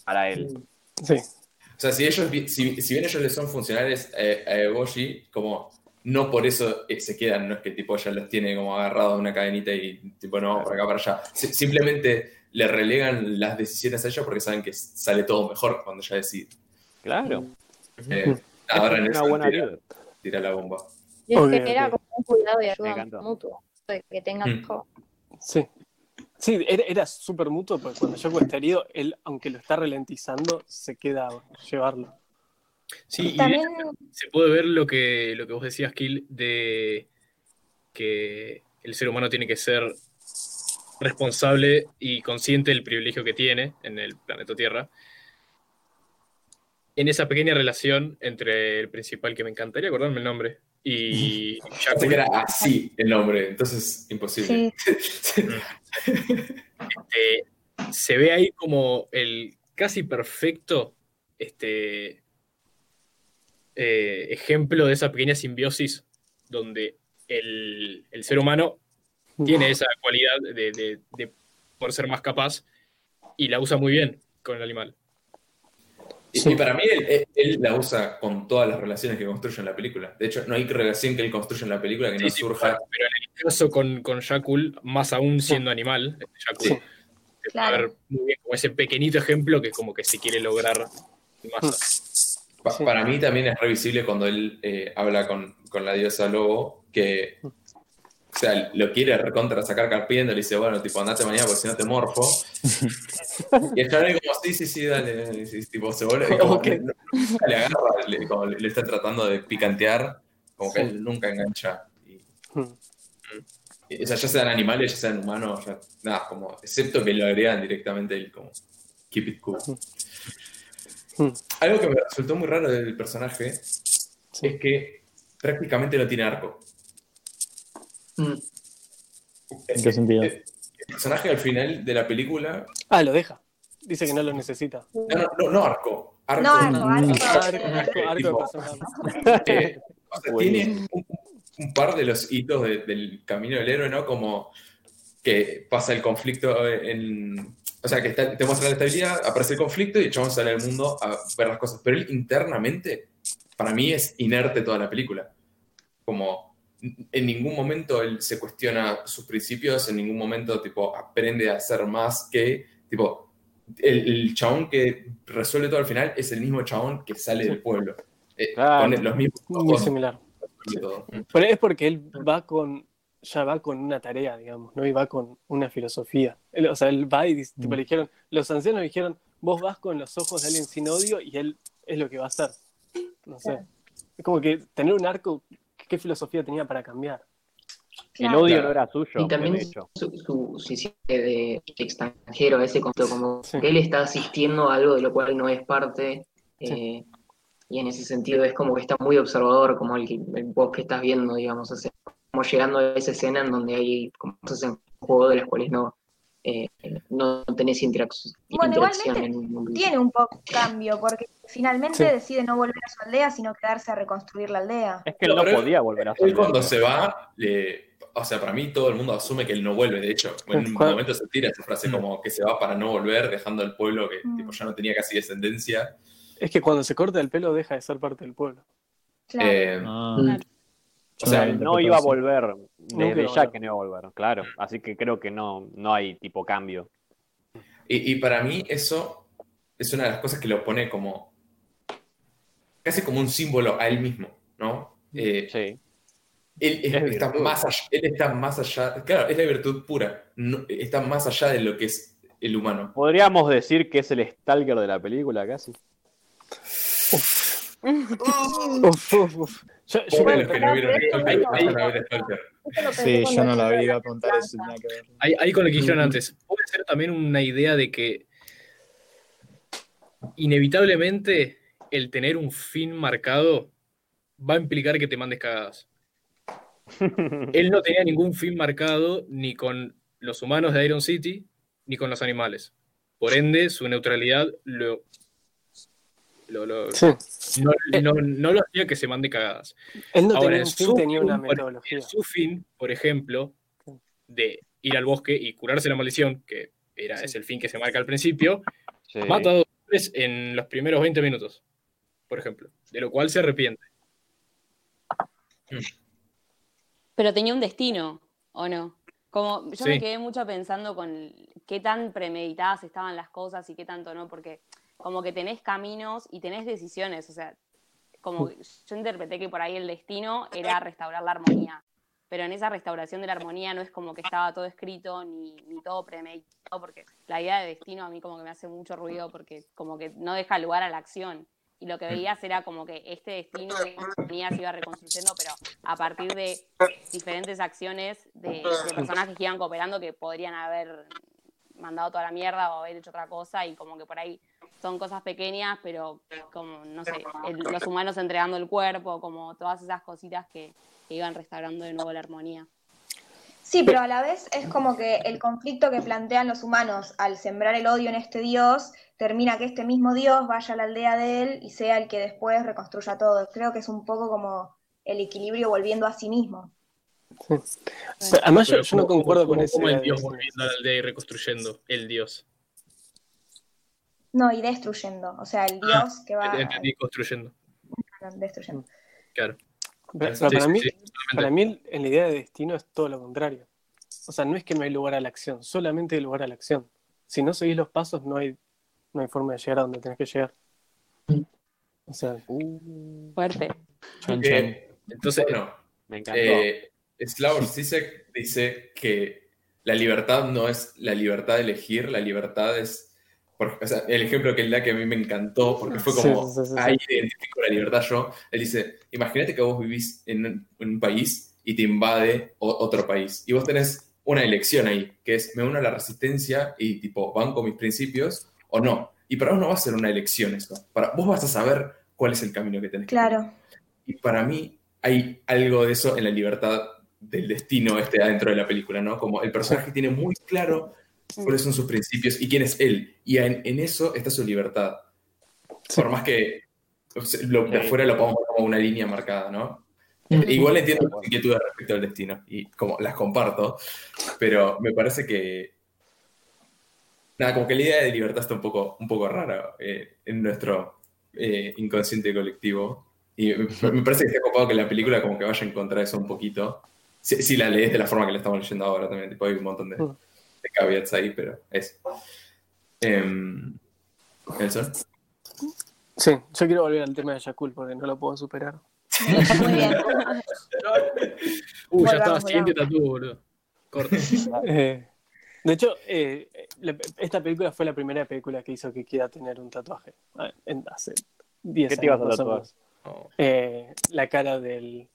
[SPEAKER 8] para él.
[SPEAKER 10] Sí.
[SPEAKER 1] O sea, si ellos, si, si bien ellos le son funcionales eh, a Eboshi, como no por eso eh, se quedan, no es que tipo ya los tiene como agarrados a una cadenita y tipo no, por acá para allá. Si- simplemente le relegan las decisiones a ellos porque saben que sale todo mejor cuando ya decide.
[SPEAKER 8] Claro,
[SPEAKER 1] Eh, ahora en
[SPEAKER 8] una
[SPEAKER 1] eso
[SPEAKER 8] buena
[SPEAKER 1] tira, tira la bomba.
[SPEAKER 6] Y es que era como un cuidado y ayuda mutuo. De que tengan
[SPEAKER 1] Mm.
[SPEAKER 6] todo.
[SPEAKER 10] Sí. Sí, era, era súper mutuo porque cuando Yaku está herido, él, aunque lo está ralentizando, se queda a llevarlo.
[SPEAKER 5] Sí, y
[SPEAKER 2] También,
[SPEAKER 5] se puede ver lo que, lo que vos decías, Kill, de que el ser humano tiene que ser responsable y consciente del privilegio que tiene en el planeta Tierra. En esa pequeña relación entre el principal, que me encantaría acordarme el nombre, y
[SPEAKER 1] que era así el nombre, entonces imposible.
[SPEAKER 2] sí,
[SPEAKER 5] este, se ve ahí como el casi perfecto este, eh, ejemplo de esa pequeña simbiosis donde el, el ser humano tiene esa cualidad de, de, de por ser más capaz y la usa muy bien con el animal.
[SPEAKER 1] Y,
[SPEAKER 10] Sí.
[SPEAKER 1] y para mí él, él- él la usa con todas las relaciones que construye en la película. De hecho, no hay relación que él construya en la película que no
[SPEAKER 5] Sí,
[SPEAKER 1] surja.
[SPEAKER 5] Pero en el caso con, con Jakul, más aún siendo animal, este Jakul,
[SPEAKER 1] Sí.
[SPEAKER 5] se puede
[SPEAKER 2] Claro.
[SPEAKER 5] ver muy bien como ese pequeñito ejemplo que como que se quiere lograr.
[SPEAKER 1] Pa-
[SPEAKER 10] Sí.
[SPEAKER 1] Para mí también es revisible cuando él eh, habla con, con la diosa Lobo, que, o sea, lo quiere recontra sacar carpiendo, le dice, bueno, tipo, andate mañana porque si no te morfo. y el chabón es como, sí, sí, sí, dale, dale", y tipo, se vuelve, y como que le agarra, le, como le, está tratando de picantear, como que
[SPEAKER 10] Sí.
[SPEAKER 1] él nunca engancha. Y,
[SPEAKER 10] Mm.
[SPEAKER 1] y- o sea, ya sean animales, ya sean humanos, ya- nada, como, excepto que lo agregan directamente el como, keep it cool.
[SPEAKER 10] Mm.
[SPEAKER 1] Algo que me resultó muy raro del personaje
[SPEAKER 10] Sí.
[SPEAKER 1] es que prácticamente no tiene arco.
[SPEAKER 9] Mm.
[SPEAKER 11] ¿En qué sentido?
[SPEAKER 1] El, el personaje al final de la película.
[SPEAKER 10] Ah, lo deja. Dice que no lo necesita.
[SPEAKER 1] No, no, no, no arco. Arco.
[SPEAKER 2] no, arco, arco.
[SPEAKER 10] Arco, arco, arco de personaje.
[SPEAKER 1] eh, o sea, tiene un, un par de los hitos de- del camino del héroe, ¿no? Como que pasa el conflicto en. O sea, que está- te muestra la estabilidad, aparece el conflicto y el chabón sale al mundo a ver las cosas. Pero él internamente, para mí, es inerte toda la película. Como en ningún momento él se cuestiona sus principios, en ningún momento, tipo, aprende a hacer más que, tipo, el, el chabón que resuelve todo al final es el mismo chabón que sale del pueblo. Eh,
[SPEAKER 8] Claro.
[SPEAKER 1] con los mismos
[SPEAKER 10] Muy
[SPEAKER 1] ojos,
[SPEAKER 10] similar. Pero es porque él va con, ya va con una tarea, digamos, ¿no? Y va con una filosofía. Él- o sea, él va y dice- tipo, le dijeron, los ancianos le dijeron, vos vas con los ojos de alguien sin odio y él es lo que va a hacer. No sé. Es como que tener un arco, ¿qué filosofía tenía para cambiar?
[SPEAKER 8] El
[SPEAKER 2] Claro.
[SPEAKER 8] odio no era suyo,
[SPEAKER 9] Y también
[SPEAKER 8] hecho.
[SPEAKER 9] su, su, su sistema de extranjero, ese concepto, como
[SPEAKER 10] Sí.
[SPEAKER 9] que él está asistiendo a algo de lo cual no es parte, eh, y en ese sentido es como que está muy observador, como el, que- el vos que estás viendo, digamos, o sea, como llegando a esa escena en donde hay como cosas en juego de las cuales no, eh, no tenés interac-
[SPEAKER 2] Bueno,
[SPEAKER 9] interacción
[SPEAKER 2] igualmente
[SPEAKER 9] en un
[SPEAKER 2] Tiene un poco de cambio, porque finalmente
[SPEAKER 10] Sí.
[SPEAKER 2] decide no volver a su aldea, sino quedarse a reconstruir la aldea.
[SPEAKER 8] Es que él no
[SPEAKER 1] Pero él-
[SPEAKER 8] podía volver a
[SPEAKER 1] Él
[SPEAKER 8] ser.
[SPEAKER 1] cuando se va, le- o sea, para mí todo el mundo asume que él no vuelve. De hecho, en un momento se tira esa frase como que se va para no volver, dejando al pueblo que
[SPEAKER 2] Mm.
[SPEAKER 1] tipo, ya no tenía casi descendencia.
[SPEAKER 10] Es que cuando se corta el pelo deja de ser parte del pueblo.
[SPEAKER 2] Claro.
[SPEAKER 1] Eh,
[SPEAKER 11] Ah,
[SPEAKER 9] Mm.
[SPEAKER 1] O sea,
[SPEAKER 11] no,
[SPEAKER 8] iba a volver, desde ya que no iba a volver, claro. Así que creo que no, no hay tipo cambio.
[SPEAKER 1] y, y para mí eso es una de las cosas que lo pone como casi como un símbolo a él mismo, ¿no? Eh,
[SPEAKER 8] Sí.
[SPEAKER 1] Él, es-
[SPEAKER 8] Es
[SPEAKER 1] está más allá, él está más allá, claro, es la virtud pura, no- está más allá de lo que es el humano.
[SPEAKER 8] Podríamos decir que es el stalker de la película casi.
[SPEAKER 10] Uf, uf, uf. Yo, yo creo
[SPEAKER 1] los que no vieron
[SPEAKER 6] Ahí-
[SPEAKER 1] Stalker,
[SPEAKER 6] ahí-
[SPEAKER 1] vayan a ver Stalker.
[SPEAKER 11] Sí, yo no la vi, iba a preguntar eso.
[SPEAKER 5] Ahí, ahí con lo que dijeron antes, puede ser también una idea de que inevitablemente el tener un fin marcado va a implicar que te mandes cagadas. Él no tenía ningún fin marcado ni con los humanos de Iron City ni con los animales. Por ende, su neutralidad lo, lo- lo-
[SPEAKER 10] Sí.
[SPEAKER 5] no, no- no lo hacía que se mande cagadas.
[SPEAKER 10] Él no
[SPEAKER 5] Ahora,
[SPEAKER 10] tenía
[SPEAKER 5] en
[SPEAKER 10] un fin,
[SPEAKER 5] su
[SPEAKER 10] tenía una
[SPEAKER 5] fin, por-
[SPEAKER 10] metodología.
[SPEAKER 5] en su fin, por ejemplo, de ir al bosque y curarse la maldición, que era, es el fin que se marca al principio,
[SPEAKER 8] Sí.
[SPEAKER 5] mata a dos hombres en los primeros 20 minutos, por ejemplo, de lo cual se arrepiente.
[SPEAKER 4] Pero tenía un destino, ¿o no? Como yo
[SPEAKER 5] Sí.
[SPEAKER 4] me quedé mucho pensando con qué tan premeditadas estaban las cosas y qué tanto no, porque como que tenés caminos y tenés decisiones, o sea, como yo interpreté que por ahí el destino era restaurar la armonía, pero en esa restauración de la armonía no es como que estaba todo escrito ni, ni todo premeditado, porque la idea de destino a mí como que me hace mucho ruido porque como que no deja lugar a la acción. Y lo que veías era como que este destino de armonía se iba reconstruyendo, pero a partir de diferentes acciones de, de personajes que iban cooperando que podrían haber mandado toda la mierda o haber hecho otra cosa y como que por ahí son cosas pequeñas, pero como, no sé, el- los humanos entregando el cuerpo, como todas esas cositas que, que iban restaurando de nuevo la armonía.
[SPEAKER 2] Sí, pero a la vez es como que el conflicto que plantean los humanos al sembrar el odio en este dios termina que este mismo dios vaya a la aldea de él y sea el que después reconstruya todo. Creo que es un poco como el equilibrio volviendo a sí mismo.
[SPEAKER 10] Pero además, yo, no
[SPEAKER 5] ¿cómo-
[SPEAKER 10] concuerdo con ese.
[SPEAKER 5] cómo el dios volviendo a la aldea y reconstruyendo, el dios.
[SPEAKER 2] No, y destruyendo. O sea, el dios que va
[SPEAKER 5] Entendí construyendo,
[SPEAKER 2] destruyendo.
[SPEAKER 5] claro.
[SPEAKER 10] Pero,
[SPEAKER 5] Sí,
[SPEAKER 10] pero para,
[SPEAKER 5] sí,
[SPEAKER 10] mí,
[SPEAKER 5] sí, totalmente.
[SPEAKER 10] para mí, el- en la idea de destino es todo lo contrario. O sea, no es que no hay lugar a la acción, solamente hay lugar a la acción. Si no seguís los pasos, no hay, no hay forma de llegar a donde tenés que llegar. O sea,
[SPEAKER 4] Fuerte.
[SPEAKER 11] Chan,
[SPEAKER 1] Eh, entonces, bueno,
[SPEAKER 8] Me encantó.
[SPEAKER 1] eh, Slavoj Zizek dice que la libertad no es la libertad de elegir, la libertad es... por- o sea, el ejemplo que él da que a mí me encantó, porque fue como,
[SPEAKER 10] sí, sí, sí,
[SPEAKER 1] ahí identifico la libertad yo. Él dice, imagínate que vos vivís en un, en un país y te invade otro país. Y vos tenés una elección ahí, que es, me uno a la resistencia y tipo, banco mis principios o no. Y para vos no va a ser una elección eso. Para, vos vas a saber cuál es el camino que tenés que.
[SPEAKER 2] Claro.
[SPEAKER 1] Y para mí hay algo de eso en la libertad del destino este adentro de la película, ¿no? Como el personaje tiene muy claro cuáles son sus principios y quién es él. Y en, en eso está su libertad. Por más que o sea, lo, de afuera lo podamos ver como una línea marcada, ¿no?
[SPEAKER 10] Ujú.
[SPEAKER 1] Igual entiendo las inquietudes respecto al destino y como las comparto, pero me parece que nada, como que la idea de libertad está un poco, un poco rara eh, en nuestro eh, inconsciente colectivo. Y me, me parece que está copado que la película como que vaya en contra de eso un poquito. Si, si la lees de la forma que la estamos leyendo ahora también, tipo, hay un montón de,
[SPEAKER 10] Mm.
[SPEAKER 1] De caveats ahí, pero es. Em, Nelson.
[SPEAKER 10] sí, yo quiero volver al tema de Yakul porque no lo puedo superar.
[SPEAKER 2] Muy bien.
[SPEAKER 5] Uh, ya estaba, siguiente tatú, boludo. Corta.
[SPEAKER 10] Eh, de hecho, eh, esta película fue la primera película que hizo que quiera tener un tatuaje. en- hace 10
[SPEAKER 8] ¿Qué te ibas
[SPEAKER 10] años
[SPEAKER 8] a tatuar?
[SPEAKER 5] Oh,
[SPEAKER 10] Eh, la cara del,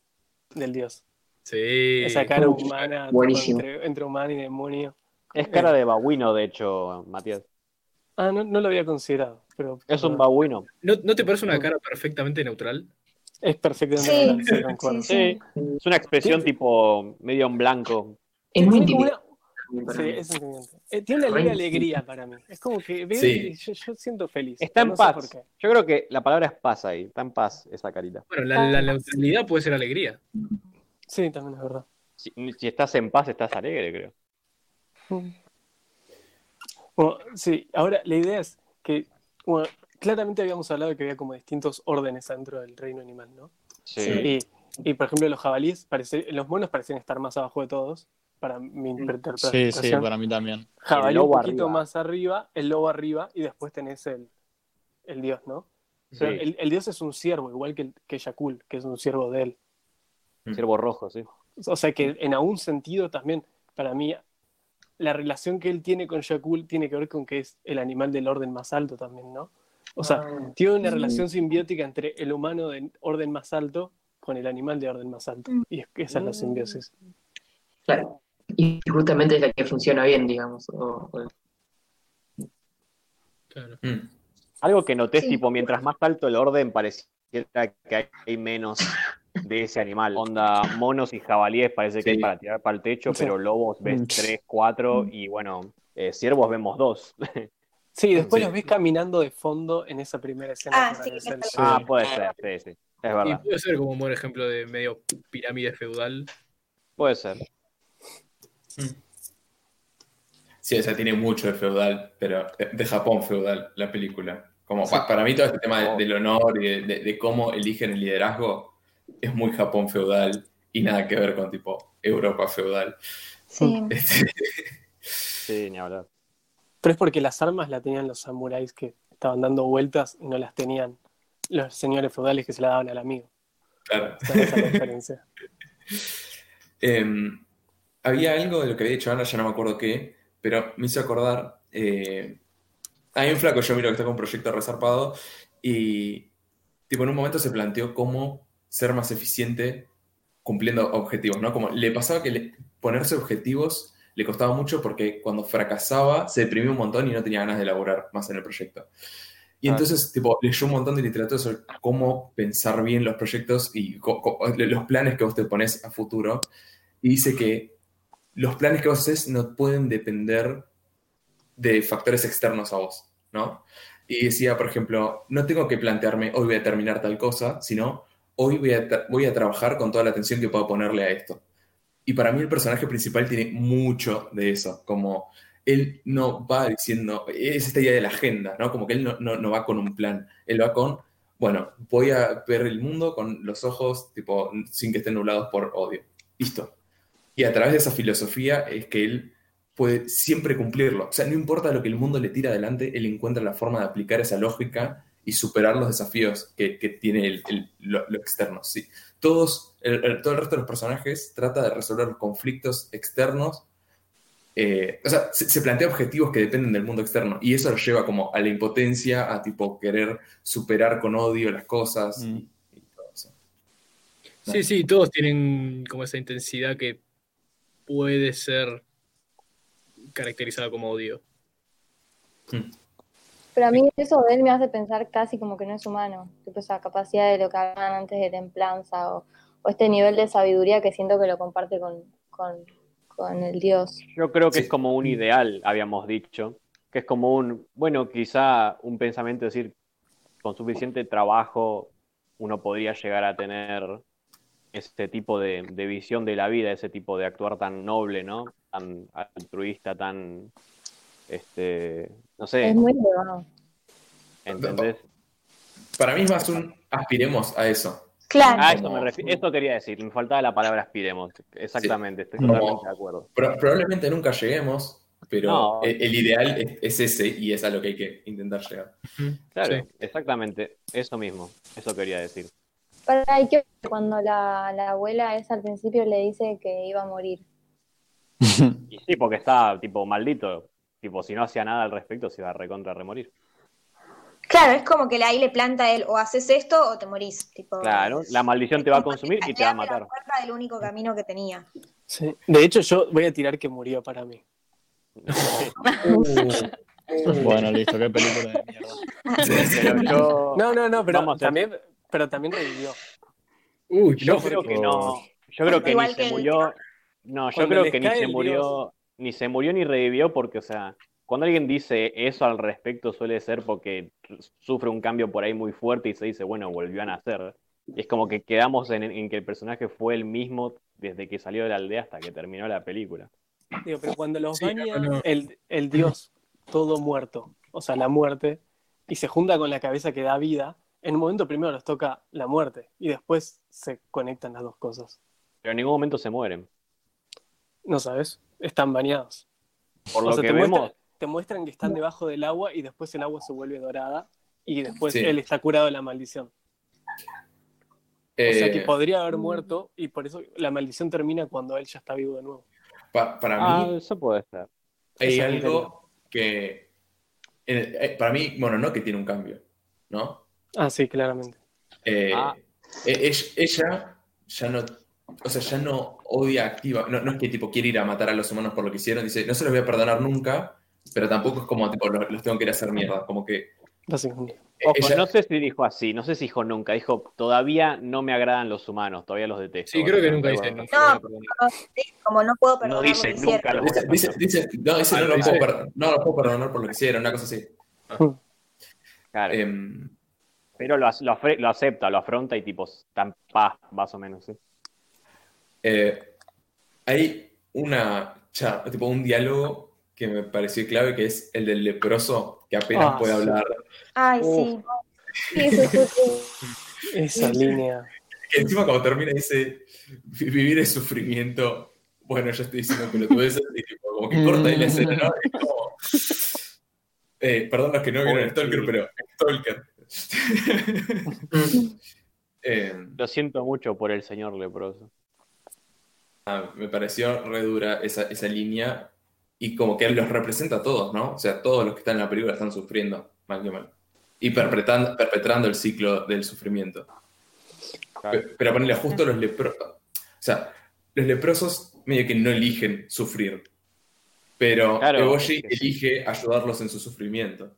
[SPEAKER 10] del dios.
[SPEAKER 5] sí.
[SPEAKER 10] Esa cara humana tipo,
[SPEAKER 9] buenísimo.
[SPEAKER 10] entre, entre humano y demonio.
[SPEAKER 8] Es cara de babuino, de hecho, Matías.
[SPEAKER 10] Ah, no, no lo había considerado, pero
[SPEAKER 8] Es un babuino.
[SPEAKER 5] ¿No, ¿No te parece una cara perfectamente neutral?
[SPEAKER 10] es perfectamente
[SPEAKER 2] Sí,
[SPEAKER 10] natural, sí, concuerdo.
[SPEAKER 2] sí,
[SPEAKER 8] Sí, es una expresión tipo medio en blanco.
[SPEAKER 9] Es muy para
[SPEAKER 10] Sí, es sentimiento. Eh, tiene una leve alegría para mí. Es como que veo
[SPEAKER 1] Sí.
[SPEAKER 10] y yo, yo siento feliz.
[SPEAKER 8] Está en
[SPEAKER 10] no
[SPEAKER 8] paz. Yo creo que la palabra es paz ahí. Está en paz esa carita.
[SPEAKER 5] Bueno, la, la neutralidad puede ser alegría.
[SPEAKER 10] Sí, también es verdad.
[SPEAKER 8] Si, si estás en paz, estás alegre, creo.
[SPEAKER 10] Bueno, sí, ahora la idea es que, bueno, claramente habíamos hablado de que había como distintos órdenes dentro del reino animal, ¿no?
[SPEAKER 8] Sí.
[SPEAKER 10] Y, y, por ejemplo, los jabalíes, parece, los monos parecían estar más abajo de todos, para mi
[SPEAKER 11] Sí,
[SPEAKER 10] interpretación.
[SPEAKER 11] sí, para mí también.
[SPEAKER 10] Jabalí un poquito
[SPEAKER 8] arriba.
[SPEAKER 10] más arriba, el lobo arriba, y después tenés el, el dios, ¿no? Pero
[SPEAKER 8] Sí.
[SPEAKER 10] el, el dios es un ciervo, igual que, que Yakul, que es un ciervo de él.
[SPEAKER 8] Ciervo rojo, sí.
[SPEAKER 10] O sea que en algún sentido también, para mí, la relación que él tiene con Yakul tiene que ver con que es el animal del orden más alto también, ¿no? O sea, tiene una relación simbiótica entre el humano de orden más alto con el animal de orden más alto. Y es- esa es la simbiosis.
[SPEAKER 9] Claro. Y justamente es la que funciona bien, digamos. o- o-
[SPEAKER 5] Claro.
[SPEAKER 1] Mm.
[SPEAKER 8] Algo que noté,
[SPEAKER 2] Sí.
[SPEAKER 8] tipo, mientras más alto el orden, pareciera que hay menos de ese animal. Onda, monos y jabalíes parece que es para tirar para el techo,
[SPEAKER 10] Sí.
[SPEAKER 8] pero lobos ves
[SPEAKER 11] Mm.
[SPEAKER 8] tres, cuatro, y bueno, eh, ciervos vemos dos.
[SPEAKER 10] Sí, después
[SPEAKER 1] Sí.
[SPEAKER 10] los ves caminando de fondo en esa primera escena.
[SPEAKER 2] Ah, sí, es
[SPEAKER 8] ah, puede ser, sí, sí. Es
[SPEAKER 5] Y
[SPEAKER 8] verdad,
[SPEAKER 5] puede ser como un buen ejemplo de medio pirámide feudal.
[SPEAKER 8] puede ser.
[SPEAKER 1] Sí, o sea, tiene mucho de feudal, pero de, Japón feudal la película. Como pa- para mí todo este tema de- del honor y de, de- de cómo eligen el liderazgo es muy Japón feudal y nada que ver con tipo Europa feudal.
[SPEAKER 2] Sí.
[SPEAKER 1] Este,
[SPEAKER 8] Sí, ni hablar.
[SPEAKER 10] Pero es porque las armas las tenían los samuráis que estaban dando vueltas y no las tenían los señores feudales que se la daban al amigo.
[SPEAKER 1] claro.
[SPEAKER 10] Esa es la diferencia.
[SPEAKER 1] Em, había algo de lo que había dicho Ana, ya no me acuerdo qué, pero me hizo acordar. eh, hay un flaco, yo miro que está con un proyecto resarpado y, tipo, en un momento se planteó cómo ser más eficiente cumpliendo objetivos, ¿no? Como le pasaba que le- ponerse objetivos le costaba mucho porque cuando fracasaba se deprimía un montón y no tenía ganas de elaborar más en el proyecto. Y
[SPEAKER 8] Claro.
[SPEAKER 1] entonces, tipo, leyó un montón de literatura sobre cómo pensar bien los proyectos y los planes que vos te pones a futuro. Y dice que los planes que vos haces no pueden depender de factores externos a vos, ¿no? Y decía, por ejemplo, no tengo que plantearme hoy voy a terminar tal cosa, sino hoy voy a, trabajar con toda la atención que puedo ponerle a esto. Y para mí el personaje principal tiene mucho de eso, como él no va diciendo, es esta idea de la agenda, ¿no? Como que él no, no, no va con un plan, él va con, bueno, voy a ver el mundo con los ojos, tipo, sin que estén nublados por odio. Listo. Y a través de esa filosofía es que él puede siempre cumplirlo. O sea, no importa lo que el mundo le tira adelante, él encuentra la forma de aplicar esa lógica y superar los desafíos que, que tiene el- el- lo, lo externo. Sí. Todos, el- todo el resto de los personajes trata de resolver los conflictos externos. eh, o sea, se, se plantea objetivos que dependen del mundo externo y eso lo lleva como a la impotencia, a tipo querer superar con odio las cosas
[SPEAKER 11] Mm.
[SPEAKER 1] y, y todo eso.
[SPEAKER 5] Sí, sí, todos tienen como esa intensidad que puede ser caracterizada como odio.
[SPEAKER 6] Pero a mí eso de él me hace pensar casi como que no es humano. Tipo esa capacidad de lo que hablaban antes de templanza o, o este nivel de sabiduría que siento que lo comparte con, con, con el dios.
[SPEAKER 8] Yo creo que
[SPEAKER 1] Sí.
[SPEAKER 8] es como un ideal, habíamos dicho, que es como un, bueno, quizá un pensamiento, es decir, con suficiente trabajo uno podría llegar a tener ese tipo de, de visión de la vida, ese tipo de actuar tan noble, ¿no? Tan altruista, tan, este, no sé,
[SPEAKER 6] Es muy elevado.
[SPEAKER 8] ¿entendés?
[SPEAKER 1] Para mí es más un aspiremos a eso.
[SPEAKER 2] Claro.
[SPEAKER 8] Ah, eso me eso quería decir, me faltaba la palabra aspiremos, exactamente, estoy totalmente de acuerdo.
[SPEAKER 1] Pro- probablemente nunca lleguemos, pero
[SPEAKER 8] No.
[SPEAKER 1] el, el ideal es, es ese y es a lo que hay que intentar llegar.
[SPEAKER 8] Claro,
[SPEAKER 5] Sí.
[SPEAKER 8] exactamente, eso mismo, eso quería decir.
[SPEAKER 6] Para y que cuando la, la abuela es al principio le dice que iba a morir.
[SPEAKER 8] Y sí, porque está tipo maldito. Tipo, si no hacía nada al respecto, se iba a recontra remorir.
[SPEAKER 2] Claro, es como que ahí le planta a él, o haces esto o te morís. Tipo,
[SPEAKER 8] Claro, la maldición te va a consumir y te va a matar.
[SPEAKER 2] La puerta del único camino que tenía.
[SPEAKER 10] Sí. De hecho, yo voy a tirar que murió para mí.
[SPEAKER 11] Bueno, listo, qué película de mierda.
[SPEAKER 8] Pero yo,
[SPEAKER 10] No, no, no, pero
[SPEAKER 8] Vamos
[SPEAKER 10] también, pero también revivió.
[SPEAKER 5] Uy,
[SPEAKER 8] yo
[SPEAKER 5] loco.
[SPEAKER 8] creo que no. Yo creo que
[SPEAKER 2] Igual
[SPEAKER 8] ni
[SPEAKER 2] que
[SPEAKER 8] se
[SPEAKER 2] el-
[SPEAKER 8] murió. No, yo
[SPEAKER 10] Cuando
[SPEAKER 8] creo que ni se murió, ni se murió ni revivió, porque, o sea, cuando alguien dice eso al respecto suele ser porque sufre un cambio por ahí muy fuerte y se dice, bueno, volvió a nacer. Y es como que quedamos en, en que el personaje fue el mismo desde que salió de la aldea hasta que terminó la película.
[SPEAKER 10] Digo, pero cuando los
[SPEAKER 5] Sí,
[SPEAKER 10] baña
[SPEAKER 5] no.
[SPEAKER 10] El, el dios todo muerto, o sea, la muerte, y se junta con la cabeza que da vida, en un momento primero les toca la muerte y después se conectan las dos cosas.
[SPEAKER 8] Pero en ningún momento se mueren.
[SPEAKER 10] No sabes, están bañados.
[SPEAKER 8] Por
[SPEAKER 10] O
[SPEAKER 8] lo
[SPEAKER 10] sea,
[SPEAKER 8] que
[SPEAKER 10] te,
[SPEAKER 8] vemos,
[SPEAKER 10] muestran, te muestran que están debajo del agua y después el agua se vuelve dorada y después
[SPEAKER 1] Sí.
[SPEAKER 10] él está curado de la maldición. O sea que
[SPEAKER 1] Eh,
[SPEAKER 10] podría haber muerto y por eso la maldición termina cuando él ya está vivo de nuevo.
[SPEAKER 1] pa- para
[SPEAKER 8] ah,
[SPEAKER 1] mí
[SPEAKER 8] eso puede ser.
[SPEAKER 1] hay
[SPEAKER 10] es
[SPEAKER 1] algo que, en el- eh, para mí, bueno, no que tiene un cambio, ¿no?
[SPEAKER 10] Ah, sí, claramente.
[SPEAKER 1] Eh,
[SPEAKER 8] Ah.
[SPEAKER 1] e- ella, ella ya no, o sea, ya no odia activa, no, no es que tipo quiere ir a matar a los humanos por lo que hicieron, dice, no se los voy a perdonar nunca, pero tampoco es como tipo los, los tengo que ir a hacer mierda, como que
[SPEAKER 10] Básicamente.
[SPEAKER 8] Ojo,
[SPEAKER 1] ella-
[SPEAKER 8] no sé si dijo así, no sé si dijo nunca. Dijo, todavía no me agradan los humanos, todavía los detesto.
[SPEAKER 5] Sí, creo que nunca dice. No.
[SPEAKER 2] Sí, como no puedo
[SPEAKER 8] No
[SPEAKER 2] perdonar
[SPEAKER 8] dice
[SPEAKER 2] lo que
[SPEAKER 8] nunca lo
[SPEAKER 1] dice, dice, dice- no, dice,
[SPEAKER 5] Ah,
[SPEAKER 1] no,
[SPEAKER 5] lo
[SPEAKER 1] puedo
[SPEAKER 5] dice.
[SPEAKER 1] per- no lo puedo perdonar por lo que hicieron, una cosa así.
[SPEAKER 8] Claro.
[SPEAKER 1] Em,
[SPEAKER 8] Pero lo, lo afre- lo acepta, lo afronta y tipo, está en paz, más o menos. ¿sí?
[SPEAKER 1] Eh, hay una tipo un diálogo que me pareció clave, que es el del leproso, que apenas
[SPEAKER 10] Ah,
[SPEAKER 1] puede
[SPEAKER 10] sí.
[SPEAKER 1] hablar.
[SPEAKER 2] Ay,
[SPEAKER 10] Uf.
[SPEAKER 2] sí.
[SPEAKER 10] Esa línea.
[SPEAKER 1] Que encima cuando termina dice, "Vi- vivir es sufrimiento. Bueno, yo estoy diciendo que lo tuve y tipo, como que corta ahí la escena, ¿no? Es como- Eh, perdón los que no vieron Stalker, pero Stalker. Eh,
[SPEAKER 8] Lo siento mucho por el señor leproso.
[SPEAKER 1] Ah, me pareció re dura esa, esa línea y como que los representa a todos, ¿no? O sea, todos los que están en la película están sufriendo, mal que mal. Y perpetrando, perpetrando el ciclo del sufrimiento.
[SPEAKER 8] Claro.
[SPEAKER 1] Pe- Pero ponerle justo los leprosos. O sea, los leprosos medio que no eligen sufrir. Pero
[SPEAKER 8] Claro,
[SPEAKER 1] Eboshi
[SPEAKER 8] es que sí.
[SPEAKER 1] elige ayudarlos en su sufrimiento.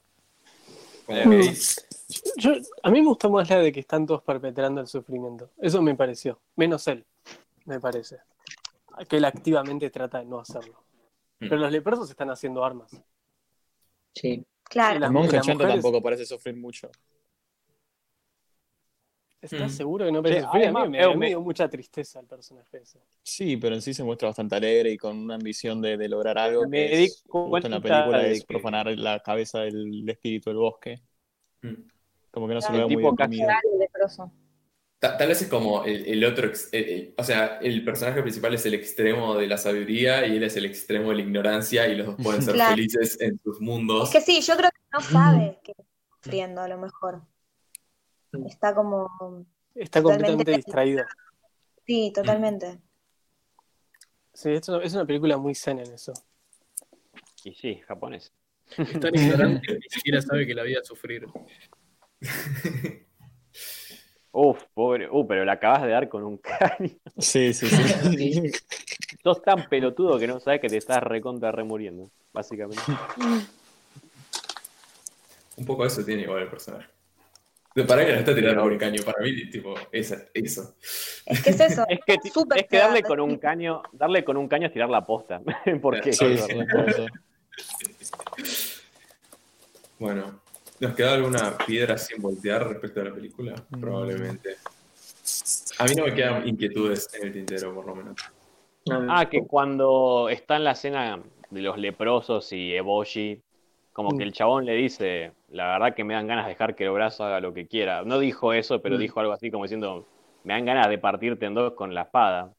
[SPEAKER 10] Yo, a mí me gustó más la de que están todos perpetrando el sufrimiento. Eso me pareció. Menos él, me parece. Que él activamente trata de no hacerlo.
[SPEAKER 1] Mm.
[SPEAKER 10] Pero los leprosos están haciendo armas.
[SPEAKER 9] Sí.
[SPEAKER 2] Claro.
[SPEAKER 10] Y las-
[SPEAKER 11] El monje
[SPEAKER 10] las
[SPEAKER 11] chanto
[SPEAKER 10] mujeres-
[SPEAKER 11] tampoco parece sufrir mucho.
[SPEAKER 10] ¿Estás
[SPEAKER 1] Mm.
[SPEAKER 10] seguro que no parece
[SPEAKER 8] Sí,
[SPEAKER 10] sufrir? A mí
[SPEAKER 8] además,
[SPEAKER 10] me, me dio mucha tristeza el personaje ese.
[SPEAKER 11] Sí, pero en sí se muestra bastante alegre y con una ambición de, de lograr algo
[SPEAKER 8] Me
[SPEAKER 11] que es, justo en la película
[SPEAKER 8] de
[SPEAKER 11] es
[SPEAKER 8] que-
[SPEAKER 11] profanar la cabeza del espíritu del bosque.
[SPEAKER 1] Mm.
[SPEAKER 11] Como que no se
[SPEAKER 6] El
[SPEAKER 11] lo ve muy
[SPEAKER 8] tipo
[SPEAKER 11] bien
[SPEAKER 1] Ta- Tal vez es como el, el otro, ex- o sea, el personaje principal es el extremo de la sabiduría y él es el extremo de la ignorancia y los dos pueden ser
[SPEAKER 2] Claro.
[SPEAKER 1] felices en sus mundos.
[SPEAKER 2] Es que sí, yo creo que no sabe que está sufriendo a lo mejor. Está como...
[SPEAKER 10] Está completamente distraído.
[SPEAKER 2] Sí, totalmente.
[SPEAKER 10] Sí, es una, es una película muy zen en eso.
[SPEAKER 8] Y sí, japonés.
[SPEAKER 5] Es tan ignorante que ni siquiera sabe que la vida es sufrir.
[SPEAKER 8] Uf, pobre. Uh, pero la acabas de dar con un caño.
[SPEAKER 11] Sí, sí, sí.
[SPEAKER 8] Sos tan pelotudo que no sabes que te estás recontra remuriendo, básicamente.
[SPEAKER 1] Un poco eso tiene igual el personaje. De- Para mí no está tirando un caño, para mí, tipo, esa, eso.
[SPEAKER 2] Es que es eso.
[SPEAKER 8] Es que, es que darle con un caño, darle con un caño es tirar la posta. Porque
[SPEAKER 11] Sí,
[SPEAKER 1] Sí,
[SPEAKER 11] sí,
[SPEAKER 1] sí.
[SPEAKER 11] por.
[SPEAKER 1] Bueno, ¿nos queda alguna piedra sin voltear respecto a la película?
[SPEAKER 11] Mm.
[SPEAKER 1] Probablemente. A mí no me quedan inquietudes en el tintero, por lo menos.
[SPEAKER 9] No,
[SPEAKER 8] Ah, que cuando está en la escena de los leprosos y Eboshi, como
[SPEAKER 10] Mm.
[SPEAKER 8] que el chabón le dice, la verdad que me dan ganas de dejar que el brazo haga lo que quiera. No dijo eso, pero
[SPEAKER 9] Mm.
[SPEAKER 8] dijo algo así como diciendo, me dan ganas de partirte en dos con la espada,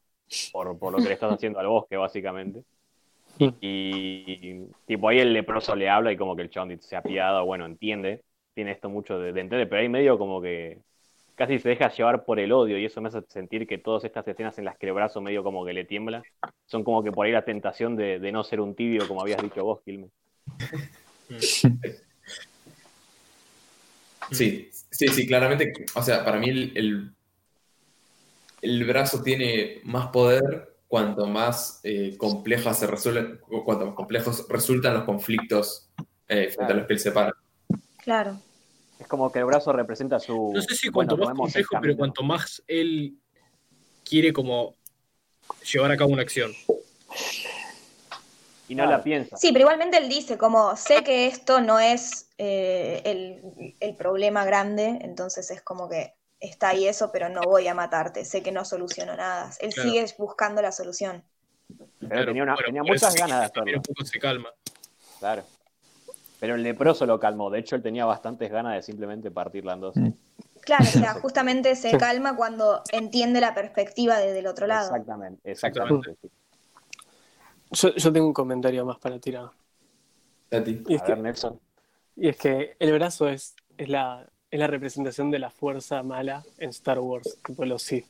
[SPEAKER 8] por, por lo que le estás haciendo al bosque, básicamente.
[SPEAKER 10] Mm.
[SPEAKER 8] Y tipo ahí el leproso le habla y como que el chabón se apiada, bueno, entiende, tiene esto mucho de, de entender, pero ahí medio como que casi se deja llevar por el odio y eso me hace sentir que todas estas escenas en las que el brazo medio como que le tiembla son como que por ahí la tentación de, de no ser un tibio, como habías dicho vos, Gilme.
[SPEAKER 1] Sí, sí, sí, claramente. O sea, para mí el, el, el brazo tiene más poder cuanto más eh, complejas se resuelven, o cuanto más complejos resultan los conflictos eh, frente a los que él separa.
[SPEAKER 2] Claro.
[SPEAKER 8] Es como que el brazo representa su...
[SPEAKER 5] No sé si
[SPEAKER 8] bueno,
[SPEAKER 5] cuanto más complejo, pero
[SPEAKER 8] camino.
[SPEAKER 5] cuanto más él quiere como llevar a cabo una acción.
[SPEAKER 8] Y no la piensa.
[SPEAKER 2] Sí, pero igualmente él dice, como sé que esto no es eh, el, el problema grande, entonces es como que está ahí eso, pero no voy a matarte, sé que no soluciono nada. Él
[SPEAKER 5] Claro.
[SPEAKER 2] sigue buscando la solución.
[SPEAKER 8] Pero tenía, una- tenía
[SPEAKER 5] por
[SPEAKER 8] muchas
[SPEAKER 5] eso
[SPEAKER 8] ganas de hacerlo.
[SPEAKER 5] un poco se calma.
[SPEAKER 8] Claro. Pero el leproso lo calmó. De hecho, él tenía bastantes ganas de simplemente partirla en dos.
[SPEAKER 11] Mm.
[SPEAKER 2] Claro, o sea, justamente se calma cuando entiende la perspectiva desde el otro lado.
[SPEAKER 8] Exactamente, exactamente.
[SPEAKER 10] Yo, yo tengo un comentario más para tirar.
[SPEAKER 1] Tati.
[SPEAKER 10] Y es,
[SPEAKER 8] A ver,
[SPEAKER 10] que,
[SPEAKER 8] Nelson.
[SPEAKER 10] y es que el brazo es, es, la, es la representación de la fuerza mala en Star Wars, tipo los Sith.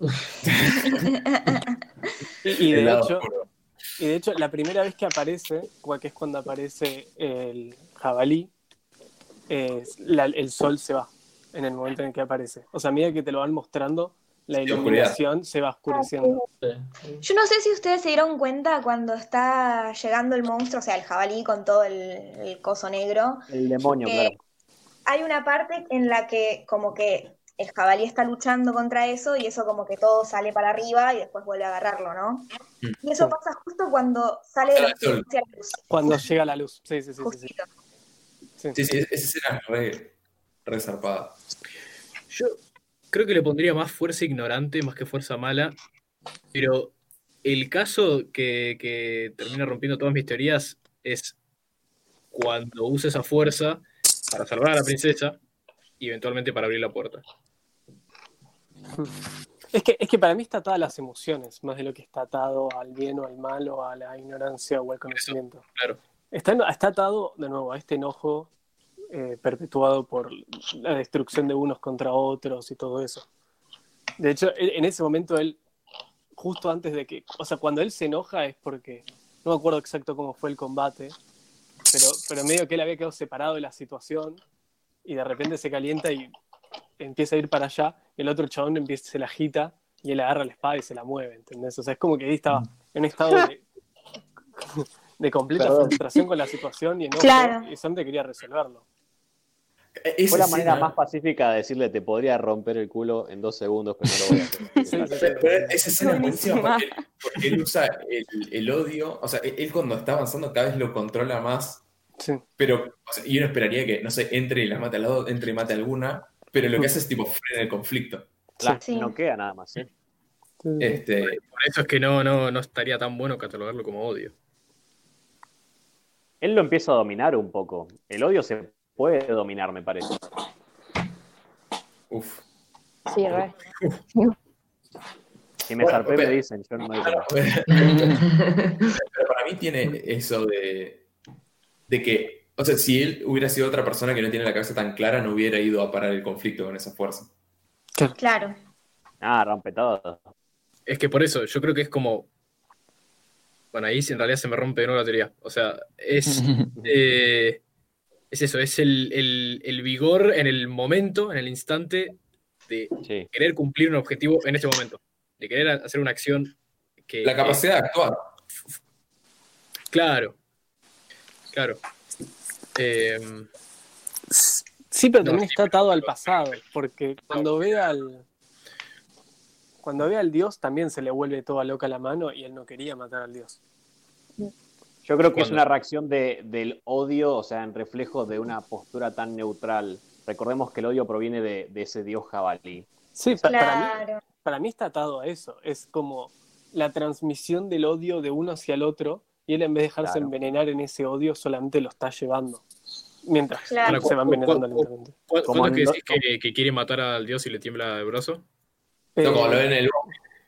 [SPEAKER 10] y, de hecho, y de hecho, la primera vez que aparece, que es cuando aparece el jabalí, la- el sol se va en el momento en el que aparece. O sea, a medida que te lo van mostrando, la iluminación se va oscureciendo.
[SPEAKER 2] Yo no sé si ustedes se dieron cuenta cuando está llegando el monstruo, o sea, el jabalí con todo el, el coso negro.
[SPEAKER 8] El demonio,
[SPEAKER 2] que
[SPEAKER 8] claro.
[SPEAKER 2] Hay una parte en la que como que el jabalí está luchando contra eso y eso como que todo sale para arriba y después vuelve a agarrarlo, ¿no?
[SPEAKER 1] Mm.
[SPEAKER 2] Y eso pasa justo cuando sale de la luz.
[SPEAKER 10] Cuando llega la luz. Sí, sí, sí. sí, sí.
[SPEAKER 2] Justito.
[SPEAKER 10] Sí.
[SPEAKER 1] Sí, sí, esa escena es re, re zarpada.
[SPEAKER 5] Yo creo que le pondría más fuerza ignorante más que fuerza mala, pero el caso que, que termina rompiendo todas mis teorías es cuando usa esa fuerza para salvar a la princesa y eventualmente para abrir la puerta.
[SPEAKER 10] Es que, es que para mí está atada a las emociones, más de lo que está atado al bien o al mal o a la ignorancia o al conocimiento.
[SPEAKER 5] Claro.
[SPEAKER 10] Está, está atado, de nuevo, a este enojo eh, perpetuado por la destrucción de unos contra otros y todo eso. De hecho, él- en ese momento él, justo antes de que, o sea, cuando él se enoja es porque, no me acuerdo exacto cómo fue el combate, pero, pero medio que él había quedado separado de la situación y de repente se calienta y empieza a ir para allá y el otro chabón empieza, se la agita y él agarra la espada y se la mueve, ¿entendés? O sea, es como que ahí estaba en un estado de, de completa
[SPEAKER 8] Perdón.
[SPEAKER 10] frustración con la situación y enojo
[SPEAKER 2] Claro.
[SPEAKER 10] y solamente quería resolverlo.
[SPEAKER 1] Esa
[SPEAKER 8] Fue la
[SPEAKER 1] escena-
[SPEAKER 8] manera más pacífica de decirle te podría romper el culo en dos segundos, pero no lo voy a hacer.
[SPEAKER 10] Sí, sí, sí.
[SPEAKER 1] Pero, pero esa escena es buenísima porque, porque él usa el, el odio, o sea, él, cuando está avanzando cada vez lo controla más,
[SPEAKER 10] Sí.
[SPEAKER 1] pero o sea, y uno esperaría que, no sé, entre y las mate al lado, entre y mate alguna, pero lo que hace es tipo frena el conflicto.
[SPEAKER 8] La
[SPEAKER 2] Sí.
[SPEAKER 8] noquea nada más, ¿sí?
[SPEAKER 1] Este,
[SPEAKER 5] Por eso es que no, no, no estaría tan bueno catalogarlo como odio.
[SPEAKER 8] Él lo empieza a dominar un poco. El odio se puede dominar, me parece.
[SPEAKER 1] uf.
[SPEAKER 6] Sí, re.
[SPEAKER 8] Si me
[SPEAKER 1] Bueno,
[SPEAKER 8] zarpé,
[SPEAKER 1] pero-
[SPEAKER 8] me dicen, yo no me
[SPEAKER 1] Claro, pero para mí tiene eso de, de que, o sea, si él hubiera sido otra persona que no tiene la cabeza tan clara, no hubiera ido a parar el conflicto con esa fuerza.
[SPEAKER 2] Claro.
[SPEAKER 8] Ah, rompe todo.
[SPEAKER 5] Es que por eso, yo creo que es como. Bueno, ahí sí en realidad se me rompe de nuevo la teoría. O sea, es. eh, es eso, es el, el- el vigor en el momento, en el instante de
[SPEAKER 8] Sí.
[SPEAKER 5] querer cumplir un objetivo en este momento. De querer hacer una acción que.
[SPEAKER 1] La capacidad de actuar.
[SPEAKER 5] Claro. Claro. Eh,
[SPEAKER 10] Sí, pero
[SPEAKER 5] No,
[SPEAKER 10] también está atado al pasado, porque cuando ve al cuando ve al dios también se le vuelve toda loca la mano y él no quería matar al dios.
[SPEAKER 8] Yo creo que es una reacción de, del odio, o sea, en reflejo de una postura tan neutral. Recordemos que el odio proviene de, de ese dios jabalí.
[SPEAKER 10] Sí, pa- para, mí,
[SPEAKER 2] Claro.
[SPEAKER 10] para mí está atado a eso. Es como la transmisión del odio de uno hacia el otro y él en vez de dejarse
[SPEAKER 8] Claro.
[SPEAKER 10] envenenar en ese odio solamente lo está llevando. Mientras
[SPEAKER 2] Claro.
[SPEAKER 10] se va envenenando lentamente.
[SPEAKER 5] ¿cu-
[SPEAKER 8] Como
[SPEAKER 5] ¿Cuándo es que decís que, que quiere matar al dios y le tiembla el brazo?
[SPEAKER 1] No,
[SPEAKER 10] Eh,
[SPEAKER 1] como lo ven en el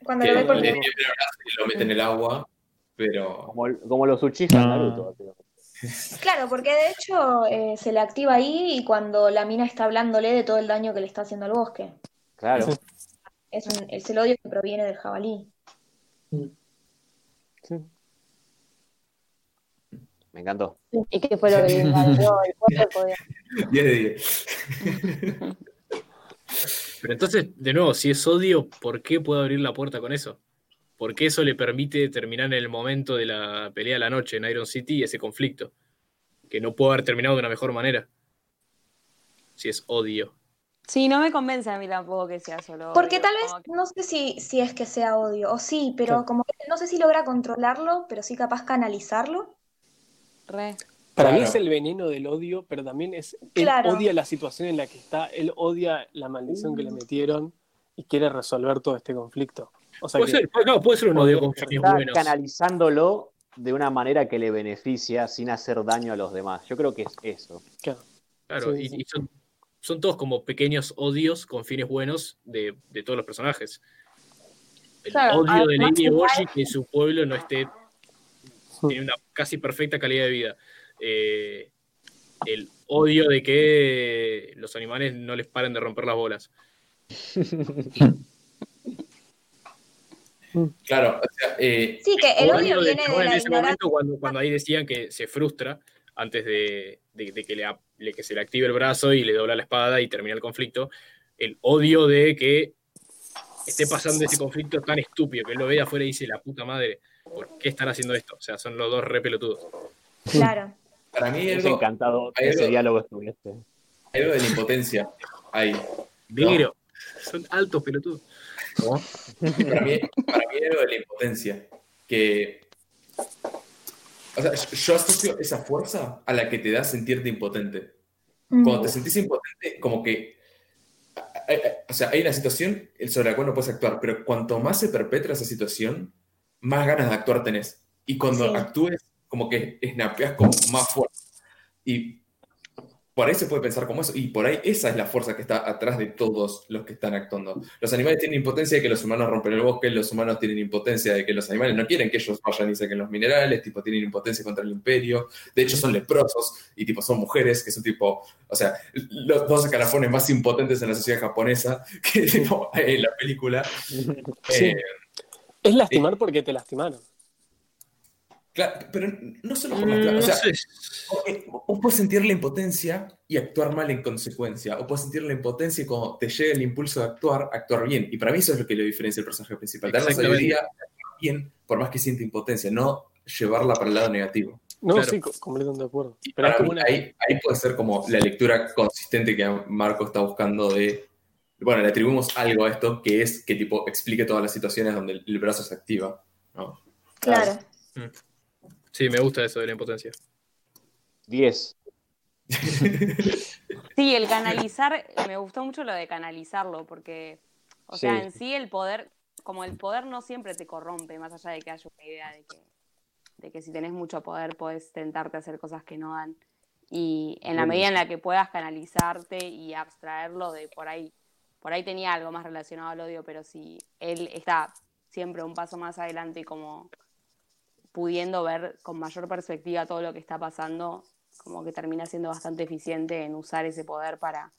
[SPEAKER 2] Cuando
[SPEAKER 1] que
[SPEAKER 2] lo ve
[SPEAKER 1] le
[SPEAKER 2] por
[SPEAKER 1] el brazo y lo mete en el agua, pero
[SPEAKER 8] Como, como los Uchiha
[SPEAKER 11] Ah.
[SPEAKER 8] Naruto. básicamente.
[SPEAKER 2] Claro, porque de hecho eh, se le activa ahí y cuando la mina está hablándole de todo el daño que le está haciendo al bosque.
[SPEAKER 8] Claro.
[SPEAKER 2] Es, un- es el odio que proviene del jabalí.
[SPEAKER 10] sí.
[SPEAKER 8] Me encantó.
[SPEAKER 6] ¿Y qué fue lo que invadió el cuerpo?
[SPEAKER 1] 10 de 10.
[SPEAKER 5] Pero entonces, de nuevo, si es odio, ¿por qué puede abrir la puerta con eso? ¿Por qué eso le permite terminar en el momento de la pelea de la noche en Iron City ese conflicto? Que no puede haber terminado de una mejor manera. Si es odio.
[SPEAKER 4] Sí, no me convence a mí tampoco que sea solo.
[SPEAKER 2] Porque
[SPEAKER 4] odio,
[SPEAKER 2] tal vez,
[SPEAKER 4] que-
[SPEAKER 2] no sé si, si es que sea odio, o sí, pero como que no sé si logra controlarlo, pero sí capaz canalizarlo.
[SPEAKER 4] Re.
[SPEAKER 10] Para mí es el veneno del odio, pero también es él
[SPEAKER 2] Claro.
[SPEAKER 10] odia la situación en la que está, él odia la maldición que le metieron y quiere resolver todo este conflicto. O sea
[SPEAKER 5] Puede
[SPEAKER 10] que-
[SPEAKER 5] ser, puede- no, puede ser un odio con fines
[SPEAKER 8] Está
[SPEAKER 5] buenos.
[SPEAKER 8] canalizándolo de una manera que le beneficia sin hacer daño a los demás. Yo creo que es eso.
[SPEAKER 10] claro.
[SPEAKER 5] Claro,
[SPEAKER 10] Sí,
[SPEAKER 5] y,
[SPEAKER 10] sí.
[SPEAKER 5] y son, son todos como pequeños odios con fines buenos de, de todos los personajes. El
[SPEAKER 6] Claro,
[SPEAKER 5] odio de Lady Boshi que su pueblo no esté. tiene una casi perfecta calidad de vida. Eh, el odio de que los animales no les paren de romper las bolas.
[SPEAKER 1] Claro, o sea, eh,
[SPEAKER 2] Sí, que el odio viene de
[SPEAKER 5] en ese
[SPEAKER 2] ignorancia.
[SPEAKER 5] momento cuando, cuando ahí decían que se frustra, antes de, de- de que, le, que se le active el brazo y le dobla la espada y termina el conflicto. El odio de que esté pasando ese conflicto tan estúpido, que él lo ve de afuera y dice, la puta madre, ¿por qué están haciendo esto? O sea, son los dos re pelotudos.
[SPEAKER 2] Claro.
[SPEAKER 1] Para mí algo,
[SPEAKER 8] encantado que ese
[SPEAKER 1] algo-
[SPEAKER 8] diálogo estuviese.
[SPEAKER 1] hay algo de la impotencia ahí.
[SPEAKER 5] Negro, son altos pelotudos.
[SPEAKER 1] Para mí, para mí hay algo de la impotencia. Que. O sea, yo asocio esa fuerza a la que te da sentirte impotente. Cuando te sentís impotente, como que. hay- hay- O sea, hay una situación sobre la cual no puedes actuar, pero cuanto más se perpetra esa situación, más ganas de actuar tenés. Y cuando
[SPEAKER 2] Sí.
[SPEAKER 1] actúes, como que snapeas con más fuerza. Y por ahí se puede pensar como eso. Y por ahí esa es la fuerza que está atrás de todos los que están actuando. Los animales tienen impotencia de que los humanos rompen el bosque, los humanos tienen impotencia de que los animales no quieren que ellos vayan y saquen los minerales, tipo, tienen impotencia contra el imperio. De hecho, son leprosos y tipo, son mujeres que son tipo, o sea, los dos escalafones más impotentes en la sociedad japonesa que tipo, en la película.
[SPEAKER 10] Sí.
[SPEAKER 1] Eh,
[SPEAKER 10] Es lastimar porque te lastimaron.
[SPEAKER 1] Claro, pero no solo por
[SPEAKER 5] Mm,
[SPEAKER 1] las
[SPEAKER 5] no
[SPEAKER 1] o sea, porque vos puedes sentir la impotencia y actuar mal en consecuencia, o puedes sentir la impotencia y cuando te llega el impulso de actuar, actuar bien. Y para mí eso es lo que lo diferencia el personaje principal. Tener la sabiduría bien, por más que siente impotencia, no llevarla para el lado negativo.
[SPEAKER 10] No,
[SPEAKER 5] Claro.
[SPEAKER 10] sí, co- completamente de acuerdo. Pero
[SPEAKER 1] para mí
[SPEAKER 10] una.
[SPEAKER 1] ahí, ahí puede ser como la lectura consistente que Marco está buscando de... Bueno, le atribuimos algo a esto que es que tipo explique todas las situaciones donde el, brazo se activa. ¿no?
[SPEAKER 2] Claro.
[SPEAKER 5] Sí, me gusta eso de la impotencia.
[SPEAKER 8] 10.
[SPEAKER 4] Sí, el canalizar, me gustó mucho lo de canalizarlo, porque, o sea, en sí el poder, como el poder no siempre te corrompe, más allá de que haya una idea de que, de que si tenés mucho poder podés tentarte a hacer cosas que no dan. Y en la medida en la que puedas canalizarte y abstraerlo de por ahí, por ahí tenía algo más relacionado al odio, pero si él está siempre un paso más adelante y como pudiendo ver con mayor perspectiva todo lo que está pasando, como que termina siendo bastante eficiente en usar ese poder para,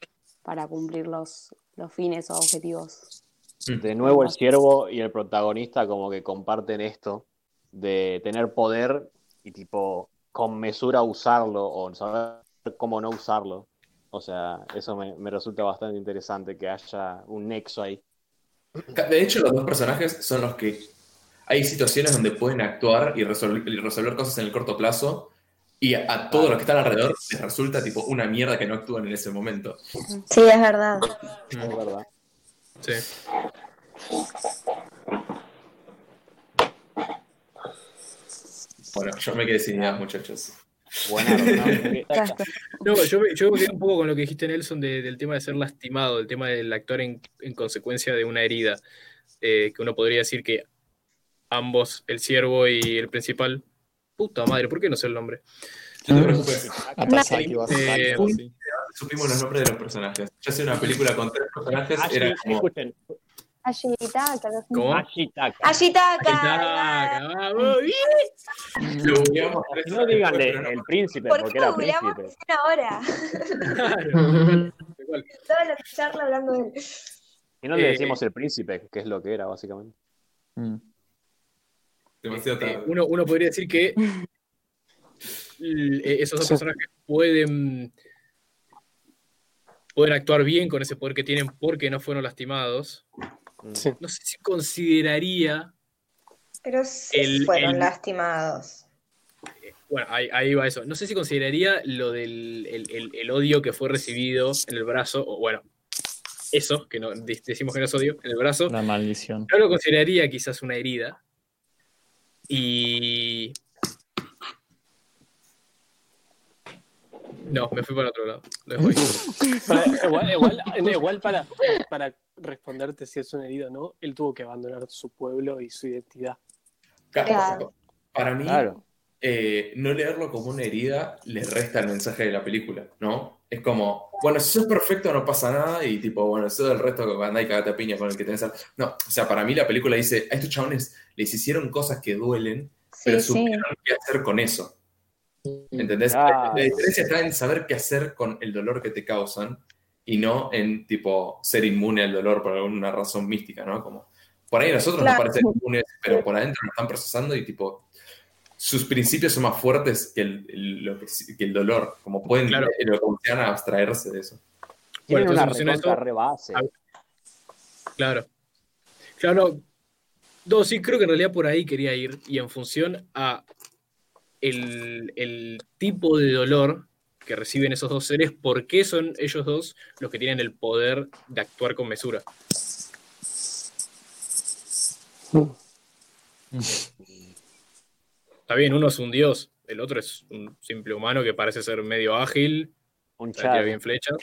[SPEAKER 4] para cumplir los, los fines o objetivos.
[SPEAKER 8] De nuevo el siervo y el protagonista como que comparten esto de tener poder y tipo con mesura usarlo o saber cómo no usarlo. O sea, eso me, me resulta bastante interesante que haya un nexo ahí.
[SPEAKER 1] De hecho, los dos personajes son los que hay situaciones donde pueden actuar y resolver, y resolver cosas en el corto plazo y a, a todos los que están alrededor les resulta tipo una mierda que no actúan en ese momento.
[SPEAKER 2] Sí, es verdad.
[SPEAKER 8] Es verdad.
[SPEAKER 5] Sí.
[SPEAKER 1] Bueno, yo me quedé sin ideas, muchachos.
[SPEAKER 8] Buenardo, ¿no?
[SPEAKER 5] Yo, me- yo me quedé un poco con lo que dijiste, Nelson, de- del tema de ser lastimado, del tema del actuar en, en consecuencia de una herida. Eh, que uno podría decir que ambos, el siervo y el principal. Puta madre, ¿por qué no sé el nombre?
[SPEAKER 1] No te preocupes,
[SPEAKER 11] Atazaki va a ser
[SPEAKER 5] Eh,
[SPEAKER 11] así.
[SPEAKER 1] supimos los nombres de los personajes. Ya sea una película con tres personajes,
[SPEAKER 8] Ashi-
[SPEAKER 1] era como.
[SPEAKER 8] escuchen,
[SPEAKER 6] Ashitaka.
[SPEAKER 8] Ashitaka.
[SPEAKER 2] Ashitaka.
[SPEAKER 5] Vamos,
[SPEAKER 8] No
[SPEAKER 1] pero
[SPEAKER 8] el príncipe,
[SPEAKER 2] ¿Por
[SPEAKER 8] porque era príncipe.
[SPEAKER 2] ahora? Toda la charla hablando de él.
[SPEAKER 8] Y no le
[SPEAKER 5] Eh,
[SPEAKER 8] decimos el príncipe, que es lo que era, básicamente.
[SPEAKER 11] Mm.
[SPEAKER 1] Demasiado
[SPEAKER 5] Eh,
[SPEAKER 1] tarde.
[SPEAKER 5] uno, uno podría decir que eh, esos dos personajes pueden, pueden actuar bien con ese poder que tienen porque no fueron lastimados.
[SPEAKER 10] Sí.
[SPEAKER 5] No sé si consideraría,
[SPEAKER 2] Pero sí
[SPEAKER 5] El-
[SPEAKER 2] fueron
[SPEAKER 5] el-
[SPEAKER 2] lastimados.
[SPEAKER 5] bueno, ahí, ahí va eso, no sé si consideraría lo del el, el- el odio que fue recibido en el brazo, o bueno, eso, que no, de- decimos que no es odio, en el brazo,
[SPEAKER 11] Una maldición.
[SPEAKER 5] no lo consideraría quizás una herida. Y. No, me fui para otro lado.
[SPEAKER 10] Para- igual, igual- para, para responderte si es una herida o no, él tuvo que abandonar su pueblo y su identidad.
[SPEAKER 2] Claro.
[SPEAKER 1] Para mí,
[SPEAKER 8] Claro.
[SPEAKER 1] eh, no leerlo como una herida le resta el mensaje de la película, ¿no? Es como, bueno, si sos perfecto no pasa nada y tipo, bueno, eso del resto que andá y cagate a piña con el que tenés al... No, o sea, para mí la película dice, a estos chabones les hicieron cosas que duelen, pero
[SPEAKER 2] sí.
[SPEAKER 1] supieron qué hacer con eso. ¿Entendés?
[SPEAKER 8] Ah.
[SPEAKER 1] La diferencia está en saber qué hacer con el dolor que te causan y no en, tipo, ser inmune al dolor por alguna razón mística, ¿no? Como, por ahí a nosotros
[SPEAKER 2] Claro.
[SPEAKER 1] nos parecen inmunes, pero por adentro lo están procesando y, tipo, sus principios son más fuertes que el, el- lo que, que el dolor, como pueden
[SPEAKER 5] Claro.
[SPEAKER 1] eh, lo abstraerse de eso.
[SPEAKER 8] Tienen
[SPEAKER 5] Bueno,
[SPEAKER 8] una
[SPEAKER 5] entonces,
[SPEAKER 8] recontra rebase.
[SPEAKER 5] a- Claro. Claro. No, sí, creo que en realidad por ahí quería ir. Y en función a el, el tipo de dolor que reciben esos dos seres, ¿por qué son ellos dos los que tienen el poder de actuar con mesura? Está bien, uno es un dios, el otro es un simple humano que parece ser medio ágil,
[SPEAKER 8] Un
[SPEAKER 5] bien flechas.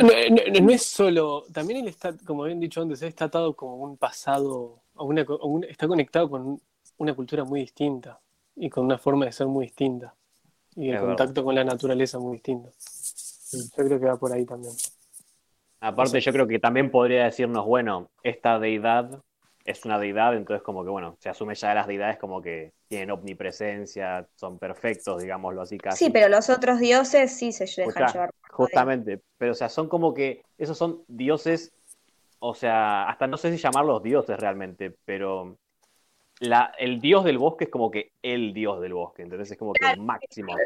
[SPEAKER 10] No, no- no es solo, también él está, como habían dicho antes, él está atado como un pasado, a una, co- a un- está conectado con una cultura muy distinta y con una forma de ser muy distinta y el
[SPEAKER 8] Es verdad.
[SPEAKER 10] contacto con la naturaleza muy distinto. Yo creo que va por ahí también.
[SPEAKER 8] Aparte, yo creo que también podría decirnos, bueno, esta deidad es una deidad, entonces como que, bueno, se asume ya las deidades como que tienen omnipresencia, son perfectos, digámoslo así casi.
[SPEAKER 2] Sí, pero los otros dioses sí se dejan
[SPEAKER 8] Escuchá,
[SPEAKER 2] llevar.
[SPEAKER 8] Justamente, pero o sea, son como que, esos son dioses, o sea, hasta no sé si llamarlos dioses realmente, pero la, el dios del bosque es como que el dios del bosque, entonces es como que el máximo.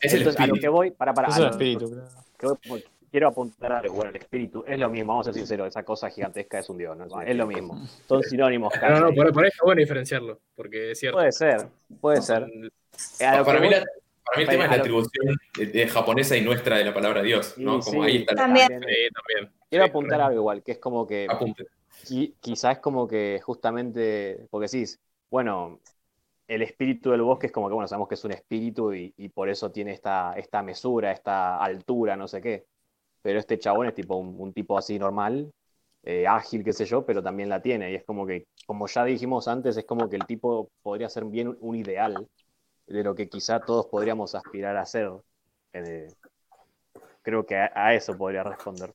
[SPEAKER 1] Es el
[SPEAKER 8] Entonces, a lo que voy, para, para,
[SPEAKER 11] Es
[SPEAKER 8] a
[SPEAKER 11] el
[SPEAKER 8] lo-
[SPEAKER 11] espíritu, claro.
[SPEAKER 8] que voy- quiero apuntar a algo, bueno, el espíritu es lo mismo, vamos a ser sinceros, esa cosa gigantesca es un dios, ¿no? es lo mismo, son sinónimos.
[SPEAKER 5] No, no,
[SPEAKER 8] casi.
[SPEAKER 5] por, por ahí está bueno diferenciarlo, porque es cierto.
[SPEAKER 8] Puede ser, puede ser. Eh,
[SPEAKER 1] Para mí, la- para mí el tema es la atribución de, de japonesa y nuestra de la palabra Dios, ¿no?
[SPEAKER 8] Sí,
[SPEAKER 1] Como
[SPEAKER 8] sí,
[SPEAKER 1] ahí está el
[SPEAKER 2] También.
[SPEAKER 5] Sí, también.
[SPEAKER 8] Quiero
[SPEAKER 5] Sí,
[SPEAKER 8] apuntar algo igual, que es como que
[SPEAKER 1] apunte.
[SPEAKER 8] qui- quizás es como que justamente, porque decís, bueno, el espíritu del bosque es como que, bueno, sabemos que es un espíritu y, y por eso tiene esta, esta mesura, esta altura, no sé qué. Pero este chabón es tipo un, un tipo así normal, eh, ágil, qué sé yo, pero también la tiene. Y es como que, como ya dijimos antes, es como que el tipo podría ser bien un ideal de lo que quizá todos podríamos aspirar a ser. Eh, creo que a, a eso podría responder.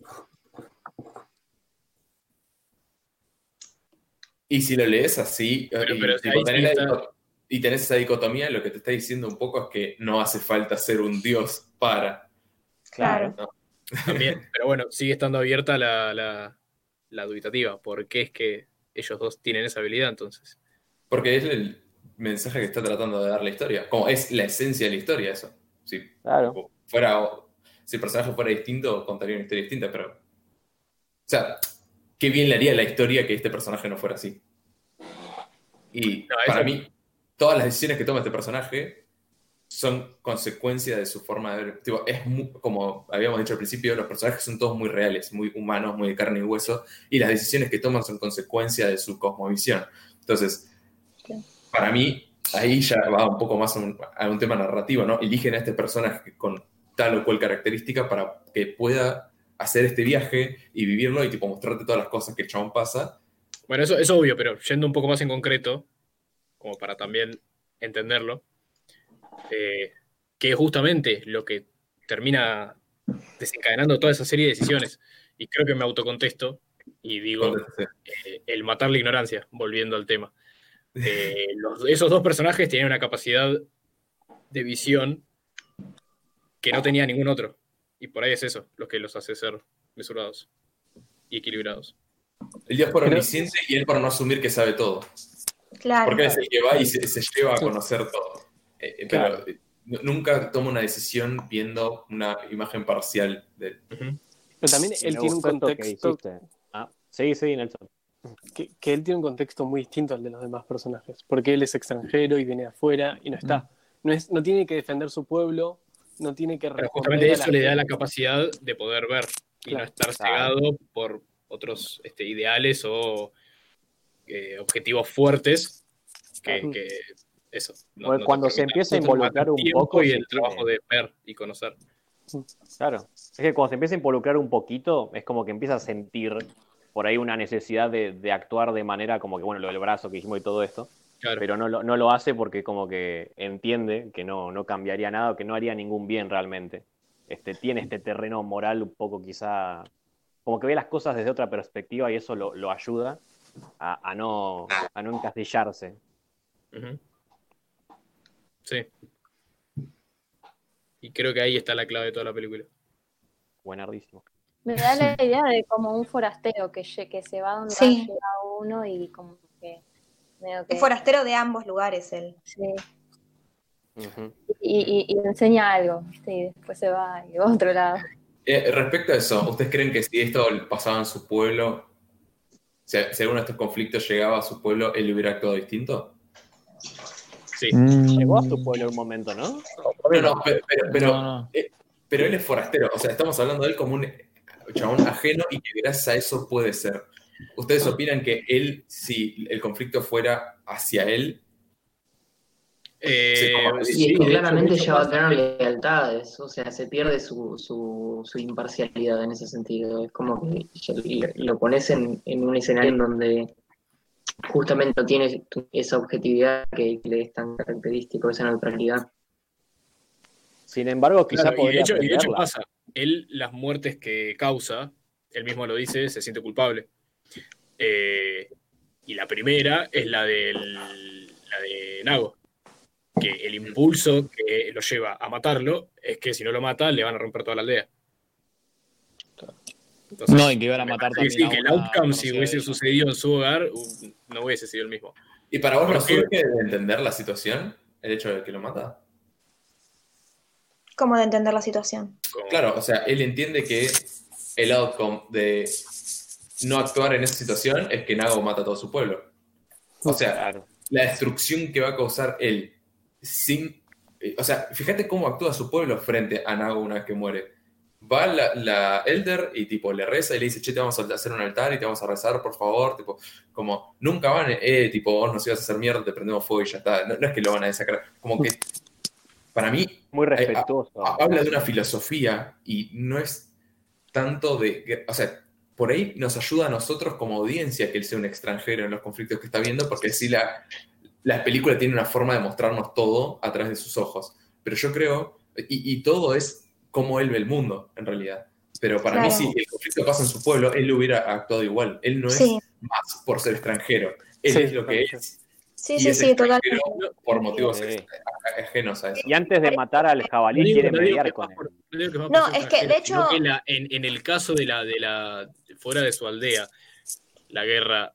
[SPEAKER 1] Y si lo lees así,
[SPEAKER 5] Pero-
[SPEAKER 1] y,
[SPEAKER 5] pero
[SPEAKER 1] tenés la y tenés esa dicotomía, lo que te está diciendo un poco es que no hace falta ser un dios para.
[SPEAKER 2] Claro.
[SPEAKER 5] También, pero bueno, sigue estando abierta la, la, la dubitativa. ¿Por qué es que ellos dos tienen esa habilidad entonces?
[SPEAKER 1] Porque es el mensaje que está tratando de dar la historia. Como es la esencia de la historia, eso. Si,
[SPEAKER 8] Claro.
[SPEAKER 1] fuera, si el personaje fuera distinto, contaría una historia distinta, pero. O sea, qué bien le haría a la historia que este personaje no fuera así. Y
[SPEAKER 5] No,
[SPEAKER 1] para mí, todas las decisiones que toma este personaje son consecuencia de su forma de ver. Tipo, es como habíamos dicho al principio, los personajes son todos muy reales, muy humanos, muy de carne y hueso, y las decisiones que toman son consecuencia de su cosmovisión. Entonces, para mí, ahí ya va un poco más a un, a un tema narrativo, ¿no? Eligen a este personaje con tal o cual característica para que pueda hacer este viaje y vivirlo y tipo mostrarte todas las cosas que el chabón pasa.
[SPEAKER 5] Bueno, eso es obvio, pero yendo un poco más en concreto, como para también entenderlo, eh, que es justamente lo que termina desencadenando toda esa serie de decisiones. Y creo que me autocontesto y digo eh, el matar la ignorancia, volviendo al tema. Eh, los- esos dos personajes tienen una capacidad de visión que no tenía ningún otro. Y por ahí es eso lo que los hace ser mesurados y equilibrados.
[SPEAKER 1] el dios por omnisciente y él por no asumir que sabe todo.
[SPEAKER 2] Claro.
[SPEAKER 1] Porque es el que va y se, se lleva a conocer todo. Eh, eh, pero eh, nunca toma una decisión viendo una imagen parcial de él.
[SPEAKER 10] Pero también
[SPEAKER 8] Me
[SPEAKER 10] él tiene un
[SPEAKER 8] que
[SPEAKER 10] contexto
[SPEAKER 8] dijiste. Ah, sí, sí, Nelson.
[SPEAKER 10] que, que él tiene un contexto muy distinto al de los demás personajes, porque él es extranjero y viene de afuera y no está, no, es, no tiene que defender su pueblo, no tiene que
[SPEAKER 5] Pero justamente
[SPEAKER 10] a
[SPEAKER 5] eso le da la capacidad de poder ver y no estar cegado por otros este, ideales o eh, objetivos fuertes que, que eso. no- no
[SPEAKER 8] cuando se empieza a involucrar un poco,
[SPEAKER 5] y el trabajo de ver y conocer.
[SPEAKER 8] Claro. Es que cuando se empieza a involucrar un poquito, es como que empieza a sentir por ahí una necesidad de, de actuar de manera como que, bueno, lo del brazo que dijimos y todo esto,
[SPEAKER 5] Claro.
[SPEAKER 8] pero no lo, no lo hace porque como que entiende que no, no cambiaría nada, que no haría ningún bien realmente. Este, tiene este terreno moral un poco quizá, como que ve las cosas desde otra perspectiva y eso lo, lo ayuda a, a no, a no encasillarse.
[SPEAKER 5] Ujú. Sí. Y creo que ahí está la clave de toda la película.
[SPEAKER 8] Buenardísimo.
[SPEAKER 6] Me da la idea de como un forastero que, que se va donde
[SPEAKER 2] Sí.
[SPEAKER 6] llega uno y como que medio que-
[SPEAKER 2] Es forastero de ambos lugares él.
[SPEAKER 6] sí. Y, y- y enseña algo, ¿viste? y después se va y va a otro lado.
[SPEAKER 1] Eh, respecto a eso, ¿ustedes creen que si esto pasaba en su pueblo, si, si alguno de estos conflictos llegaba a su pueblo, él hubiera actuado distinto?
[SPEAKER 5] Sí.
[SPEAKER 8] Llegó a su pueblo en un momento, ¿no?
[SPEAKER 1] No, no, pero, pero, pero,
[SPEAKER 11] No, no.
[SPEAKER 1] eh, pero él es forastero, o sea, estamos hablando de él como un chabón ajeno y que gracias a eso puede ser. ¿Ustedes opinan que él, si el conflicto fuera hacia él,
[SPEAKER 5] Eh,
[SPEAKER 1] Sí, como-
[SPEAKER 5] sí,
[SPEAKER 9] Y es que claramente ya va a tener lealtades, o sea, se pierde su, su, su imparcialidad en ese sentido. Es como que lo pones en, en un escenario en donde justamente no tienes tu- esa objetividad que, le es tan característico, esa neutralidad.
[SPEAKER 8] Sin embargo, quizá
[SPEAKER 5] Claro, y de
[SPEAKER 8] podría
[SPEAKER 5] hecho, y de hecho
[SPEAKER 8] aprenderla.
[SPEAKER 5] pasa. Él, las muertes que causa, él mismo lo dice, se siente culpable. Eh, y la primera es la, del, la de Nago. Que el impulso que lo lleva a matarlo es que si no lo mata, le van a romper toda la aldea. Entonces,
[SPEAKER 11] No, y que iban a matar también
[SPEAKER 5] sí, que el outcome, si hubiese sucedido en su hogar, no hubiese sido el mismo.
[SPEAKER 1] y para vos no surge de entender la situación, el hecho de que lo mata?
[SPEAKER 2] ¿Cómo de entender la situación?
[SPEAKER 5] Como-
[SPEAKER 1] Claro, o sea, él entiende que el outcome de no actuar en esa situación es que Nago mata a todo su pueblo. O sea,
[SPEAKER 8] Claro.
[SPEAKER 1] la destrucción que va a causar él sin... eh, O sea, fíjate cómo actúa su pueblo frente a Nago una vez que muere. Va la, la Elder y tipo le reza y le dice, che, te vamos a hacer un altar y te vamos a rezar, por favor. Tipo, como, nunca van, eh, tipo, vos nos ibas a hacer mierda, te prendemos fuego y ya está. No, no es que lo van a desacrar. Como que, para mí,
[SPEAKER 8] Muy
[SPEAKER 1] eh,
[SPEAKER 8] respetuoso.
[SPEAKER 1] ha- habla de una filosofía y no es tanto de, o sea, por ahí nos ayuda a nosotros como audiencia que él sea un extranjero en los conflictos que está viendo, porque sí la, la película tiene una forma de mostrarnos todo a través de sus ojos. Pero yo creo, y, y todo es como él ve el mundo, en realidad. Pero para mí, si el conflicto pasa en su pueblo, él hubiera actuado igual. Él no es
[SPEAKER 2] Sí,
[SPEAKER 1] más por ser extranjero. Él
[SPEAKER 10] Sí,
[SPEAKER 1] es lo que es.
[SPEAKER 2] sí,
[SPEAKER 1] y
[SPEAKER 2] sí,
[SPEAKER 1] es
[SPEAKER 2] sí, totalmente.
[SPEAKER 1] por motivos
[SPEAKER 8] Sí.
[SPEAKER 1] ajenos a eso.
[SPEAKER 8] Y antes de matar al jabalí,
[SPEAKER 5] no
[SPEAKER 8] mediar
[SPEAKER 5] que
[SPEAKER 8] con él.
[SPEAKER 5] por- no
[SPEAKER 2] es que, de hecho-
[SPEAKER 5] sino que la- en, en el caso de la, de la fuera de su aldea, la guerra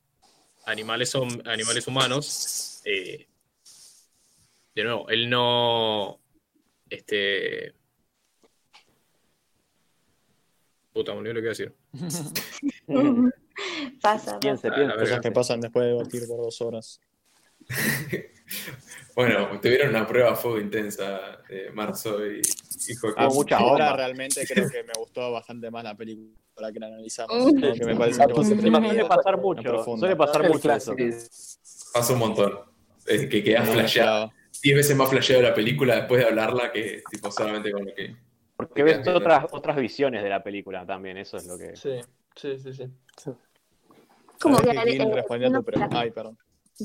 [SPEAKER 5] animales, animales humanos, eh, de nuevo, él no, este, puta, me olvidé lo que iba a decir.
[SPEAKER 2] Pasa,
[SPEAKER 8] Piense,
[SPEAKER 5] Ah.
[SPEAKER 11] Cosas que pasan después de debatir por dos horas.
[SPEAKER 1] Bueno, tuvieron una prueba a fuego intensa eh, Marzo y, y Joaquín.
[SPEAKER 8] Hubo mucha
[SPEAKER 11] Ahora
[SPEAKER 8] bomba.
[SPEAKER 11] realmente creo que me gustó bastante más la película que la analizamos. Que me parece que va a ser
[SPEAKER 8] Suele pasar mucho, suele pasar mucho eso.
[SPEAKER 1] Pasa un montón. Es que quedas flasheado. Diez veces más flasheado la película después de hablarla que tipo solamente con lo que.
[SPEAKER 8] Porque ves otras, otras visiones de la película también, eso es lo que...
[SPEAKER 12] Sí, sí, sí, sí.
[SPEAKER 6] Como que
[SPEAKER 11] que
[SPEAKER 6] eh,
[SPEAKER 11] respondió a tu
[SPEAKER 6] no,
[SPEAKER 11] pregunta. Ay, perdón.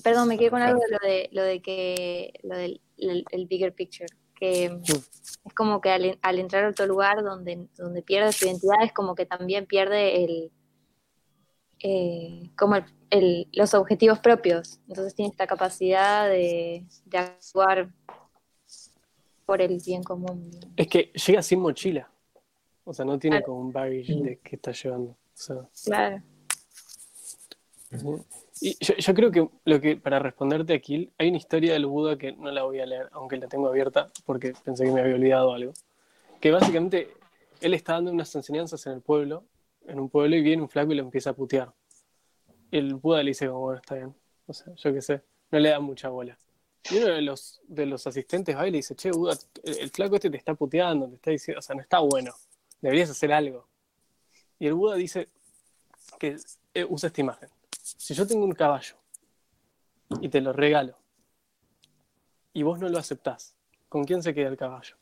[SPEAKER 6] Perdón, me quedé con algo de lo de lo de que lo del el, el bigger picture, que es como que al, al entrar a otro lugar donde, donde pierde su identidad es como que también pierde el eh, como el, el- los objetivos propios. Entonces tiene esta capacidad de, de actuar por el bien común.
[SPEAKER 10] Es que llega sin mochila. O sea, no tiene
[SPEAKER 6] Claro.
[SPEAKER 10] como un baggage de que está llevando. O sea,
[SPEAKER 6] Claro.
[SPEAKER 10] Y yo, yo creo que lo que, para responderte aquí, hay una historia del Buda que no la voy a leer, aunque la tengo abierta, porque pensé que me había olvidado algo. Que básicamente él está dando unas enseñanzas en el pueblo, en un pueblo, y viene un flaco y lo empieza a putear. Y el Buda le dice, como, bueno, está bien. O sea, yo qué sé, no le da mucha bola. Y uno de los, de los asistentes va y le dice, che, Buda, el, flaco este te está puteando, te está diciendo, o sea, no está bueno, deberías hacer algo. Y el Buda dice que eh, usa esta imagen. Si yo tengo un caballo y te lo regalo y vos no lo aceptás, ¿con quién se queda el caballo?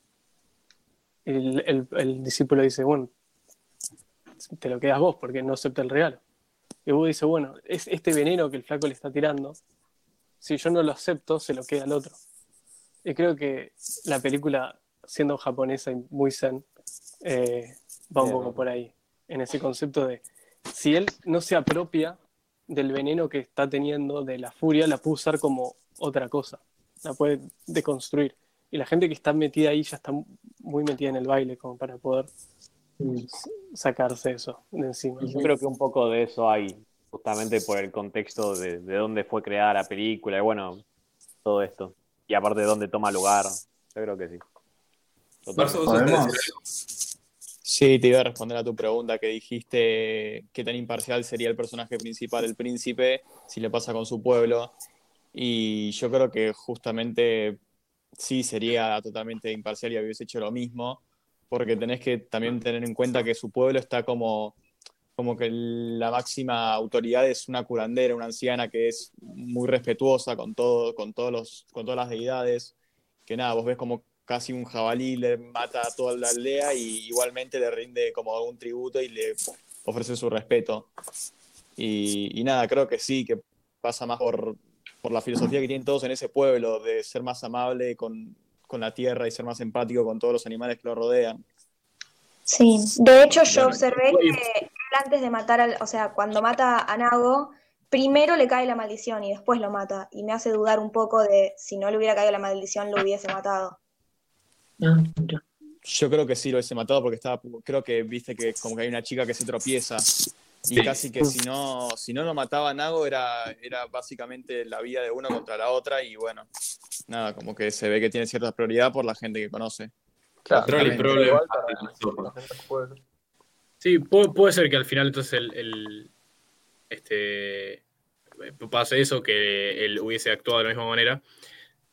[SPEAKER 10] El, el- discípulo dice, bueno, te lo quedas vos porque no acepta el regalo. Y vos dice, bueno, es este veneno que el flaco le está tirando, si yo no lo acepto, se lo queda al otro. Y creo que la película, siendo japonesa y muy zen, eh, va un poco por ahí, en ese concepto de si él no se apropia del veneno que está teniendo, de la furia, la puede usar como otra cosa, la puede deconstruir. Y la gente que está metida ahí ya está muy metida en el baile como para poder s- sacarse eso de encima.
[SPEAKER 8] Yo creo que un poco de eso hay. Justamente por el contexto de, de dónde fue creada la película y bueno, todo esto. Y aparte de dónde toma lugar, yo creo que sí.
[SPEAKER 3] Sí, te iba a responder a tu pregunta que dijiste qué tan imparcial sería el personaje principal, el príncipe, si le pasa con su pueblo. Y yo creo que justamente sí sería totalmente imparcial y hubiese hecho lo mismo, porque tenés que también tener en cuenta que su pueblo está como, como que la máxima autoridad es una curandera, una anciana que es muy respetuosa con todo, con todos los, con todas las deidades, que nada, vos ves como casi un jabalí le mata a toda la aldea y igualmente le rinde como un tributo y le ofrece su respeto. Y, y nada, creo que sí, que pasa más por, por la filosofía que tienen todos en ese pueblo, de ser más amable con, con la tierra y ser más empático con todos los animales que lo rodean.
[SPEAKER 2] Sí, de hecho yo observé que antes de matar al, o sea, cuando mata a Nago, primero le cae la maldición y después lo mata. Y me hace dudar un poco de si no le hubiera caído la maldición, lo hubiese matado.
[SPEAKER 9] Ah.
[SPEAKER 3] Yo creo que sí lo hubiese matado porque estaba, creo que viste que como que hay una chica que se tropieza y
[SPEAKER 1] Sí.
[SPEAKER 3] casi que si no, si no lo mataba a Nago era, era básicamente la vida de uno contra la otra y bueno, nada, como que se ve que tiene cierta prioridad por la gente que conoce.
[SPEAKER 1] Control y problema.
[SPEAKER 5] Sí, puede, ser que al final entonces el, este pase eso, que él hubiese actuado de la misma manera.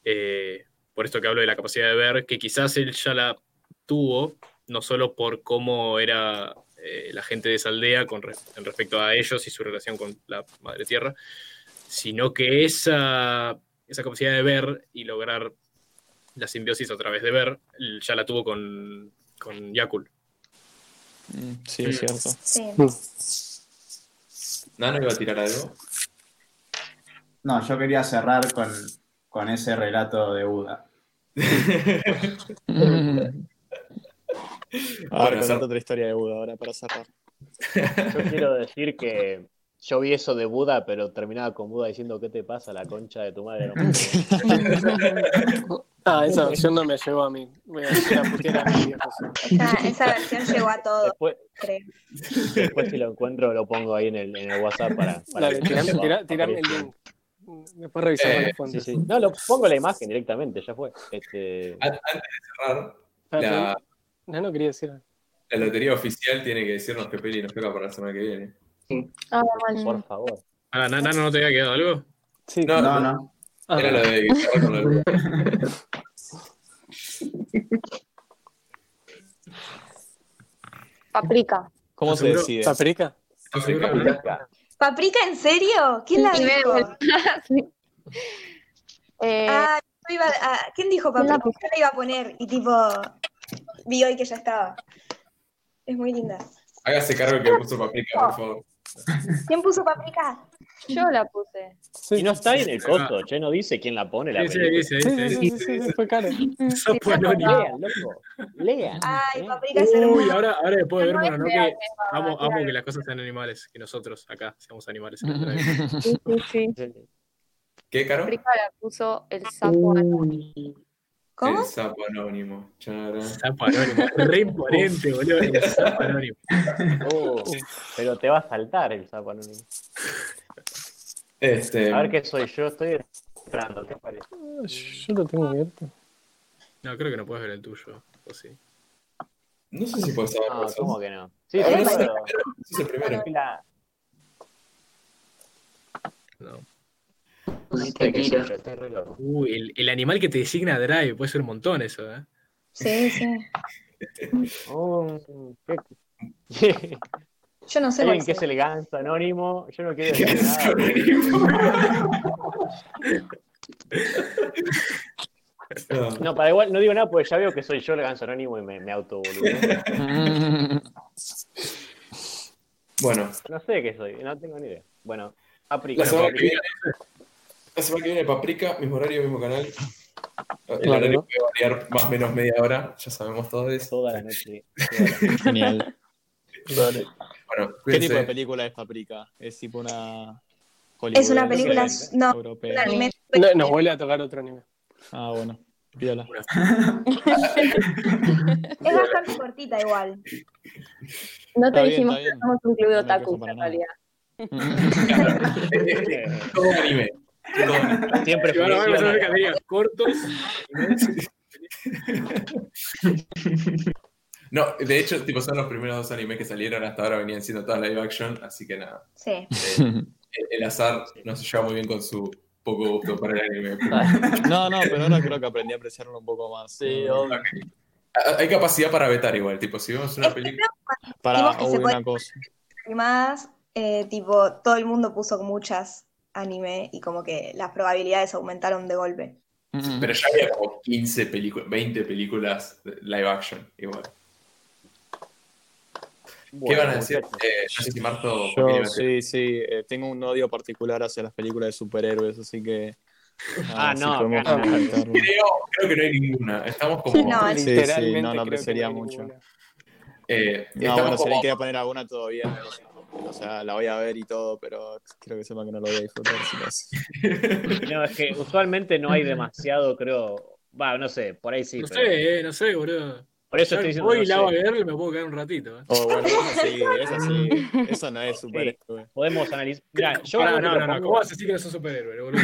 [SPEAKER 5] Eh, por esto que hablo de la capacidad de ver, que quizás él ya la tuvo, no solo por cómo era eh, la gente de esa aldea con respecto a ellos y su relación con la madre tierra, sino que esa, esa capacidad de ver y lograr la simbiosis a través de ver, ya la tuvo con, con Yakul.
[SPEAKER 3] Mm, Sí, es cierto.
[SPEAKER 2] Sí.
[SPEAKER 1] ¿Nano iba a tirar algo?
[SPEAKER 7] No, yo quería cerrar con, con ese relato de Buda.
[SPEAKER 3] Ahora
[SPEAKER 1] Bueno,
[SPEAKER 3] contate otra historia de Buda ahora para cerrar.
[SPEAKER 8] Yo quiero decir que yo vi eso de Buda, pero terminaba con Buda diciendo ¿qué te pasa, la concha de tu madre? No puedo".
[SPEAKER 10] Ah, esa versión no me llegó a mí. Voy a ir a putear a mis viejos.
[SPEAKER 2] Esa, versión llegó a todo,
[SPEAKER 8] Después,
[SPEAKER 2] creo.
[SPEAKER 8] después si lo encuentro lo pongo ahí en el, en el WhatsApp para... para
[SPEAKER 10] Dale,
[SPEAKER 8] que
[SPEAKER 10] tirame,
[SPEAKER 8] sepa-
[SPEAKER 10] tira- tirame el link. Después revisamos
[SPEAKER 1] Eh,
[SPEAKER 10] las
[SPEAKER 8] Sí,
[SPEAKER 10] fuentes.
[SPEAKER 8] sí. No, lo pongo la imagen directamente, ya fue. Este,
[SPEAKER 1] An- Antes de cerrar, la,
[SPEAKER 10] No, no quería decir
[SPEAKER 1] la lotería oficial tiene que decirnos qué peli nos toca para la semana que viene.
[SPEAKER 6] Ah,
[SPEAKER 8] por favor.
[SPEAKER 5] Ah, ¿Na- ¿Nano no te había quedado algo?
[SPEAKER 10] Sí.
[SPEAKER 1] No,
[SPEAKER 7] No, no.
[SPEAKER 10] Ah,
[SPEAKER 1] Era la de con la.
[SPEAKER 6] Paprika.
[SPEAKER 3] ¿Cómo se decide?
[SPEAKER 10] ¿Paprika?
[SPEAKER 8] Paprika.
[SPEAKER 2] ¿Paprika en serio? ¿Quién la dijo?
[SPEAKER 6] Sí. Eh,
[SPEAKER 2] Ah, yo iba a- ¿Quién dijo
[SPEAKER 6] ¿Quién la
[SPEAKER 2] paprika? Yo la iba a poner y tipo vi hoy que ya estaba. Es muy linda.
[SPEAKER 1] Hágase cargo que puso paprika, por favor.
[SPEAKER 2] ¿Quién puso paprika?
[SPEAKER 6] yo la puse.
[SPEAKER 10] Sí.
[SPEAKER 8] Y no está ahí en el costo, che, no dice quién la pone la
[SPEAKER 5] Sí, sí, dice,
[SPEAKER 10] Sí,
[SPEAKER 5] dice,
[SPEAKER 10] sí,
[SPEAKER 5] dice.
[SPEAKER 10] sí, sí, sí, fue caro.
[SPEAKER 8] Lean, loco. Lean.
[SPEAKER 2] Ay,
[SPEAKER 8] ¿eh?
[SPEAKER 2] paprika es
[SPEAKER 5] Uy, ahora, ahora después de
[SPEAKER 6] No
[SPEAKER 5] ver
[SPEAKER 6] fea, es más
[SPEAKER 5] amo, que las cosas sean animales, que nosotros acá seamos animales.
[SPEAKER 6] Sí, sí, sí.
[SPEAKER 1] ¿Qué, Caro?
[SPEAKER 6] Paprika la puso el sapo.
[SPEAKER 9] Uy,
[SPEAKER 2] ¿Cómo?
[SPEAKER 1] El sapo anónimo. Chara.
[SPEAKER 5] Sapo anónimo. Re imponente, boludo. El sapo anónimo.
[SPEAKER 8] Oh, pero te va a saltar el sapo anónimo.
[SPEAKER 1] Este,
[SPEAKER 8] A ver qué soy yo, estoy esperando, ¿qué parece?
[SPEAKER 10] Yo lo tengo abierto.
[SPEAKER 5] No, creo que no puedes ver el tuyo. O sí.
[SPEAKER 1] no sé si puedes saber
[SPEAKER 8] No,
[SPEAKER 1] eso.
[SPEAKER 8] ¿cómo que no? Sí, sí,
[SPEAKER 2] sí.
[SPEAKER 8] pero...
[SPEAKER 1] Es el primero.
[SPEAKER 5] No. Uy, el, el animal que te designa Drive, puede ser un montón eso, ¿eh?
[SPEAKER 2] Sí, sí.
[SPEAKER 8] Oh, ¿qué-
[SPEAKER 2] Yo no sé
[SPEAKER 8] Alguien que
[SPEAKER 2] es.
[SPEAKER 8] es el ganso anónimo, yo no quiero decir nada.
[SPEAKER 1] No.
[SPEAKER 8] Para igual, no digo nada porque ya veo que soy yo el ganso anónimo y me, me auto
[SPEAKER 1] Bueno,
[SPEAKER 8] No sé qué soy, no tengo ni idea. Bueno,
[SPEAKER 1] la
[SPEAKER 8] Paprika.
[SPEAKER 1] semana que
[SPEAKER 8] Paprika.
[SPEAKER 1] viene, la semana que viene Paprika, mismo horario, mismo canal. El
[SPEAKER 10] Claro,
[SPEAKER 1] horario
[SPEAKER 10] ¿no?
[SPEAKER 1] puede variar más o menos media hora, ya sabemos todo eso.
[SPEAKER 8] Toda la noche. toda la-
[SPEAKER 3] Genial.
[SPEAKER 1] Bueno,
[SPEAKER 3] ¿Qué tipo de película es Paprika? ¿Es tipo una
[SPEAKER 2] Es una película, no, un
[SPEAKER 3] europea?
[SPEAKER 2] anime.
[SPEAKER 10] No, nos vuelve a tocar otro anime.
[SPEAKER 3] Ah, bueno. Pídala.
[SPEAKER 2] Es bastante cortita igual.
[SPEAKER 6] No te
[SPEAKER 3] Está
[SPEAKER 6] dijimos que somos un club de otakus en realidad.
[SPEAKER 1] Todo anime.
[SPEAKER 8] Siempre
[SPEAKER 5] digan cortos.
[SPEAKER 1] No, de hecho, tipo, son los primeros dos animes que salieron hasta ahora, venían siendo todas live action, así que nada.
[SPEAKER 2] Sí.
[SPEAKER 1] Eh, el, el azar no se lleva muy bien con su poco gusto para el anime.
[SPEAKER 3] No, no, pero ahora creo que aprendí a apreciarlo un poco más.
[SPEAKER 11] Sí,
[SPEAKER 3] ¿no?
[SPEAKER 11] obvio.
[SPEAKER 1] Ah, Hay capacidad para vetar igual, tipo, si vemos una película.
[SPEAKER 3] Para una cosa.
[SPEAKER 2] animadas, eh, tipo, todo el mundo puso muchas anime y como que las probabilidades aumentaron de golpe.
[SPEAKER 1] Pero ya había como 15 películas, 20 películas de live action, igual. ¿Qué
[SPEAKER 8] Bueno,
[SPEAKER 1] van a decir? Eh, no sé si Marto.
[SPEAKER 3] Yo sí, sí, eh, tengo un odio particular hacia las películas de superhéroes, así que...
[SPEAKER 8] Ah,
[SPEAKER 3] si
[SPEAKER 8] no, claro.
[SPEAKER 3] comentarlo.
[SPEAKER 1] Creo, creo que no hay ninguna. Estamos como.
[SPEAKER 2] No,
[SPEAKER 3] Sí, sí,
[SPEAKER 10] Literalmente
[SPEAKER 3] no, no
[SPEAKER 10] creo que
[SPEAKER 3] apreciaría
[SPEAKER 10] hay
[SPEAKER 3] mucho.
[SPEAKER 1] eh,
[SPEAKER 3] No, bueno, si
[SPEAKER 1] como-
[SPEAKER 3] alguien quería poner alguna todavía, o sea, la voy a ver y todo, pero quiero que sepan que no lo voy a disfrutar.
[SPEAKER 8] No, es que usualmente no hay demasiado, creo. Va, no sé, por ahí sí.
[SPEAKER 5] No
[SPEAKER 8] pero-
[SPEAKER 5] sé, eh, no sé, boludo.
[SPEAKER 8] Por eso estoy diciendo.
[SPEAKER 5] voy
[SPEAKER 8] no
[SPEAKER 5] y la hago a ver y me puedo quedar un ratito. eh.
[SPEAKER 3] Oh, bueno, eso sí, eso sí, eso no es superhéroe.
[SPEAKER 8] Podemos analizar. Mira, yo
[SPEAKER 5] Pará,
[SPEAKER 8] algo
[SPEAKER 5] no, no, no, ¿cómo vas a decir que no sos superhéroe, boludo?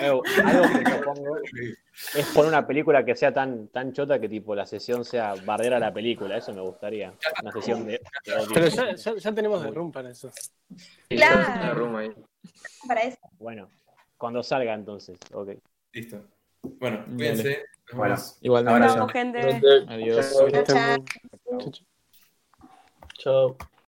[SPEAKER 8] Ew, algo que propongo es poner una película que sea tan, tan chota que tipo la sesión sea barrer a la película. Eso me gustaría. Una sesión de. de.
[SPEAKER 10] Pero ya, ya, ya tenemos de room para eso.
[SPEAKER 2] Claro.
[SPEAKER 9] ahí.
[SPEAKER 2] Para eso.
[SPEAKER 8] Bueno, cuando salga entonces. Ok.
[SPEAKER 1] Listo. Bueno,
[SPEAKER 3] Dale.
[SPEAKER 1] cuídense.
[SPEAKER 7] Bueno. Abrazo.
[SPEAKER 4] Gente.
[SPEAKER 11] Gente,
[SPEAKER 3] Adiós.
[SPEAKER 11] Chao.